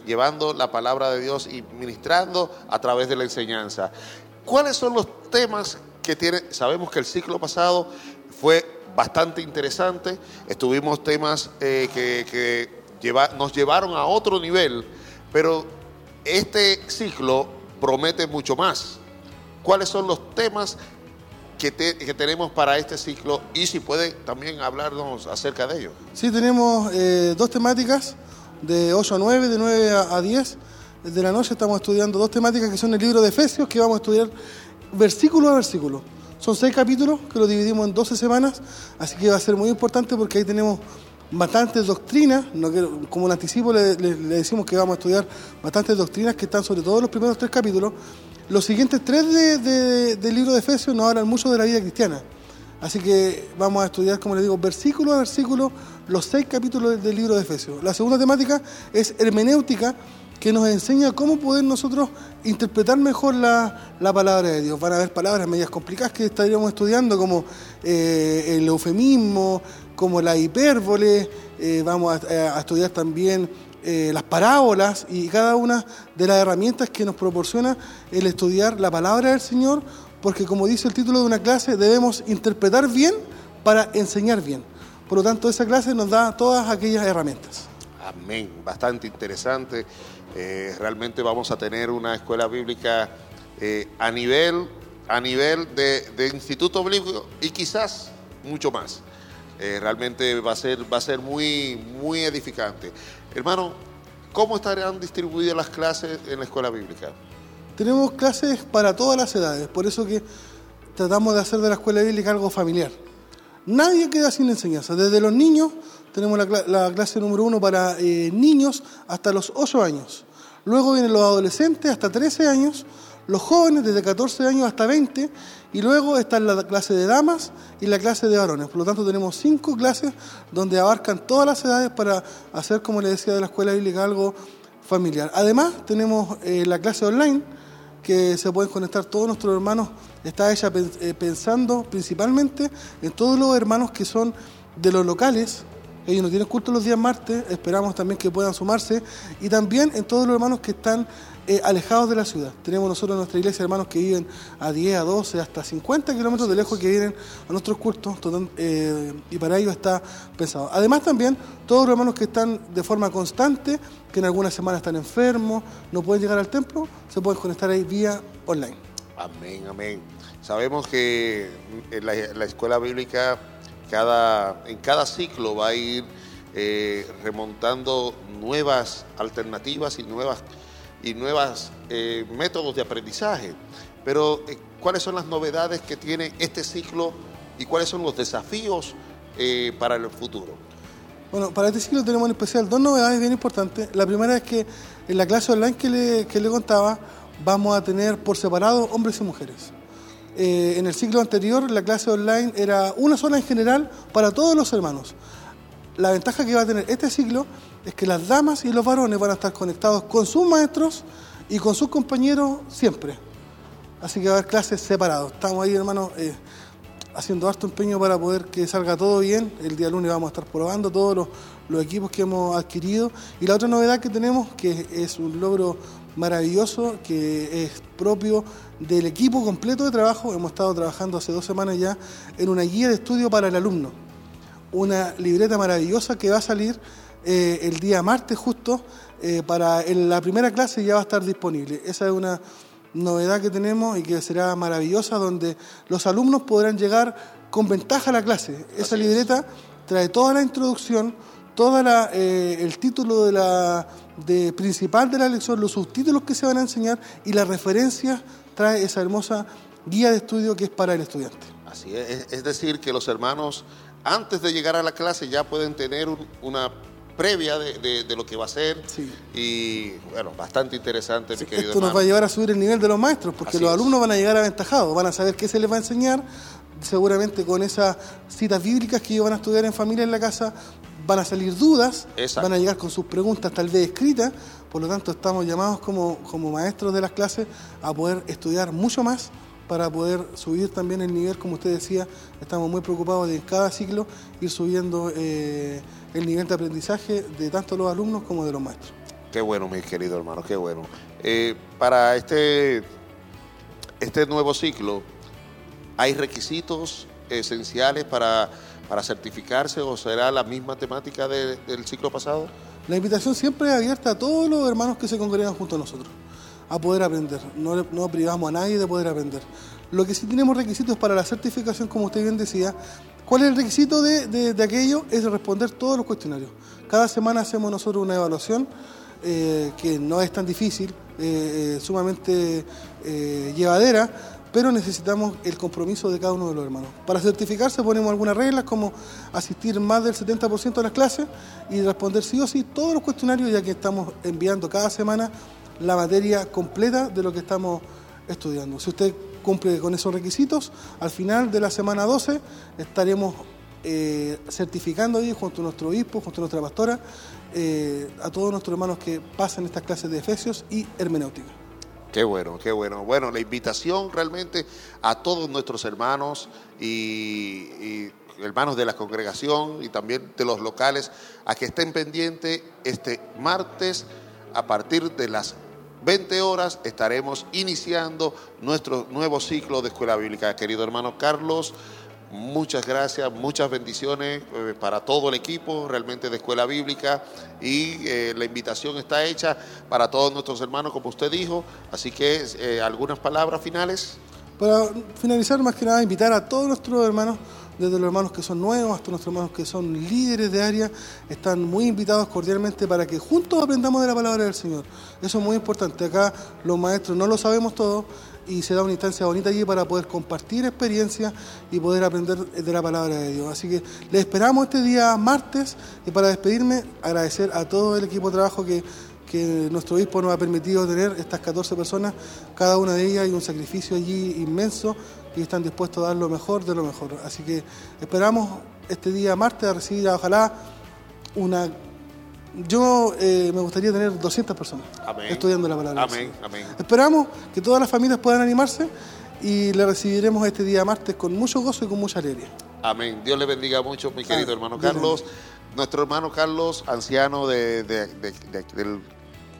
llevando la palabra de Dios y ministrando a través de la enseñanza. ¿Cuáles son los temas Sabemos que el ciclo pasado fue bastante interesante. Estuvimos temas eh, que, nos llevaron a otro nivel, pero este ciclo promete mucho más. ¿Cuáles son los temas que, tenemos para este ciclo y si puede también hablarnos acerca de ello. Sí, tenemos eh, dos temáticas, de 8 a 9, de 9 a, 10 de la noche estamos estudiando dos temáticas que son el libro de Efesios, que vamos a estudiar versículo a versículo. Son seis capítulos que lo dividimos en 12 semanas, así que va a ser muy importante porque ahí tenemos bastantes doctrinas, como un anticipo le, decimos que vamos a estudiar bastantes doctrinas que están sobre todo los primeros tres capítulos. Los siguientes tres del libro de Efesios nos hablan mucho de la vida cristiana. Así que vamos a estudiar, como les digo, versículo a versículo, los seis capítulos del libro de Efesios. La segunda temática es hermenéutica, que nos enseña cómo poder nosotros interpretar mejor la, palabra de Dios. Van a haber palabras medias complicadas que estaríamos estudiando, como eh, el eufemismo, como la hipérbole, eh, vamos a, estudiar también eh, las parábolas y cada una de las herramientas que nos proporciona el estudiar la palabra del Señor, porque como dice el título de una clase, debemos interpretar bien para enseñar bien. Por lo tanto, esa clase nos da todas aquellas herramientas. Amén, bastante interesante. Eh, realmente vamos a tener una escuela bíblica a nivel, a nivel de, de instituto bíblico y quizás mucho más. Eh, realmente va a ser, va a ser muy, muy edificante. Hermano, ¿cómo estarán distribuidas las clases en la escuela bíblica? Tenemos clases para todas las edades, por eso que tratamos de hacer de la escuela bíblica algo familiar. Nadie queda sin enseñanza. Desde los niños tenemos la, clase número uno para eh, niños hasta los 8 años. Luego vienen los adolescentes hasta 13 años, los jóvenes desde 14 años hasta 20 y luego está la clase de damas y la clase de varones. Por lo tanto, tenemos cinco clases donde abarcan todas las edades para hacer, como le decía, de la escuela bíblica algo familiar. Además, tenemos eh, la clase online que se pueden conectar todos nuestros hermanos. Está ella eh, pensando principalmente en todos los hermanos que son de los locales. Ellos no tienen culto los días martes, esperamos también que puedan sumarse. Y también en todos los hermanos que están eh, alejados de la ciudad. Tenemos nosotros en nuestra iglesia hermanos que viven a 10, a 12, hasta 50 kilómetros de lejos que vienen a nuestros cultos eh, y para ello está pensado. Además también todos los hermanos que están de forma constante, que en algunas semanas están enfermos, no pueden llegar al templo, se pueden conectar ahí vía online. Amén, amén. Sabemos que en la, escuela bíblica cada, en cada ciclo va a ir eh, remontando nuevas alternativas y nuevas y nuevos eh, métodos de aprendizaje. Pero, eh, ¿cuáles son las novedades que tiene este ciclo y cuáles son los desafíos para el futuro? Bueno, para este ciclo tenemos en especial dos novedades bien importantes. La primera es que en la clase online que le, que le contaba, vamos a tener por separado hombres y mujeres. En el ciclo anterior, la clase online era una sola en general para todos los hermanos. La ventaja que va a tener este ciclo es que las damas y los varones van a estar conectados con sus maestros y con sus compañeros siempre. Así que va a haber clases separadas. Estamos ahí, hermanos, eh, haciendo harto empeño para poder que salga todo bien. El día lunes vamos a estar probando todos los equipos que hemos adquirido. Y la otra novedad que tenemos, que es un logro maravilloso, que es propio del equipo completo de trabajo, hemos estado trabajando hace dos semanas ya en una guía de estudio para el alumno. Una libreta maravillosa que va a salir eh, el día martes justo, eh, para la primera clase ya va a estar disponible. Esa es una novedad que tenemos y que será maravillosa, donde los alumnos podrán llegar con ventaja a la clase. Esa libreta trae toda la introducción, todo eh, el título de la, de, principal de la lección, los subtítulos que se van a enseñar y las referencias trae esa hermosa guía de estudio que es para el estudiante. Así es, es decir, que los hermanos antes de llegar a la clase ya pueden tener una previa de, lo que va a ser. Y bueno, bastante interesante, mi querido Esto nos va a llevar a subir el nivel de los maestros, porque los alumnos van a llegar aventajados, van a saber qué se les va a enseñar, seguramente con esas citas bíblicas que ellos van a estudiar en familia en la casa, van a salir dudas, van a llegar con sus preguntas tal vez escritas, por lo tanto estamos llamados como, como maestros de las clases a poder estudiar mucho más para poder subir también el nivel, como usted decía, estamos muy preocupados de en cada ciclo ir subiendo eh, el nivel de aprendizaje de tanto los alumnos como de los maestros. Qué bueno, mi querido hermano, qué bueno. Eh, para este, este nuevo ciclo, ¿hay requisitos esenciales para, para certificarse o será la misma temática de- del ciclo pasado? La invitación siempre es abierta a todos los hermanos que se congregan junto a nosotros, a poder aprender. No, privamos a nadie de poder aprender. Lo que sí tenemos requisitos para la certificación, como usted bien decía, ¿cuál es el requisito de, de- aquello? Es responder todos los cuestionarios. Cada semana hacemos nosotros una evaluación eh, que no es tan difícil, eh, eh, sumamente llevadera, pero necesitamos el compromiso de cada uno de los hermanos. Para certificarse ponemos algunas reglas como asistir más del 70% a las clases y responder sí o sí todos los cuestionarios ya que estamos enviando cada semana la materia completa de lo que estamos estudiando. Si usted cumple con esos requisitos, al final de la semana 12 estaremos eh, certificando ahí junto a nuestro obispo, junto a nuestra pastora, eh, a todos nuestros hermanos que pasan estas clases de Efesios y hermenéutica. Qué bueno, qué bueno. Bueno, la invitación realmente a todos nuestros hermanos y, y hermanos de la congregación y también de los locales a que estén pendientes este martes a partir de las 20 horas estaremos iniciando nuestro nuevo ciclo de escuela bíblica. Querido hermano Carlos, muchas gracias, muchas bendiciones eh, para todo el equipo realmente de escuela bíblica y eh, la invitación está hecha para todos nuestros hermanos, como usted dijo. Así que eh, algunas palabras finales. Para finalizar, más que nada, invitar a todos nuestros hermanos, desde los hermanos que son nuevos hasta nuestros hermanos que son líderes de área, están muy invitados cordialmente para que juntos aprendamos de la palabra del Señor. Eso es muy importante. Acá los maestros no lo sabemos todo y se da una instancia bonita allí para poder compartir experiencias y poder aprender de la palabra de Dios. Así que les esperamos este día martes y para despedirme, agradecer a todo el equipo de trabajo que que nuestro obispo nos ha permitido tener estas 14 personas, cada una de ellas hay un sacrificio allí inmenso y están dispuestos a dar lo mejor de lo mejor. Así que esperamos este día martes a recibir, ojalá, una... Yo eh, me gustaría tener 200 personas Amén. estudiando la palabra. Amén. Esperamos que todas las familias puedan animarse y le recibiremos este día martes con mucho gozo y con mucha alegría. Amén. Dios le bendiga mucho, mi querido Ah, hermano Carlos. Nuestro hermano Carlos, anciano de- de- de- del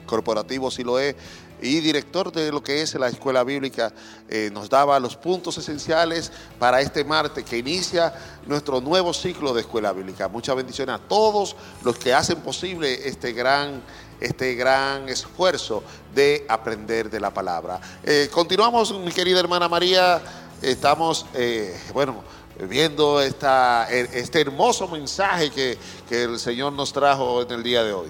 corporativo Siloé y director de lo que es la escuela bíblica, eh, nos daba los puntos esenciales para este martes que inicia nuestro nuevo ciclo de escuela bíblica. Muchas bendiciones a todos los que hacen posible este gran, este gran esfuerzo de aprender de la palabra. Eh, continuamos, mi querida hermana María. Estamos, eh, bueno, viendo esta, este hermoso mensaje que, que el Señor nos trajo en el día de hoy.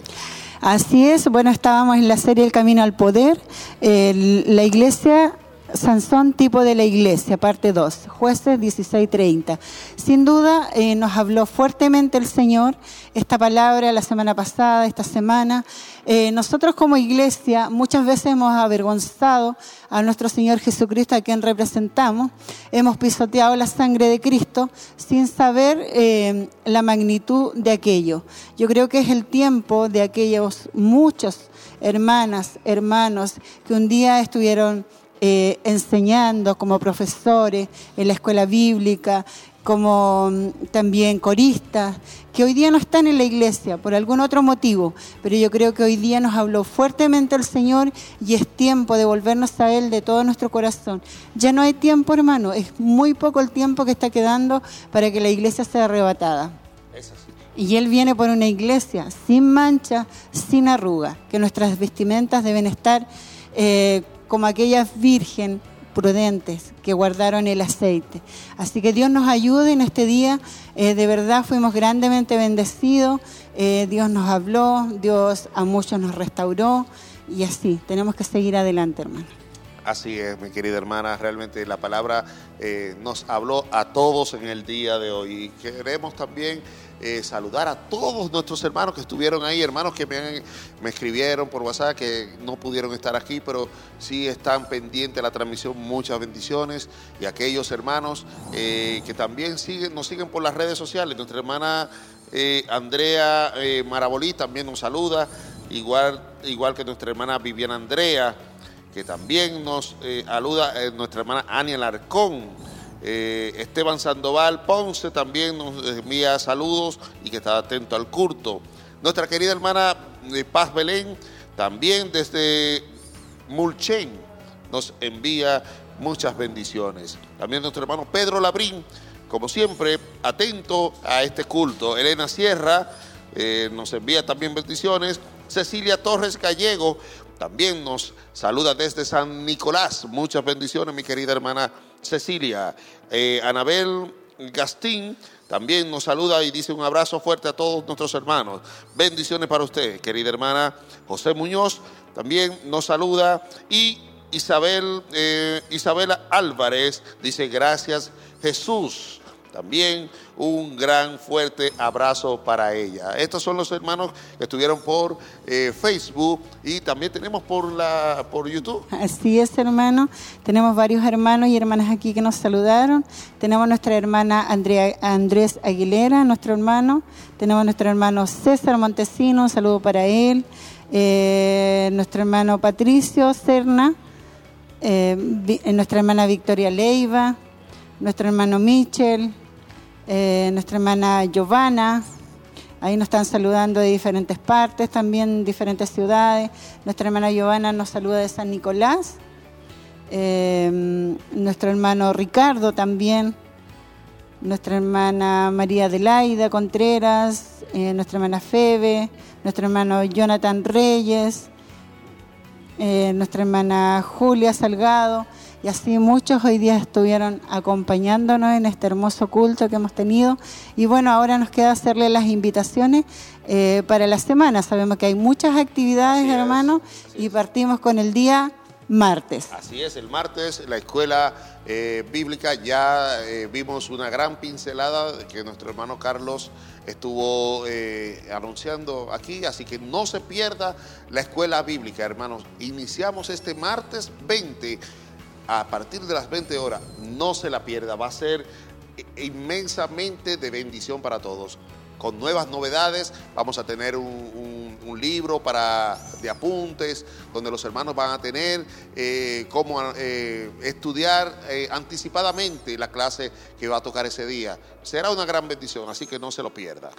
Así es, bueno, estábamos en la serie El Camino al Poder, el- la iglesia, Sansón tipo de la iglesia, parte 2, jueces 16:30. Sin duda eh, nos habló fuertemente el Señor esta palabra la semana pasada, esta semana. Eh, nosotros como iglesia muchas veces hemos avergonzado a nuestro Señor Jesucristo, a quien representamos. Hemos pisoteado la sangre de Cristo sin saber eh, la magnitud de aquello. Yo creo que es el tiempo de aquellos muchos hermanas, hermanos que un día estuvieron eh, enseñando como profesores en la escuela bíblica, como mm, también coristas, que hoy día no están en la iglesia por algún otro motivo, pero yo creo que hoy día nos habló fuertemente el Señor y es tiempo de volvernos a Él de todo nuestro corazón. Ya no hay tiempo, hermano, es muy poco el tiempo que está quedando para que la iglesia sea arrebatada. Y Él viene por una iglesia sin mancha, sin arruga, que nuestras vestimentas deben estar eh, como aquellas virgen prudentes que guardaron el aceite. Así que Dios nos ayude en este día. Eh, de verdad fuimos grandemente bendecidos. Eh, Dios nos habló, Dios a muchos nos restauró y así. Tenemos que seguir adelante, hermano. Así es, mi querida hermana, realmente la palabra eh, nos habló a todos en el día de hoy. Y queremos también eh, saludar a todos nuestros hermanos que estuvieron ahí, hermanos que me, me escribieron por WhatsApp que no pudieron estar aquí, pero sí están pendientes de la transmisión. Muchas bendiciones. Y aquellos hermanos eh, que también siguen, nos siguen por las redes sociales. Nuestra hermana eh, Andrea Marabolí también nos saluda, igual, igual que nuestra hermana Viviana Andrea que también nos aluda nuestra hermana Ania Larcón. Eh, Esteban Sandoval Ponce también nos envía saludos y que está atento al culto. Nuestra querida hermana eh, Paz Belén, también desde Mulchen, nos envía muchas bendiciones. También nuestro hermano Pedro Labrín, como siempre, atento a este culto. Elena Sierra eh, nos envía también bendiciones. Cecilia Torres Gallego también nos saluda desde San Nicolás. Muchas bendiciones, mi querida hermana Cecilia. Eh, Anabel Gastín también nos saluda y dice un abrazo fuerte a todos nuestros hermanos. Bendiciones para usted, querida hermana José Muñoz. También nos saluda y Isabel, eh, Isabela Álvarez dice gracias Jesús. También un gran fuerte abrazo para ella. Estos son los hermanos que estuvieron por eh, Facebook y también tenemos por la por YouTube. Así es, hermano. Tenemos varios hermanos y hermanas aquí que nos saludaron. Tenemos nuestra hermana Andrea, Andrés Aguilera, nuestro hermano. Tenemos nuestro hermano César Montesino, un saludo para él. Eh, nuestro hermano Patricio Serna. Eh, nuestra hermana Victoria Leiva. Nuestro hermano Michel. Eh, nuestra hermana Giovanna. Ahí nos están saludando de diferentes partes, también diferentes ciudades. Nuestra hermana Giovanna nos saluda de San Nicolás. Eh, nuestro hermano Ricardo también. Nuestra hermana María Adelaida Contreras. eh, nuestra hermana Febe. Nuestro hermano Jonathan Reyes. nuestra hermana Julia Salgado. Y así muchos hoy día estuvieron acompañándonos en este hermoso culto que hemos tenido. Y bueno, ahora nos queda hacerle las invitaciones eh, para la semana. Sabemos que hay muchas actividades, Así es, hermano, y partimos con el día martes. Así es, el martes la escuela eh, bíblica ya eh, vimos una gran pincelada que nuestro hermano Carlos estuvo eh, anunciando aquí, así que no se pierda la escuela bíblica, hermanos. Iniciamos este martes 20 a partir de las 20 horas, no se la pierda, va a ser inmensamente de bendición para todos. Con nuevas novedades, vamos a tener un libro para, de apuntes, donde los hermanos van a tener eh, cómo eh, estudiar eh, anticipadamente la clase que va a tocar ese día. Será una gran bendición, así que no se lo pierda.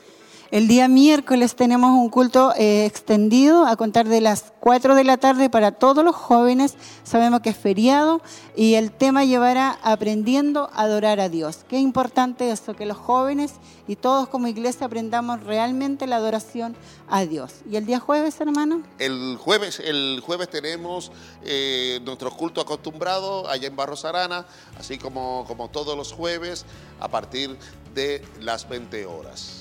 El día miércoles tenemos un culto eh, extendido a contar de las 4 de la tarde para todos los jóvenes. Sabemos que es feriado y el tema llevará aprendiendo a adorar a Dios. Qué importante eso, que los jóvenes y todos como iglesia aprendamos realmente la adoración a Dios. ¿Y el día jueves, hermano? El jueves, el jueves tenemos eh, nuestro culto acostumbrado allá en Barros Arana, así como, como todos los jueves, a partir de las 20 horas.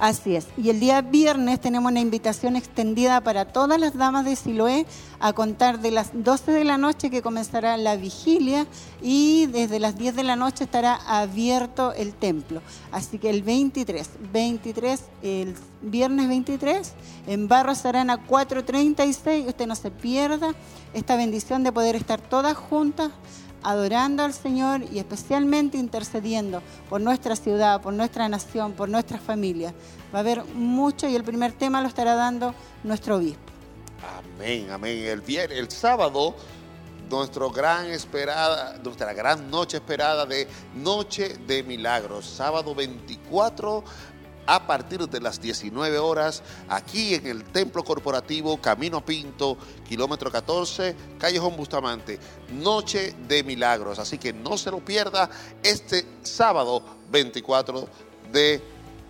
Así es. Y el día viernes tenemos una invitación extendida para todas las damas de Siloé a contar de las 12 de la noche que comenzará la vigilia y desde las 10 de la noche estará abierto el templo. Así que el 23, 23, el viernes 23, en Barros Arana 436, usted no se pierda esta bendición de poder estar todas juntas adorando al Señor y especialmente intercediendo por nuestra ciudad, por nuestra nación, por nuestras familias. Va a haber mucho y el primer tema lo estará dando nuestro obispo. Amén, amén. El, vier- el sábado, nuestro gran esperada, nuestra gran noche esperada de Noche de Milagros, sábado 24 a partir de las 19 horas, aquí en el Templo Corporativo Camino Pinto, kilómetro 14, Callejón Bustamante, Noche de Milagros. Así que no se lo pierda este sábado 24 de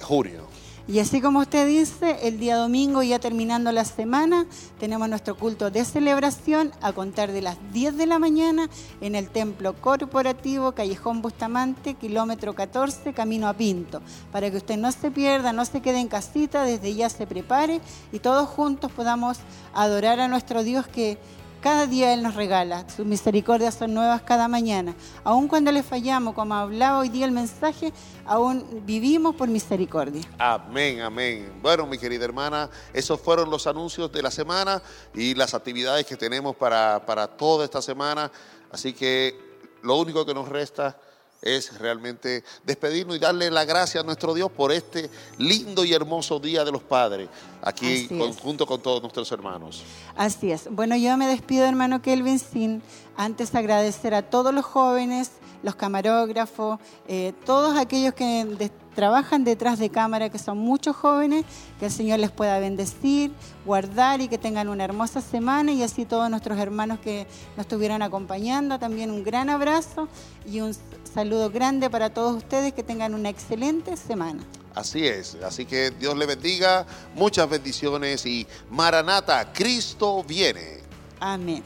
junio. Y así como usted dice, el día domingo, ya terminando la semana, tenemos nuestro culto de celebración a contar de las 10 de la mañana en el Templo Corporativo Callejón Bustamante, kilómetro 14, camino a Pinto. Para que usted no se pierda, no se quede en casita, desde ya se prepare y todos juntos podamos adorar a nuestro Dios que cada día Él nos regala, sus misericordias son nuevas cada mañana. Aun cuando le fallamos, como hablaba hoy día el mensaje, aún vivimos por misericordia. Amén, amén. Bueno, mi querida hermana, esos fueron los anuncios de la semana y las actividades que tenemos para, para toda esta semana. Así que lo único que nos resta es realmente despedirnos y darle la gracia a nuestro Dios por este lindo y hermoso Día de los Padres, aquí con- junto con todos nuestros hermanos. Así es. Bueno, yo me despido, hermano Kelvin, sin antes agradecer a todos los jóvenes, los camarógrafos, eh, todos aquellos que de- trabajan detrás de cámara, que son muchos jóvenes, que el Señor les pueda bendecir, guardar y que tengan una hermosa semana y así todos nuestros hermanos que nos estuvieron acompañando, también un gran abrazo y un saludo grande para todos ustedes, que tengan una excelente semana. Así es, así que Dios le bendiga, muchas bendiciones y Maranata, Cristo viene. Amén.